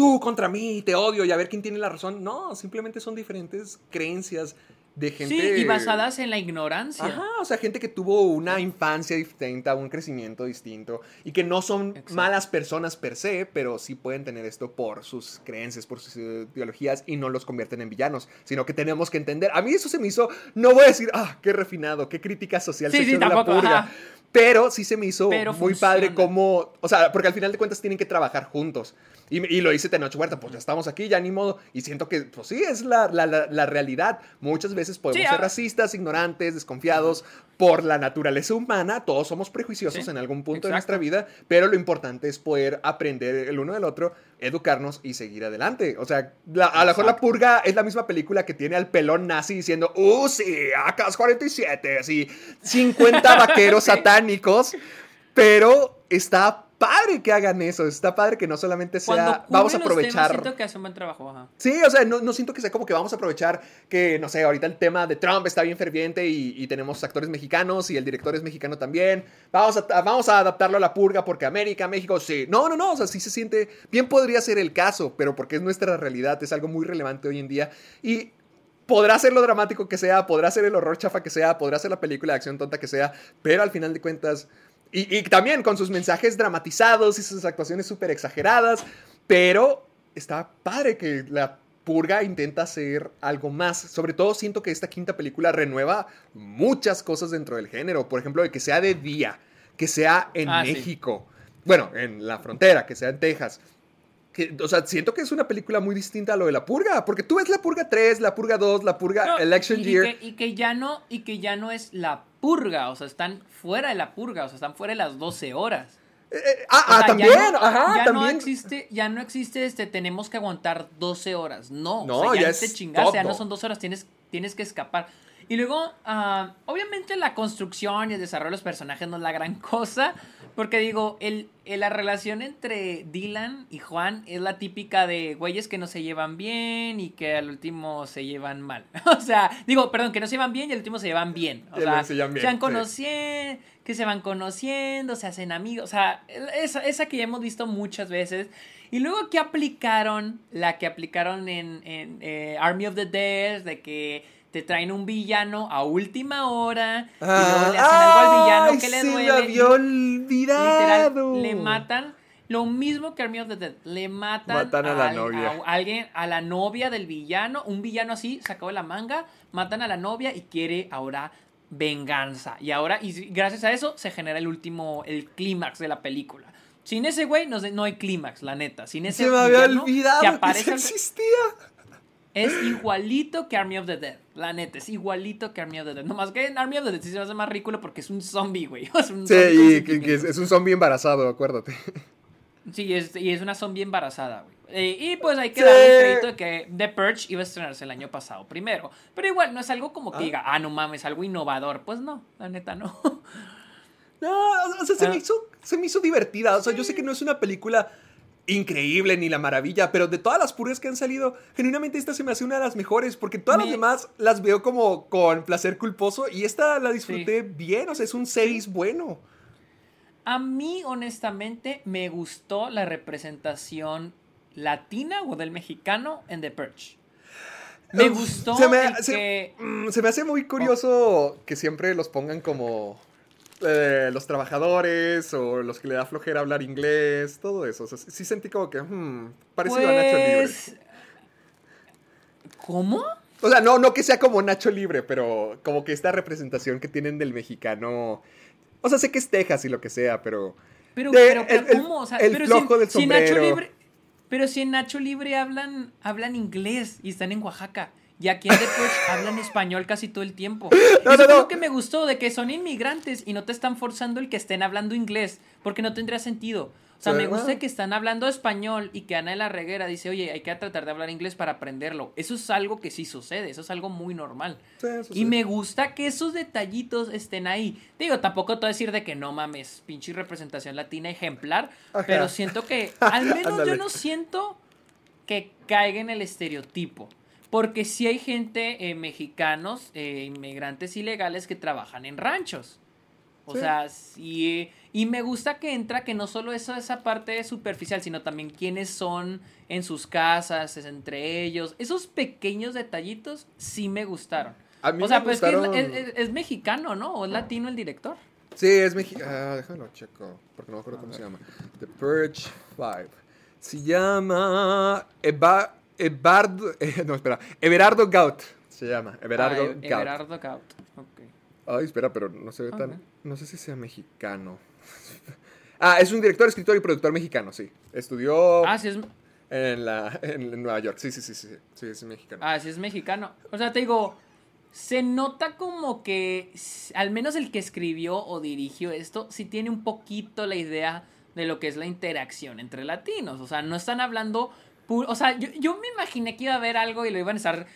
Tú contra mí, te odio y a ver quién tiene la razón. No, simplemente son diferentes creencias de gente. Sí, y basadas en la ignorancia. Ajá, o sea, gente que tuvo una infancia distinta, un crecimiento distinto y que no son Exacto. malas personas per se, pero sí pueden tener esto por sus creencias, por sus ideologías y no los convierten en villanos, sino que tenemos que entender. A mí eso se me hizo, no voy a decir, ah, qué refinado, qué crítica social Sí, se sí, de la tampoco, purga. ajá. Pero sí se me hizo Pero muy funciona. padre como, o sea, porque al final de cuentas tienen que trabajar juntos. Y, y lo dice Tenoch Huerta, pues ya estamos aquí, ya ni modo. Y siento que, pues sí, es la, la, la, la realidad. Muchas veces podemos Sí, ser ah. racistas, ignorantes, desconfiados por la naturaleza humana. Todos somos prejuiciosos Sí, en algún punto de exacto. nuestra vida, pero lo importante es poder aprender el uno del otro, educarnos y seguir adelante. O sea, a lo mejor la purga es la misma película que tiene al pelón nazi diciendo, ¡Uh, sí! AK-47, así, 50 vaqueros satánicos. Pero está padre que hagan eso, está padre que no solamente sea, vamos a temas, aprovechar. siento que hace un buen trabajo, ajá. Sí, o sea, no, no siento que sea como que vamos a aprovechar que, no sé, ahorita el tema de Trump está bien ferviente y, y tenemos actores mexicanos y el director es mexicano también. Vamos a, vamos a adaptarlo a la purga porque América, México, sí. No, no, no, o sea, sí se siente, bien podría ser el caso, pero porque es nuestra realidad, es algo muy relevante hoy en día. Y podrá ser lo dramático que sea, podrá ser el horror chafa que sea, podrá ser la película de acción tonta que sea, pero al final de cuentas... Y, y también con sus mensajes dramatizados y sus actuaciones súper exageradas, pero está padre que la purga intenta hacer algo más. Sobre todo siento que esta quinta película renueva muchas cosas dentro del género. Por ejemplo, de que sea de día. que sea en Ah, sí. México. Bueno, en la frontera, que sea en Texas. Que, o sea, siento que es una película muy distinta a lo de La Purga, porque tú ves La Purga 3, La Purga 2, La Purga No, Election y, y Year. que, y que ya no, y que ya no es la purga, o sea, están fuera de la purga, o sea, están fuera de las 12 horas. Eh, eh, ah, O ah, también, ya no, ajá, ya no también. existe, ya no existe este, tenemos que aguantar 12 horas. No, No, o sea, ya, ya no es te chingaste, ya no son 12 horas, tienes, tienes que escapar. Y luego, ah, obviamente la construcción y el desarrollo de los personajes no es la gran cosa, porque digo, el, el- la relación entre Dylan y Juan es la típica de güeyes que no se llevan bien y que al último se llevan mal. o sea, digo, perdón, que no se llevan bien y al último se llevan bien. O sea, se bien, van sí. conociendo, que se van conociendo, se hacen amigos. O sea, esa, esa que ya hemos visto muchas veces. Y luego que aplicaron, la que aplicaron en, en, eh, Army of the Dead, de que te traen un villano a última hora y luego le hacen algo al villano ay, que le se duele. me había olvidado. Literal, le matan lo mismo que Army of the Dead. Le matan, Matan a la novia. a alguien, a la novia del villano. Un villano así, sacado de la manga. Matan a la novia y quiere ahora venganza. Y ahora, y gracias a eso, se genera el último, el clímax de la película. Sin ese güey no, no hay clímax, la neta. Sin ese Se me había villano olvidado que que, eso existía. Es igualito que Army of the Dead. La neta, es igualito que Army of the Dead. Nomás que en Army of the Dead sí se me hace más ridículo porque es un zombie, güey. Es un Sí, zombie con y que, que es, un zombie embarazado, acuérdate. Sí, es, y es una zombie embarazada, güey. Eh, y pues hay que Sí. darle el crédito de que The Purge iba a estrenarse el año pasado primero. Pero igual, no es algo como que Ah. diga, ah, no mames, algo innovador. Pues no, la neta no. No, o sea, se, Ah. me hizo, se me hizo divertida. O sea, yo sé que no es una película increíble ni la maravilla, pero de todas las purgas que han salido, genuinamente esta se me hace una de las mejores, porque todas las demás las veo como con placer culposo y esta la disfruté bien, o sea, es un 6 bueno. A mí, honestamente, me gustó la representación latina o del mexicano en The Purge. Me gustó se me, el se- que... mm, se me hace muy curioso que siempre los pongan como eh, los trabajadores o los que le da flojera hablar inglés, todo eso. O sea, sí sentí como que, hmm, parecido a Nacho Libre. Pues... ¿Cómo? O sea, no, no que sea como Nacho Libre, pero como que esta representación que tienen del mexicano. O sea, sé que es Texas y lo que sea, pero. Pero, De- pero, pero el- ¿cómo? O sea, el pero flojo del si Nacho sombrero. Libre, pero si en Nacho Libre hablan, hablan inglés y están en Oaxaca. Y aquí en The Purge hablan español casi todo el tiempo. No, Eso no, no. lo que me gustó, de que son inmigrantes y no te están forzando el que estén hablando inglés, porque no tendría sentido. O sea, me gusta que están hablando español y que Ana de la Reguera dice, oye, hay que tratar de hablar inglés para aprenderlo. Eso es algo que sí sucede, eso es algo muy normal. Sí, Y sí. me gusta que esos detallitos estén ahí. Digo, tampoco te voy a decir de que no mames, pinche representación latina ejemplar, Ajá. pero siento que, al menos yo no siento que caiga en el estereotipo. Porque sí hay gente, eh, mexicanos, eh, inmigrantes ilegales que trabajan en ranchos. O Sí. sea, sí. Y me gusta que entra que no solo eso, esa parte superficial, sino también quiénes son en sus casas, es entre ellos. Esos pequeños detallitos sí me gustaron. A mí o sea, me pues es que es, gustaron- es- es- es mexicano, ¿no? O es latino el director. Sí, es mexicano. Ah, déjalo checo, porque no me acuerdo cómo se llama. The Purge 5. Se llama. Eva, Ebardo. eh, no, espera. Everardo Gaut. Se llama. Everardo Ah, Gaut. Everardo Gaut. Ok. Ay, espera, pero no se ve tan. No sé si sea mexicano. ah, es un director, escritor y productor mexicano, sí. Estudió Ah, sí es, en, la, en Nueva York. Sí, sí, sí, sí. Sí, es mexicano. ah, sí es mexicano. O sea, te digo, se nota como que al menos el que escribió o dirigió esto sí tiene un poquito la idea de lo que es la interacción entre latinos. O sea, no están hablando... O sea, yo, yo me imaginé que iba a haber algo y lo iban a estar...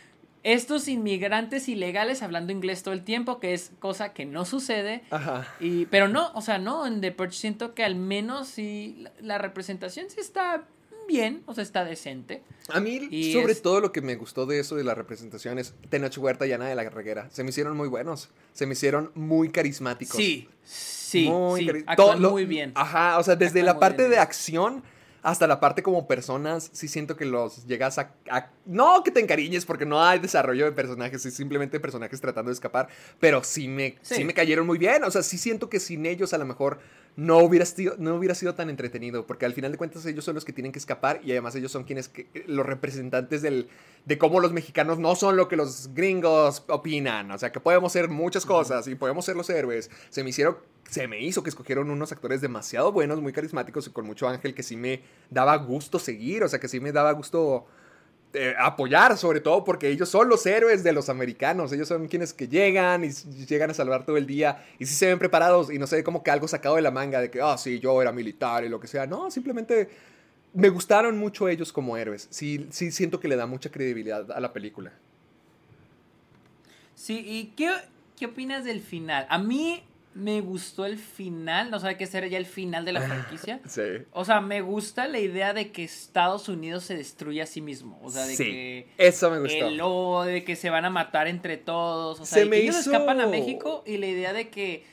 Estos inmigrantes ilegales hablando inglés todo el tiempo, que es cosa que no sucede. Ajá. Y, pero no, o sea, no, en The Purge siento que al menos sí la, la representación sí está bien, o sea, está decente. A mí, Y sobre es- todo, lo que me gustó de eso de las representaciones, Tenoch Huerta y Ana de la Reguera, se me hicieron muy buenos. Se me hicieron muy carismáticos. Sí, sí, Muy sí, cari- actúan todo lo- muy bien. Ajá, o sea, desde Actúan la parte de acción hasta la parte como personas, sí siento que los llegas a, a- No que te encariñes porque no hay desarrollo de personajes, es simplemente personajes tratando de escapar, pero sí me, sí. Sí. me cayeron muy bien, o sea, sí siento que sin ellos a lo mejor no hubiera, sido, no hubiera sido tan entretenido, porque al final de cuentas ellos son los que tienen que escapar y además ellos son quienes, que, los representantes del, de cómo los mexicanos no son lo que los gringos opinan. O sea, que podemos ser muchas cosas y podemos ser los héroes. Se me hicieron, se me hizo que escogieron unos actores demasiado buenos, muy carismáticos y con mucho ángel que sí me daba gusto seguir. O sea, que sí me daba gusto eh, apoyar, sobre todo porque ellos son los héroes de los americanos. Ellos son quienes que llegan y llegan a salvar todo el día y sí se ven preparados y no sé, como que algo sacado de la manga de que, ah, sí, yo era militar y lo que sea. No, simplemente me gustaron mucho ellos como héroes. Sí, sí siento que le da mucha credibilidad a la película. Sí, ¿y qué, qué opinas del final? A mí me gustó el final, no sabe qué ser ya el final de la franquicia. Sí. O sea, me gusta la idea de que Estados Unidos se destruye a sí mismo. O sea, de sí, que eso me gustó. el odio, de que se van a matar entre todos. O sea, Se me que ellos hizo- escapan a México y la idea de que.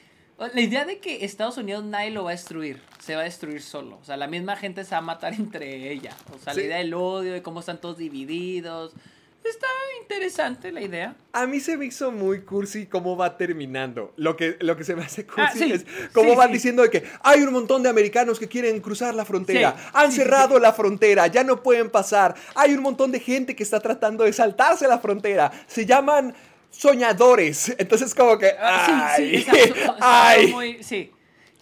La idea de que Estados Unidos nadie lo va a destruir, se va a destruir solo. O sea, la misma gente se va a matar entre ella. O sea, Sí. la idea del odio, de cómo están todos divididos. Está interesante la idea. A mí se me hizo muy cursi cómo va terminando. Lo que, lo que se me hace cursi Ah, sí. es cómo Sí, van sí. diciendo de que hay un montón de americanos que quieren cruzar la frontera. Han cerrado la frontera, ya no pueden pasar. Hay un montón de gente que está tratando de saltarse la frontera. Se llaman soñadores. Entonces como que... Ah, sí, ¡Ay! ¡Ay! muy- sí.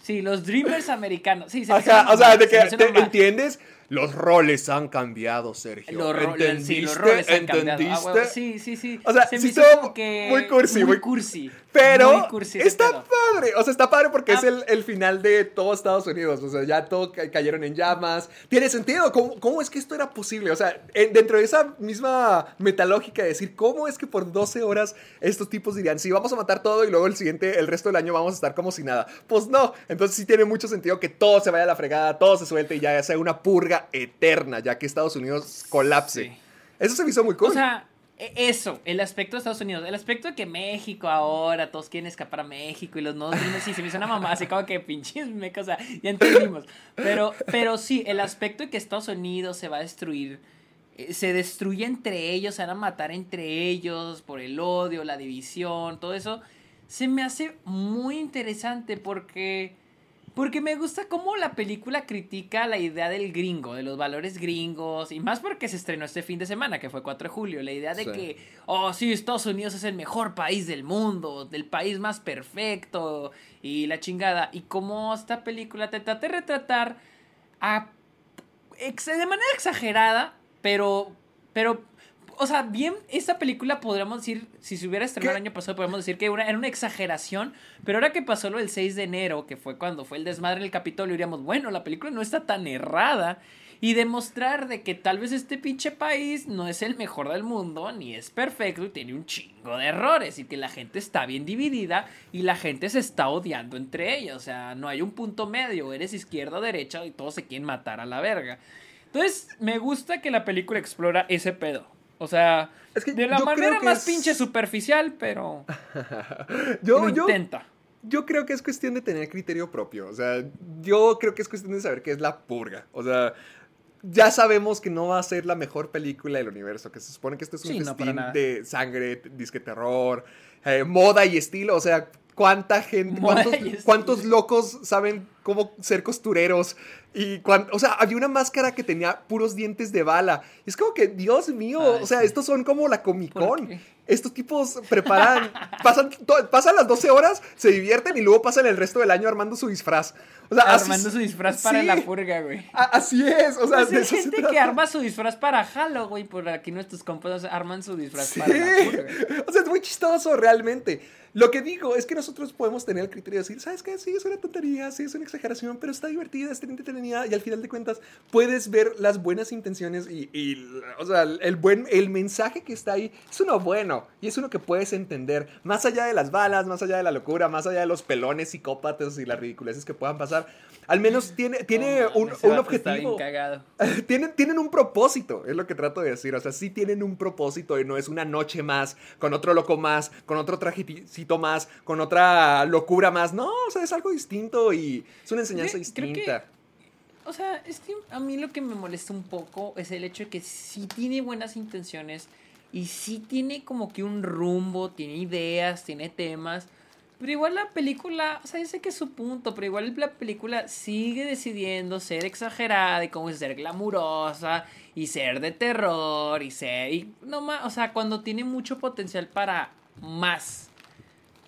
Sí, los Dreamers americanos. Sí, se Ajá, o sea, de que entiendes, los roles han cambiado, Sergio. Los ¿Entendiste? sí, los roles han cambiado. Ah, ¿Entendiste? huevo, sí, sí, sí. O sea, Se me sí hizo estuvo como que muy cursi, Muy cursi. Pero Muy cursi ese está padre, o sea, está padre porque es Ah. el, el final de todo Estados Unidos, o sea, ya todo ca- cayeron en llamas. Tiene sentido, ¿cómo, cómo es que esto era posible? O sea, en- dentro de esa misma metalógica de decir, ¿cómo es que por 12 horas estos tipos dirían, sí, vamos a matar todo y luego el siguiente, el resto del año vamos a estar como si nada? Pues no, entonces sí tiene mucho sentido que todo se vaya a la fregada, todo se suelte y ya sea una purga eterna, ya que Estados Unidos colapse. Sí. Eso se me hizo muy cool. O sea, e- eso, el aspecto de Estados Unidos, el aspecto de que México ahora, todos quieren escapar a México y los nuevos Dreamers, sí, se me hizo una mamá, así como que pinches mecos, o sea, ya entendimos. Pero, pero sí, el aspecto de que Estados Unidos se va a destruir, eh, se destruye entre ellos, se van a matar entre ellos por el odio, la división, todo eso, se me hace muy interesante porque... Porque me gusta cómo la película critica la idea del gringo, de los valores gringos, y más porque se estrenó este fin de semana, que fue 4 de julio, la idea de Sí. que, oh, sí, Estados Unidos es el mejor país del mundo, del país más perfecto, y la chingada, y cómo esta película te trata de retratar a, de manera exagerada, pero, pero, o sea, bien, esta película podríamos decir, si se hubiera estrenado ¿Qué? el año pasado, podríamos decir que una- era una exageración, pero ahora que pasó lo del 6 de enero, que fue cuando fue el desmadre en el Capitolio, diríamos, bueno, la película no está tan errada. Y demostrar de que tal vez este pinche país no es el mejor del mundo, ni es perfecto, y tiene un chingo de errores, y que la gente está bien dividida, y la gente se está odiando entre ellos. O sea, no hay un punto medio, eres izquierda o derecha, y todos se quieren matar a la verga. Entonces, me gusta que la película explora ese pedo. O sea, Es que de la manera más es- pinche superficial, pero yo, lo yo, intenta. Yo creo que es cuestión de tener criterio propio. O sea, yo creo que es cuestión de saber qué es la purga. O sea, ya sabemos que no va a ser la mejor película del universo. Que se supone que esto es un Sí, festín de sangre, disque terror, eh, moda y estilo. O sea, cuánta gente, cuántos locos saben cómo ser costureros. Y cuán- o sea, había una máscara que tenía puros dientes de bala. Es como que, Dios mío, Ay, o sea, sí. estos son como la Comic ¿Por Con. Estos tipos preparan, pasan, pasan las 12 horas, se divierten y luego pasan el resto del año armando su disfraz. O sea, así- Armando su disfraz para sí, la purga, güey. así es, o sea, Pues de hay se gente que arma su disfraz para Halloween, por aquí nuestros compas arman su disfraz Sí, para la purga. o sea, es muy chistoso realmente. Lo que digo es que nosotros podemos tener el criterio de decir, ¿sabes qué? Sí, es una tontería, sí, es una exageración, pero está divertida, está entretenida y al final de cuentas puedes ver las buenas intenciones y, y, o sea, el, buen, el mensaje que está ahí es uno bueno y es uno que puedes entender, más allá de las balas, más allá de la locura, más allá de los pelones psicópatas y las ridiculeces que puedan pasar. Al menos tiene, tiene No un, un objetivo. tienen, tienen un propósito, es lo que trato de decir. O sea, sí tienen un propósito y no es una noche más, con otro loco más, con otro más, con otra locura más. No, o sea, es algo distinto y es una enseñanza creo que- distinta. O sea, es que a mí lo que me molesta un poco es el hecho de que sí tiene buenas intenciones y sí tiene como que un rumbo, tiene ideas, tiene temas, Pero igual la película, o sea, yo sé que es su punto, pero igual la película sigue decidiendo ser exagerada y como ser glamurosa y ser de terror y ser, y no más, o sea, cuando tiene mucho potencial para más.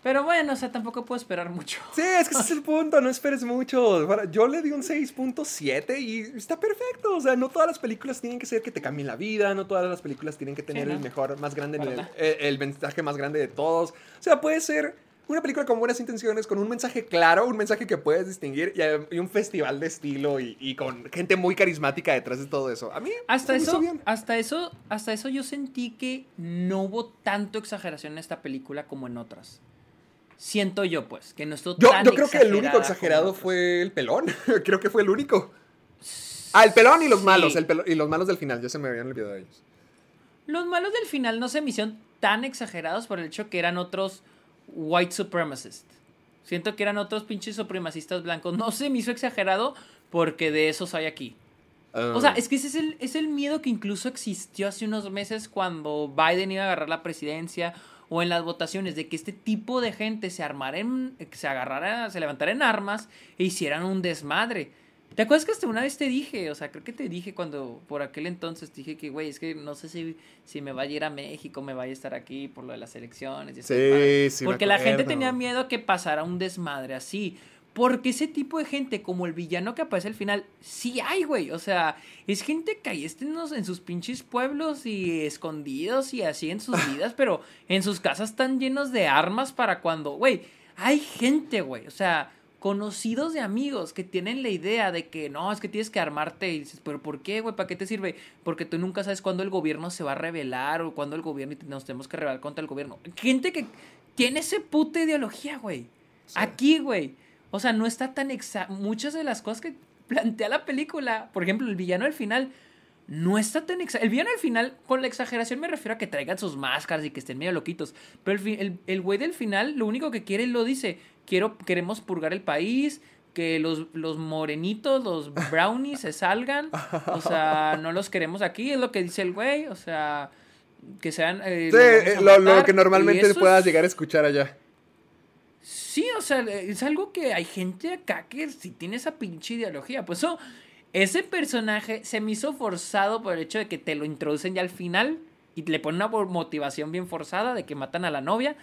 Pero bueno, o sea, tampoco puedo esperar mucho. Sí, es que ese es el punto, no esperes mucho. Yo le di un 6.7 y está perfecto. O sea, no todas las películas tienen que ser que te cambien la vida, no todas las películas tienen que tener ¿no? el mejor, más grande, el, el mensaje más grande de todos. O sea, puede ser una película con buenas intenciones, con un mensaje claro, un mensaje que puedes distinguir y, y un festival de estilo y, y con gente muy carismática detrás de todo eso. A mí Hasta eso, bien. hasta eso, hasta eso yo sentí que no hubo tanto exageración en esta película como en otras. Siento yo, pues, que no estuvo Yo, tan yo creo que el único exagerado fue el pelón. creo que fue el único. Ah, el pelón y los Sí. malos. El pelo- y los malos del final. Ya se me habían olvidado de ellos. Los malos del final no se me hicieron tan exagerados por el hecho que eran otros white supremacists. Siento que eran otros pinches supremacistas blancos. No se me hizo exagerado porque de esos hay aquí. O sea, es que ese es el, es el miedo que incluso existió hace unos meses cuando Biden iba a agarrar la presidencia o en las votaciones de que este tipo de gente se armara en, se agarrara, se levantara en armas e hicieran un desmadre. ¿Te acuerdas que hasta una vez te dije? O sea, creo que te dije cuando, por aquel entonces, te dije que, güey, es que no sé si, si me vaya a ir a México, me vaya a estar aquí por lo de las elecciones. y Sí, sí Porque la gente tenía miedo que pasara un desmadre así. Porque ese tipo de gente, como el villano que aparece al final, sí hay, güey. O sea, es gente que ahí está en, sus pinches pueblos y escondidos y así en sus vidas, pero en sus casas están llenos de armas para cuando, güey, hay gente, güey. O sea, conocidos de amigos que tienen la idea de que no, es que tienes que armarte y dices, pero ¿por qué, güey? ¿Para qué te sirve? Porque tú nunca sabes cuándo el gobierno se va a rebelar o cuándo el gobierno y nos tenemos que rebelar contra el gobierno. Gente que tiene ese puta ideología, güey. Aquí, güey. O sea, no está tan exa... Muchas de las cosas que plantea la película, por ejemplo, el villano al final, no está tan exa... El villano al final, con la exageración me refiero a que traigan sus máscaras y que estén medio loquitos. Pero el güey del final, lo único que quiere, lo dice, quiero, queremos purgar el país, que los, los morenitos, los brownies se salgan. O sea, no los queremos aquí, es lo que dice el güey. O sea, que sean... eh, Sí, eh, lo, lo que normalmente puedas llegar a escuchar allá. Sí, o sea, es algo que hay gente acá que sí tiene esa pinche ideología. Pues eso, ese personaje se me hizo forzado por el hecho de que te lo introducen ya al final y le ponen una mo- motivación bien forzada de que matan a la novia.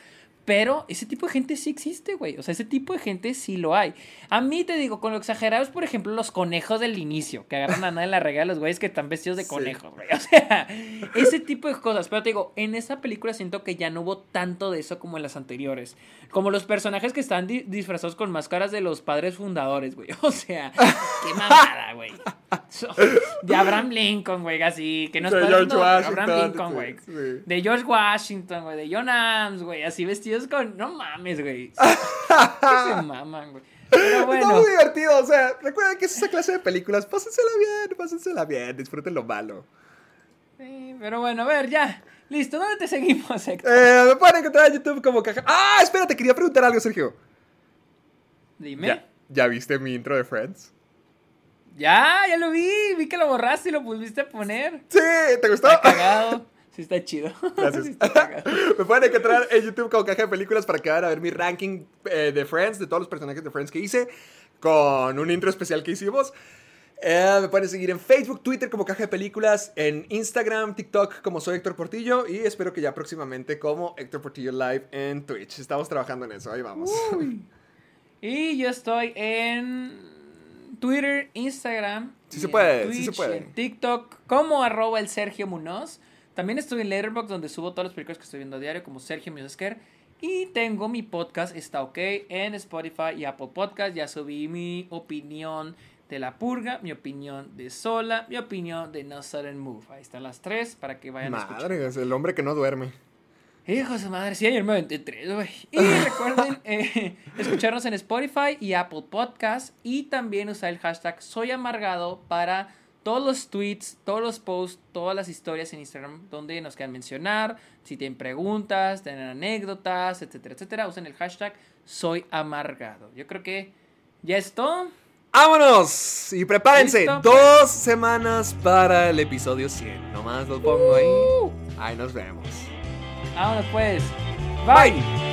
Pero ese tipo de gente sí existe, güey. O sea, ese tipo de gente sí lo hay. A mí te digo, con lo exagerado es, por ejemplo, los conejos del inicio, que agarran a nada en la regla de los güeyes que están vestidos de Sí. conejos, güey. O sea, ese tipo de cosas. Pero te digo, en esta película siento que ya no hubo tanto de eso como en las anteriores. Como los personajes que están di- disfrazados con máscaras de los padres fundadores, güey. O sea, qué mamada, güey. So- De Abraham Lincoln, güey, así. Que no es De George pero Abraham Washington, Lincoln, sí, güey. sí. De George Washington, güey. De John Adams, güey. Así vestidos con. No mames, güey. Que se maman, güey. Pero Está muy divertido, o sea, recuerden que es esa clase de películas, pásensela bien, pásensela bien, disfruten lo malo. Sí, pero bueno, a ver, ya. Listo, ¿dónde te seguimos, Héctor? Eh, me pueden encontrar en YouTube como caja... Ah, espérate, quería preguntar algo, Sergio. Dime. ¿Ya, ¿Ya viste mi intro de Friends? Ya, ya lo vi. Vi que lo borraste y lo volviste a poner. Sí, ¿te gustó? Está cagado. Sí, está chido. Gracias. Sí, está cagado. Me pueden encontrar en YouTube como Caja de Películas para que vayan a ver mi ranking eh, de Friends, de todos los personajes de Friends que hice, con un intro especial que hicimos. Eh, me pueden seguir en Facebook, Twitter como Caja de Películas, en Instagram, TikTok como soy Héctor Portillo y espero que ya próximamente como Héctor Portillo Live en Twitch. Estamos trabajando en eso, ahí vamos. Y yo estoy en Twitter, Instagram. Sí se puede, sí se Twitch, puede. En TikTok, como arroba el Sergio Munoz. También estoy en Letterboxd, donde subo todas las películas que estoy viendo a diario, como Sergio Musesquer. Y tengo mi podcast, está ok, en Spotify y Apple Podcast. Ya subí mi opinión de La Purga, mi opinión de Sola, mi opinión de No Sudden Move. Ahí están las tres para que vayan a escuchar. Madre, es el hombre que no duerme. Hijo de madre, sí, ayer me aventé tres, güey. Y recuerden eh, escucharnos en Spotify y Apple Podcast. Y también usar el hashtag Soy Amargado para todos los tweets, todos los posts, todas las historias en Instagram donde nos quieran mencionar. Si tienen preguntas, tienen anécdotas, etcétera, etcétera. Usen el hashtag Soy Amargado. Yo creo que ya es todo. ¡Vámonos! Y prepárense, Listo. dos semanas para el episodio 100. Nomás lo pongo ahí. Ahí nos vemos. Vámonos pues. Bye.